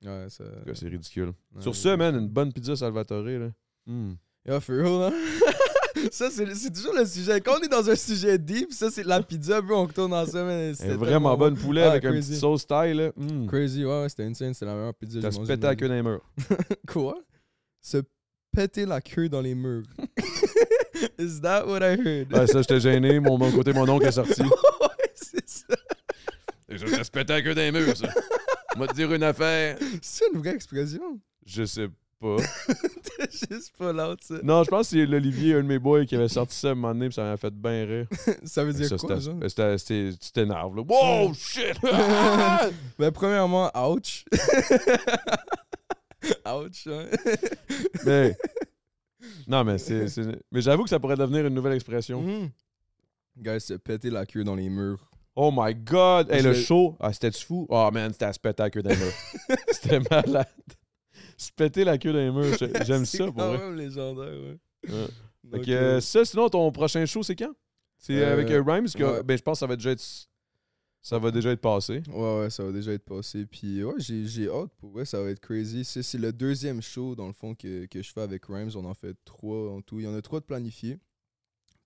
ouais ça c'est ridicule. ouais, Sur ça, man, une bonne pizza Salvatore. Là. Mm. yeah for real hein? Ça c'est c'est toujours le sujet quand on est dans un sujet deep ça c'est la pizza bro on retourne dans ça c'était est vraiment bonne bon. poulet Ah, avec un crazy. petit sauce taille. Là. Mm. crazy ouais, ouais c'était insane c'était la meilleure pizza que j'ai se mangée ma à vie. queue dans les murs. quoi? Se péter la queue dans les murs is that what I heard? Ça, j'étais gêné. Mon, mon côté, mon oncle est sorti. Et ça, ça se pétait à queue dans les murs, ça. On va te dire une affaire. C'est une vraie expression. Je sais pas. T'es juste pas l'autre, ça. Non, je pense que c'est l'Olivier, un de mes boys, qui avait sorti ça à un moment donné, puis ça m'a fait bien rire. Ça veut dire Ça, quoi, genre? c'était- Tu t'énerves, là. Wow, shit! Ben, premièrement, ouch. ouch, hein. mais. Non, mais c'est. Mais j'avoue que ça pourrait devenir une nouvelle expression. Mhm. Guys, se péter la queue dans les murs. Oh my god! Hey, le show, ah, c'était-tu fou? Oh man, c'était à se péter la queue murs. c'était malade. Se péter la queue murs, j'ai- j'aime ça pour quand vrai. même légendaire, ouais. Donc, que, euh, euh, ça, sinon, ton prochain show, c'est quand? C'est Euh, avec euh, Rhymes? que- ouais. Ben, je pense que ça va déjà être. Ça va déjà être passé. Ouais, ouais, ça va déjà être passé. Puis ouais, j'ai, j'ai hâte pour vrai, ça va être crazy. C'est, c'est le deuxième show, dans le fond, que, que je fais avec Rhymes. On en fait trois en tout. Il y en a trois de planifiés.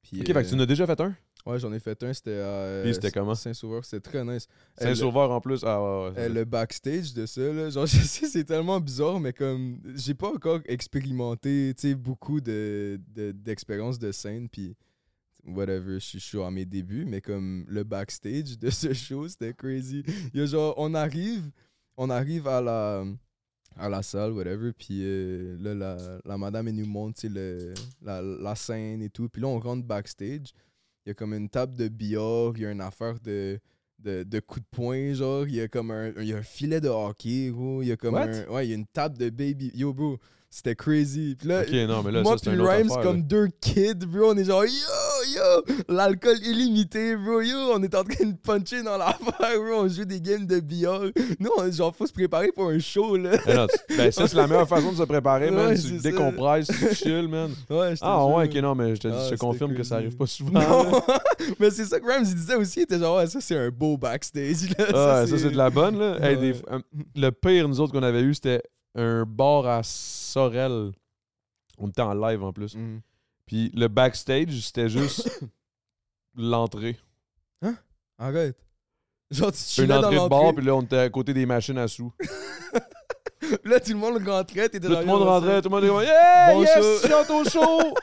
Puis, Ok, fait que euh, tu en as déjà fait un? Ouais, j'en ai fait un, c'était à Puis c'était comment? Saint-Sauveur, c'était très nice. C'est Euh, un le- sauveur en plus? Ah ouais, ouais. euh, le backstage de ça, là, genre, je sais, c'est tellement bizarre, mais comme, j'ai pas encore expérimenté, tu sais, beaucoup de, de- d'expériences de scène, puis whatever, je suis à mes débuts, mais comme le backstage de ce show, c'était crazy. Il y a genre, on arrive, on arrive à la, à la salle, whatever, puis euh, là, la, la madame, elle nous montre, tu sais, le- la, la scène et tout, puis là, on rentre backstage, il y a comme une table de billard, il y a une affaire de de, de coups de poing, genre, il y a comme un, il y a un filet de hockey, gros, il y a comme What? un, ouais, il y a une table de baby, yo, bro, c'était crazy. Puis là, Ok, non, mais là, moi ça, puis Rhymes, affaire, comme là. deux kids, bro, on est genre, yo, yo, l'alcool illimité, bro, yo, on est en train de puncher dans l'affaire, bro, on joue des games de billard. Nous, on- genre, faut se préparer pour un show, là. Eh non, tu- ben, ça, c'est la meilleure façon de se préparer, man. Ouais, tu décompresses, tu chill, man. Ouais, je te Ah, ouais, ok, non, mais je te, Ah, je te confirme que ça arrive pas souvent. Non, mais c'est ça que Rams il disait aussi, il était genre, ouais, ça c'est un beau backstage, là. Ah, ça, c'est de la bonne, là. Hey, des- Ouais. euh, le pire, nous autres, qu'on avait eu, c'était un bar à Sorel. On était en live en plus. Mm. Puis le backstage, c'était juste l'entrée. Arrête. Genre, tu Une chillais dans entrée de bar, puis là, on était à côté des machines à sous. là, tout le monde rentrait, t'étais Là, genre, tout le monde rentrait, tout le monde était comme Yeah, Bon yes, show. au show!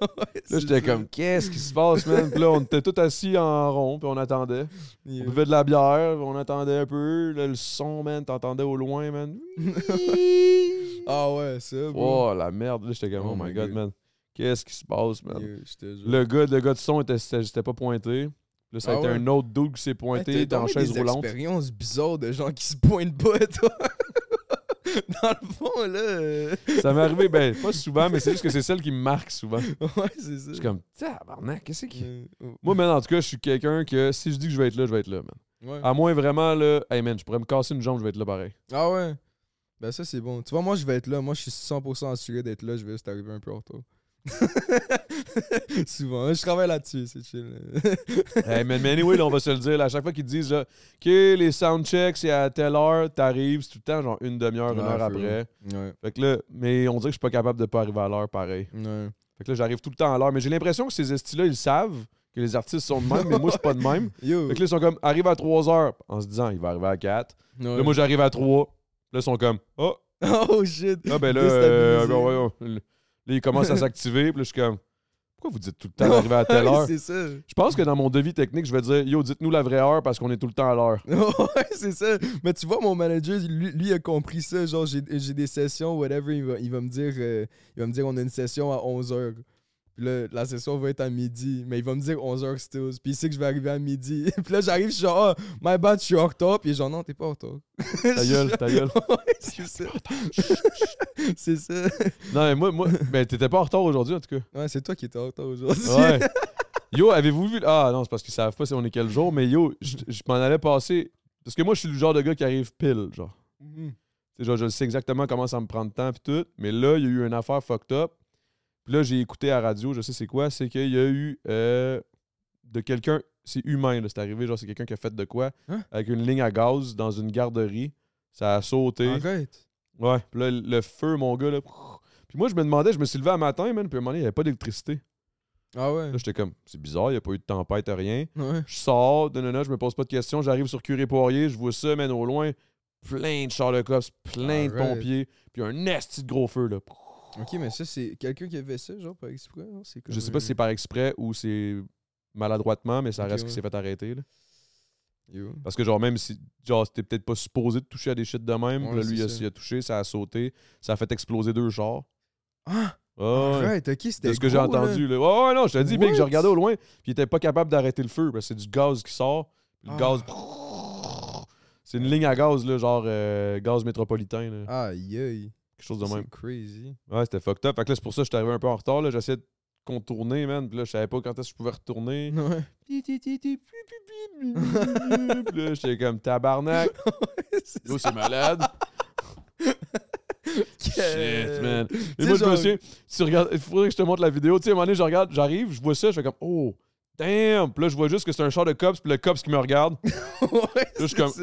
Là, c'est j'étais comme, qu'est-ce qui se passe, man? Puis là, on était tous assis en rond, puis on attendait. On buvait de la bière, puis on attendait un peu. Là, le son, man, t'entendais au loin, man. Ah ouais, ça. Oh, la merde. Là, j'étais comme, oh, Oh my god, God. man. Qu'est-ce qui se passe, man? Le gars, le gars de son, c'était pas pointé. Là, ça a Ah été ouais? un autre dude qui s'est pointé dans chaise des roulante. expériences bizarres de gens qui se pointent pas, toi. Dans le fond, là. euh, Ça m'est arrivé, ben, pas souvent, mais c'est juste que c'est celle qui me marque souvent. Ouais, c'est ça. Je suis comme, tabarnak, qu'est-ce qui. Euh, oh. Moi, man, en tout cas, je suis quelqu'un que si je dis que je vais être là, je vais être là, man. Ouais. À moins vraiment, là, hey, man, je pourrais me casser une jambe, je vais être là pareil. Ah ouais? Ben ça c'est bon. Tu vois, moi je vais être là. Moi je suis 100% assuré d'être là. Je vais juste arriver un peu en retard. Souvent. Je travaille là-dessus, c'est chill. hey, man, mais anyway, là, on va se le dire, là, à chaque fois qu'ils disent, là, OK, les soundchecks, c'est à telle heure, t'arrives, c'est tout le temps, genre une demi-heure, une Ouais, heure après. ouais. Fait que là, mais on dirait que je suis pas capable de pas arriver à l'heure pareil. Ouais. Fait que là, j'arrive tout le temps à l'heure. Mais j'ai l'impression que ces estis-là, ils savent que les artistes sont de même, mais moi, je suis pas de même. Yo. Fait que là, ils sont comme, arrive à 3 heures, en se disant, il va arriver à 4. Ouais. Là, moi, j'arrive à 3. Là, ils sont comme, oh, Oh shit. ah ben là, euh, ben. Là, ils commencent à s'activer. Puis là, je suis comme, pourquoi vous dites tout le temps d'arriver à telle heure? c'est ça. Je pense que dans mon devis technique, je vais dire, yo, dites-nous la vraie heure parce qu'on est tout le temps à l'heure. ouais, c'est ça. Mais tu vois, mon manager, lui, lui a compris ça. Genre, j'ai des sessions, whatever. Il va, il va me dire, euh, il va me dire, on a une session à 11h. Puis là, la session va être à midi. Mais il va me dire 11h stills. Puis il sait que je vais arriver à midi. Puis là, j'arrive, je suis genre, ah, my bad, je suis en retard. Puis genre, non, t'es pas en retard. Ta gueule, ta gueule. C'est ça. c'est ça. Non, mais moi, moi, ben, t'étais pas en retard aujourd'hui, en tout cas. Ouais, c'est toi qui étais en retard aujourd'hui. Ouais. Yo, avez-vous vu. Ah non, c'est parce qu'ils savent pas si on est quel jour, mais yo, je je m'en allais passer. Parce que moi, je suis le genre de gars qui arrive pile, genre. Tu sais, genre, je sais exactement comment ça me prend de temps, puis tout. Mais là, il y a eu une affaire fucked up. Puis là, j'ai écouté à la radio, je sais c'est quoi. C'est qu'il y a eu euh, de quelqu'un. C'est humain, c'est arrivé. Genre, c'est quelqu'un qui a fait de quoi Hein? Avec une ligne à gaz dans une garderie. Ça a sauté. Arrête. Ouais. Puis là, le feu, mon gars, là. Puis moi, je me demandais, je me suis levé un matin, man. Puis à un moment donné, il n'y avait pas d'électricité. Ah ouais. Là, j'étais comme, c'est bizarre, il n'y a pas eu de tempête, rien. Ouais. Je sors, nanana, je me pose pas de questions, j'arrive sur Curé Poirier, je vois ça, man, au loin, plein de chars de cops, plein de pompiers, puis un esti de gros feu, là. Ok, mais ça, c'est quelqu'un qui a fait ça, genre, par exprès. C'est Je sais pas si c'est par exprès ou c'est maladroitement, mais ça Ok, reste qu'il ouais. s'est fait arrêter, là. Yo. Parce que, genre, même si, genre, c'était peut-être pas supposé de toucher à des shit de même, Ouais, puis là, lui, c'est il a, ça. il a touché, ça a sauté, ça a fait exploser deux chars. Ah! Ah, ouais. Arrête, ok, c'était C'est ce que j'ai gros, là. entendu, là. Ouais, ouais, non, je te dis, j'ai What? regardé au loin, puis il était pas capable d'arrêter le feu, parce que c'est du gaz qui sort, puis le Ah. gaz. C'est une ligne à gaz, là, genre euh, gaz métropolitain, là. Aïe, aïe. Quelque chose de même. C'est crazy. Ouais, c'était fucked up. Fait que là, c'est pour ça que j'étais arrivé un peu en retard, là. J'essayais de contourner, man, puis là, je savais pas quand est-ce que je pouvais retourner. Ouais. Puis là, j'étais comme tabarnak. C'est Yo, c'est malade. Shit, man. Et moi, je me souviens, tu regardes, il faudrait que je te montre la vidéo. Tu sais, à un moment donné, je regarde, j'arrive, je vois ça, je fais comme, oh, damn. Puis là, je vois juste que c'est un char de cops, puis le cops qui me regarde. ouais, Là, je suis comme, ça.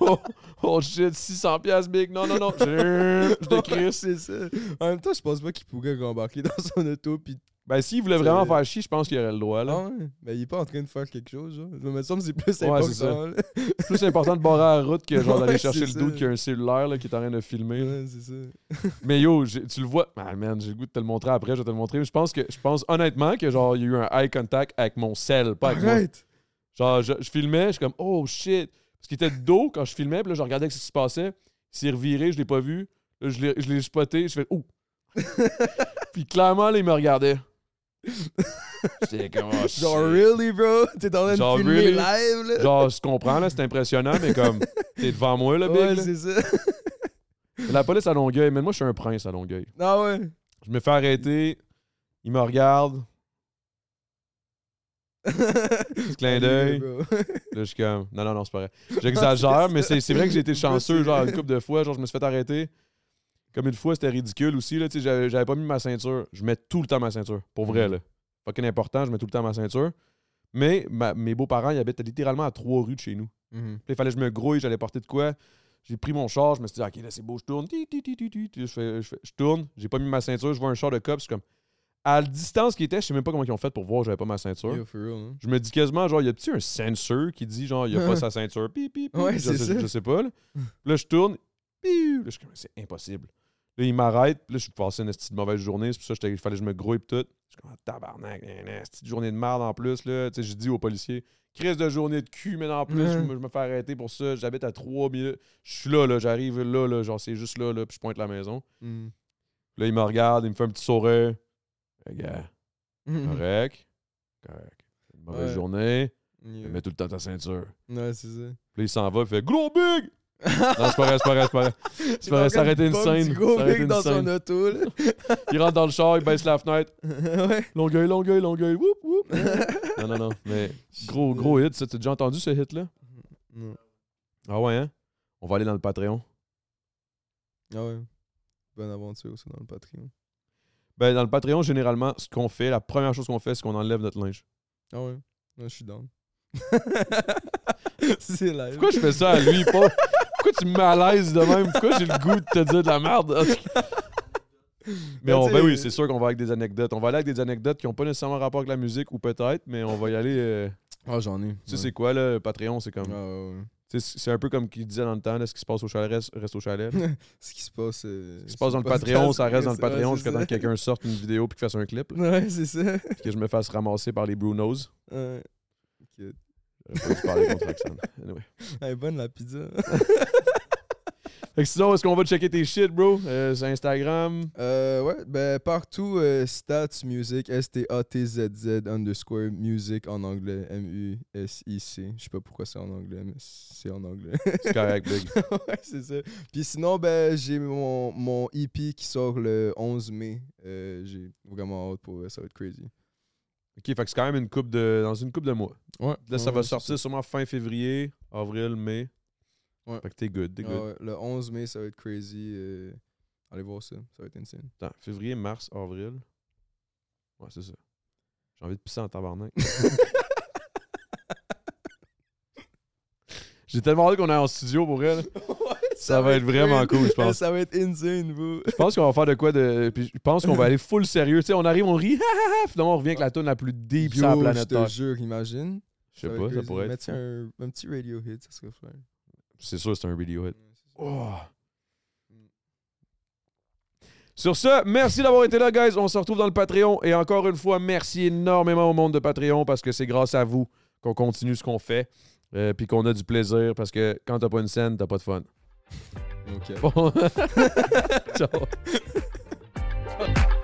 oh, oh, shit, 600 piastres, big. Non, non, non. Je, je décrisse. c'est ça. En même temps, je pense pas qu'il pourrait rembarquer dans son auto puis Ben, s'il voulait vraiment faire chier, je pense qu'il aurait le droit, là. Ah ouais, mais il est pas en train de faire quelque chose, genre. Mais il me semble que c'est plus Ouais, important. c'est plus important de barrer à la route que genre d'aller chercher le ça. qui a un cellulaire là, qui est en train de filmer. Ouais, c'est ça. Mais yo, tu le vois. Ah man, j'ai le goût de te le montrer après, je vais te le montrer. Je pense que je pense honnêtement que genre il y a eu un eye contact avec mon sel, pas avec moi. Arrête! Genre je, je filmais, je suis comme oh shit. Parce qu'il était de dos quand je filmais, puis là je regardais ce qui se passait. Il s'est reviré, je l'ai pas vu. Là, je l'ai je l'ai spoté, je fais oh. puis clairement là, il me regardait. J'étais comme oh, shit. Genre, really, bro? T'es en train de Genre, filmer really? live, là? Genre, je comprends, là, c'est impressionnant, mais comme, t'es devant moi, là, big. ouais, là. c'est ça. La police à Longueuil, mais moi, je suis un prince à Longueuil. Ah ouais? Je me fais arrêter. Il me regarde, clin d'œil. Là, je suis comme, non, non, non, c'est pas vrai. J'exagère, mais c'est vrai que j'ai été chanceux, genre, une couple de fois. Genre, je me suis fait arrêter. Comme une fois, c'était ridicule aussi, là. Tu sais, j'avais pas mis ma ceinture. Je mets tout le temps ma ceinture. Pour vrai, Mhm. là. Fucking important, je mets tout le temps ma ceinture. Mais ma- mes beaux-parents, ils habitent littéralement à trois rues de chez nous. Mhm. Il fallait que je me grouille, j'allais porter de quoi. J'ai pris mon char, je me suis dit, OK, là, c'est beau, je tourne. Je, fais- je fais- je tourne, j'ai pas mis ma ceinture, je vois un char de cops. Je suis comme, à la distance qui était, je sais même pas comment ils ont fait pour voir j'avais pas ma ceinture. Yo, for real, hein? Je me dis quasiment, genre, il y a-tu un sensor qui dit, genre, il a pas sa ceinture? Pi, pi, pi. Ouais, je, sais, je sais pas. Là, là je tourne. Piou. Là, je suis comme, c'est impossible. Là, il m'arrête. Là, je suis passé une petite mauvaise journée. C'est pour ça que j'étais- il fallait que je me grouille tout. Je suis comme, ah, tabarnak, une petite journée de merde en plus. Là. Tu sais, je dis aux policiers, crise de journée de cul, mais en plus, je, me, je me fais arrêter pour ça. J'habite à 3 minutes. Je suis là, là, j'arrive là, là, genre, c'est juste là, là, puis je pointe la maison. Mhm. Là, il me regarde, il me fait un petit sourire. Gars, Mhm. correct. Correct. Une mauvaise Ouais. journée. Yeah. Mets tout le temps ta ceinture. Ouais, c'est ça. Puis il s'en va, il fait gros big! non, c'est pas vrai, c'est pas vrai, c'est pas vrai. C'est pas vrai, été une scène. gros mec une dans scène. son auto, là. Il rentre dans le char, il baisse la fenêtre. ouais. Longueuil, Longueuil, Longueuil, whoop, whoop. non, non, non. Mais gros, gros hit, ça. T'as déjà entendu ce hit-là? Non. Ah ouais, hein? On va aller dans le Patreon. Ah ouais. Bonne aventure aussi dans le Patreon. Ben, dans le Patreon, généralement, ce qu'on fait, la première chose qu'on fait, c'est qu'on enlève notre linge. Ah ouais? Ouais, je suis down. c'est live. Pourquoi je fais ça à lui? Pas... Pourquoi tu me l'aise de même? Pourquoi j'ai le goût de te dire de la merde? Mais on, ben oui, c'est sûr qu'on va avec des anecdotes. On va aller avec des anecdotes qui n'ont pas nécessairement rapport avec la musique ou peut-être, mais on va y aller. euh, Ah, j'en ai. Tu sais, c'est quoi, là, Patreon? C'est comme. Ah, ouais, ouais. C'est un peu comme qu'il disait dans le temps, là, ce qui se passe au chalet reste, reste au chalet. Ce qui se passe. euh, Ce qui se passe dans le Patreon, ça reste dans le Patreon jusqu'à temps que quelqu'un sorte une vidéo puis qu'il fasse un clip. là, Ouais, c'est ça. puis que je me fasse ramasser par les Brunos. Ouais. Ok. J'aurais pas dû parler contre Roxane. Anyway. Elle est bonne la pizza. Fait que sinon, est-ce qu'on va checker tes shit, bro? Euh, sur Instagram. Euh, ouais, ben partout, euh, Stats Music, S-T-A-T-Z-Z underscore music en anglais, M-U-S-I-C. Je sais pas pourquoi c'est en anglais, mais c'est en anglais. C'est correct, big. ouais, c'est ça. Puis sinon, ben j'ai mon, mon EP qui sort le 11 mai. Euh, j'ai vraiment hâte pour ça va être crazy. Ok, fait que c'est quand même une coupe de. dans une coupe de mois. Ouais. Là, ça va sortir sûrement fin février, avril, mai. Ouais. Fait que t'es good, t'es good. Ah ouais, le 11 mai, ça va être crazy. euh, allez voir ça, ça va être insane. Attends, février, mars, avril. Ouais, c'est ça. J'ai envie de pisser en tabarnak. J'ai tellement hâte qu'on est en studio pour elle. Ça va être vraiment cool, je pense. Ça va être insane, vous. Je pense qu'on va faire de quoi de. Puis je pense qu'on va aller full sérieux. Tu sais, on arrive, on rit, finalement on revient avec la tune la plus deep sur la Yo, je planète te Terre. jure, imagine. Je sais pas, ça pourrait être. Mettre un, un petit radio hit, ça serait fun. C'est sûr, c'est un ça. Oh. Sur ce, merci d'avoir été là, guys. On se retrouve dans le Patreon. Et encore une fois, merci énormément au monde de Patreon parce que c'est grâce à vous qu'on continue ce qu'on fait. euh, Puis qu'on a du plaisir parce que quand t'as pas une scène, t'as pas de fun. Ok. Bon. Ciao.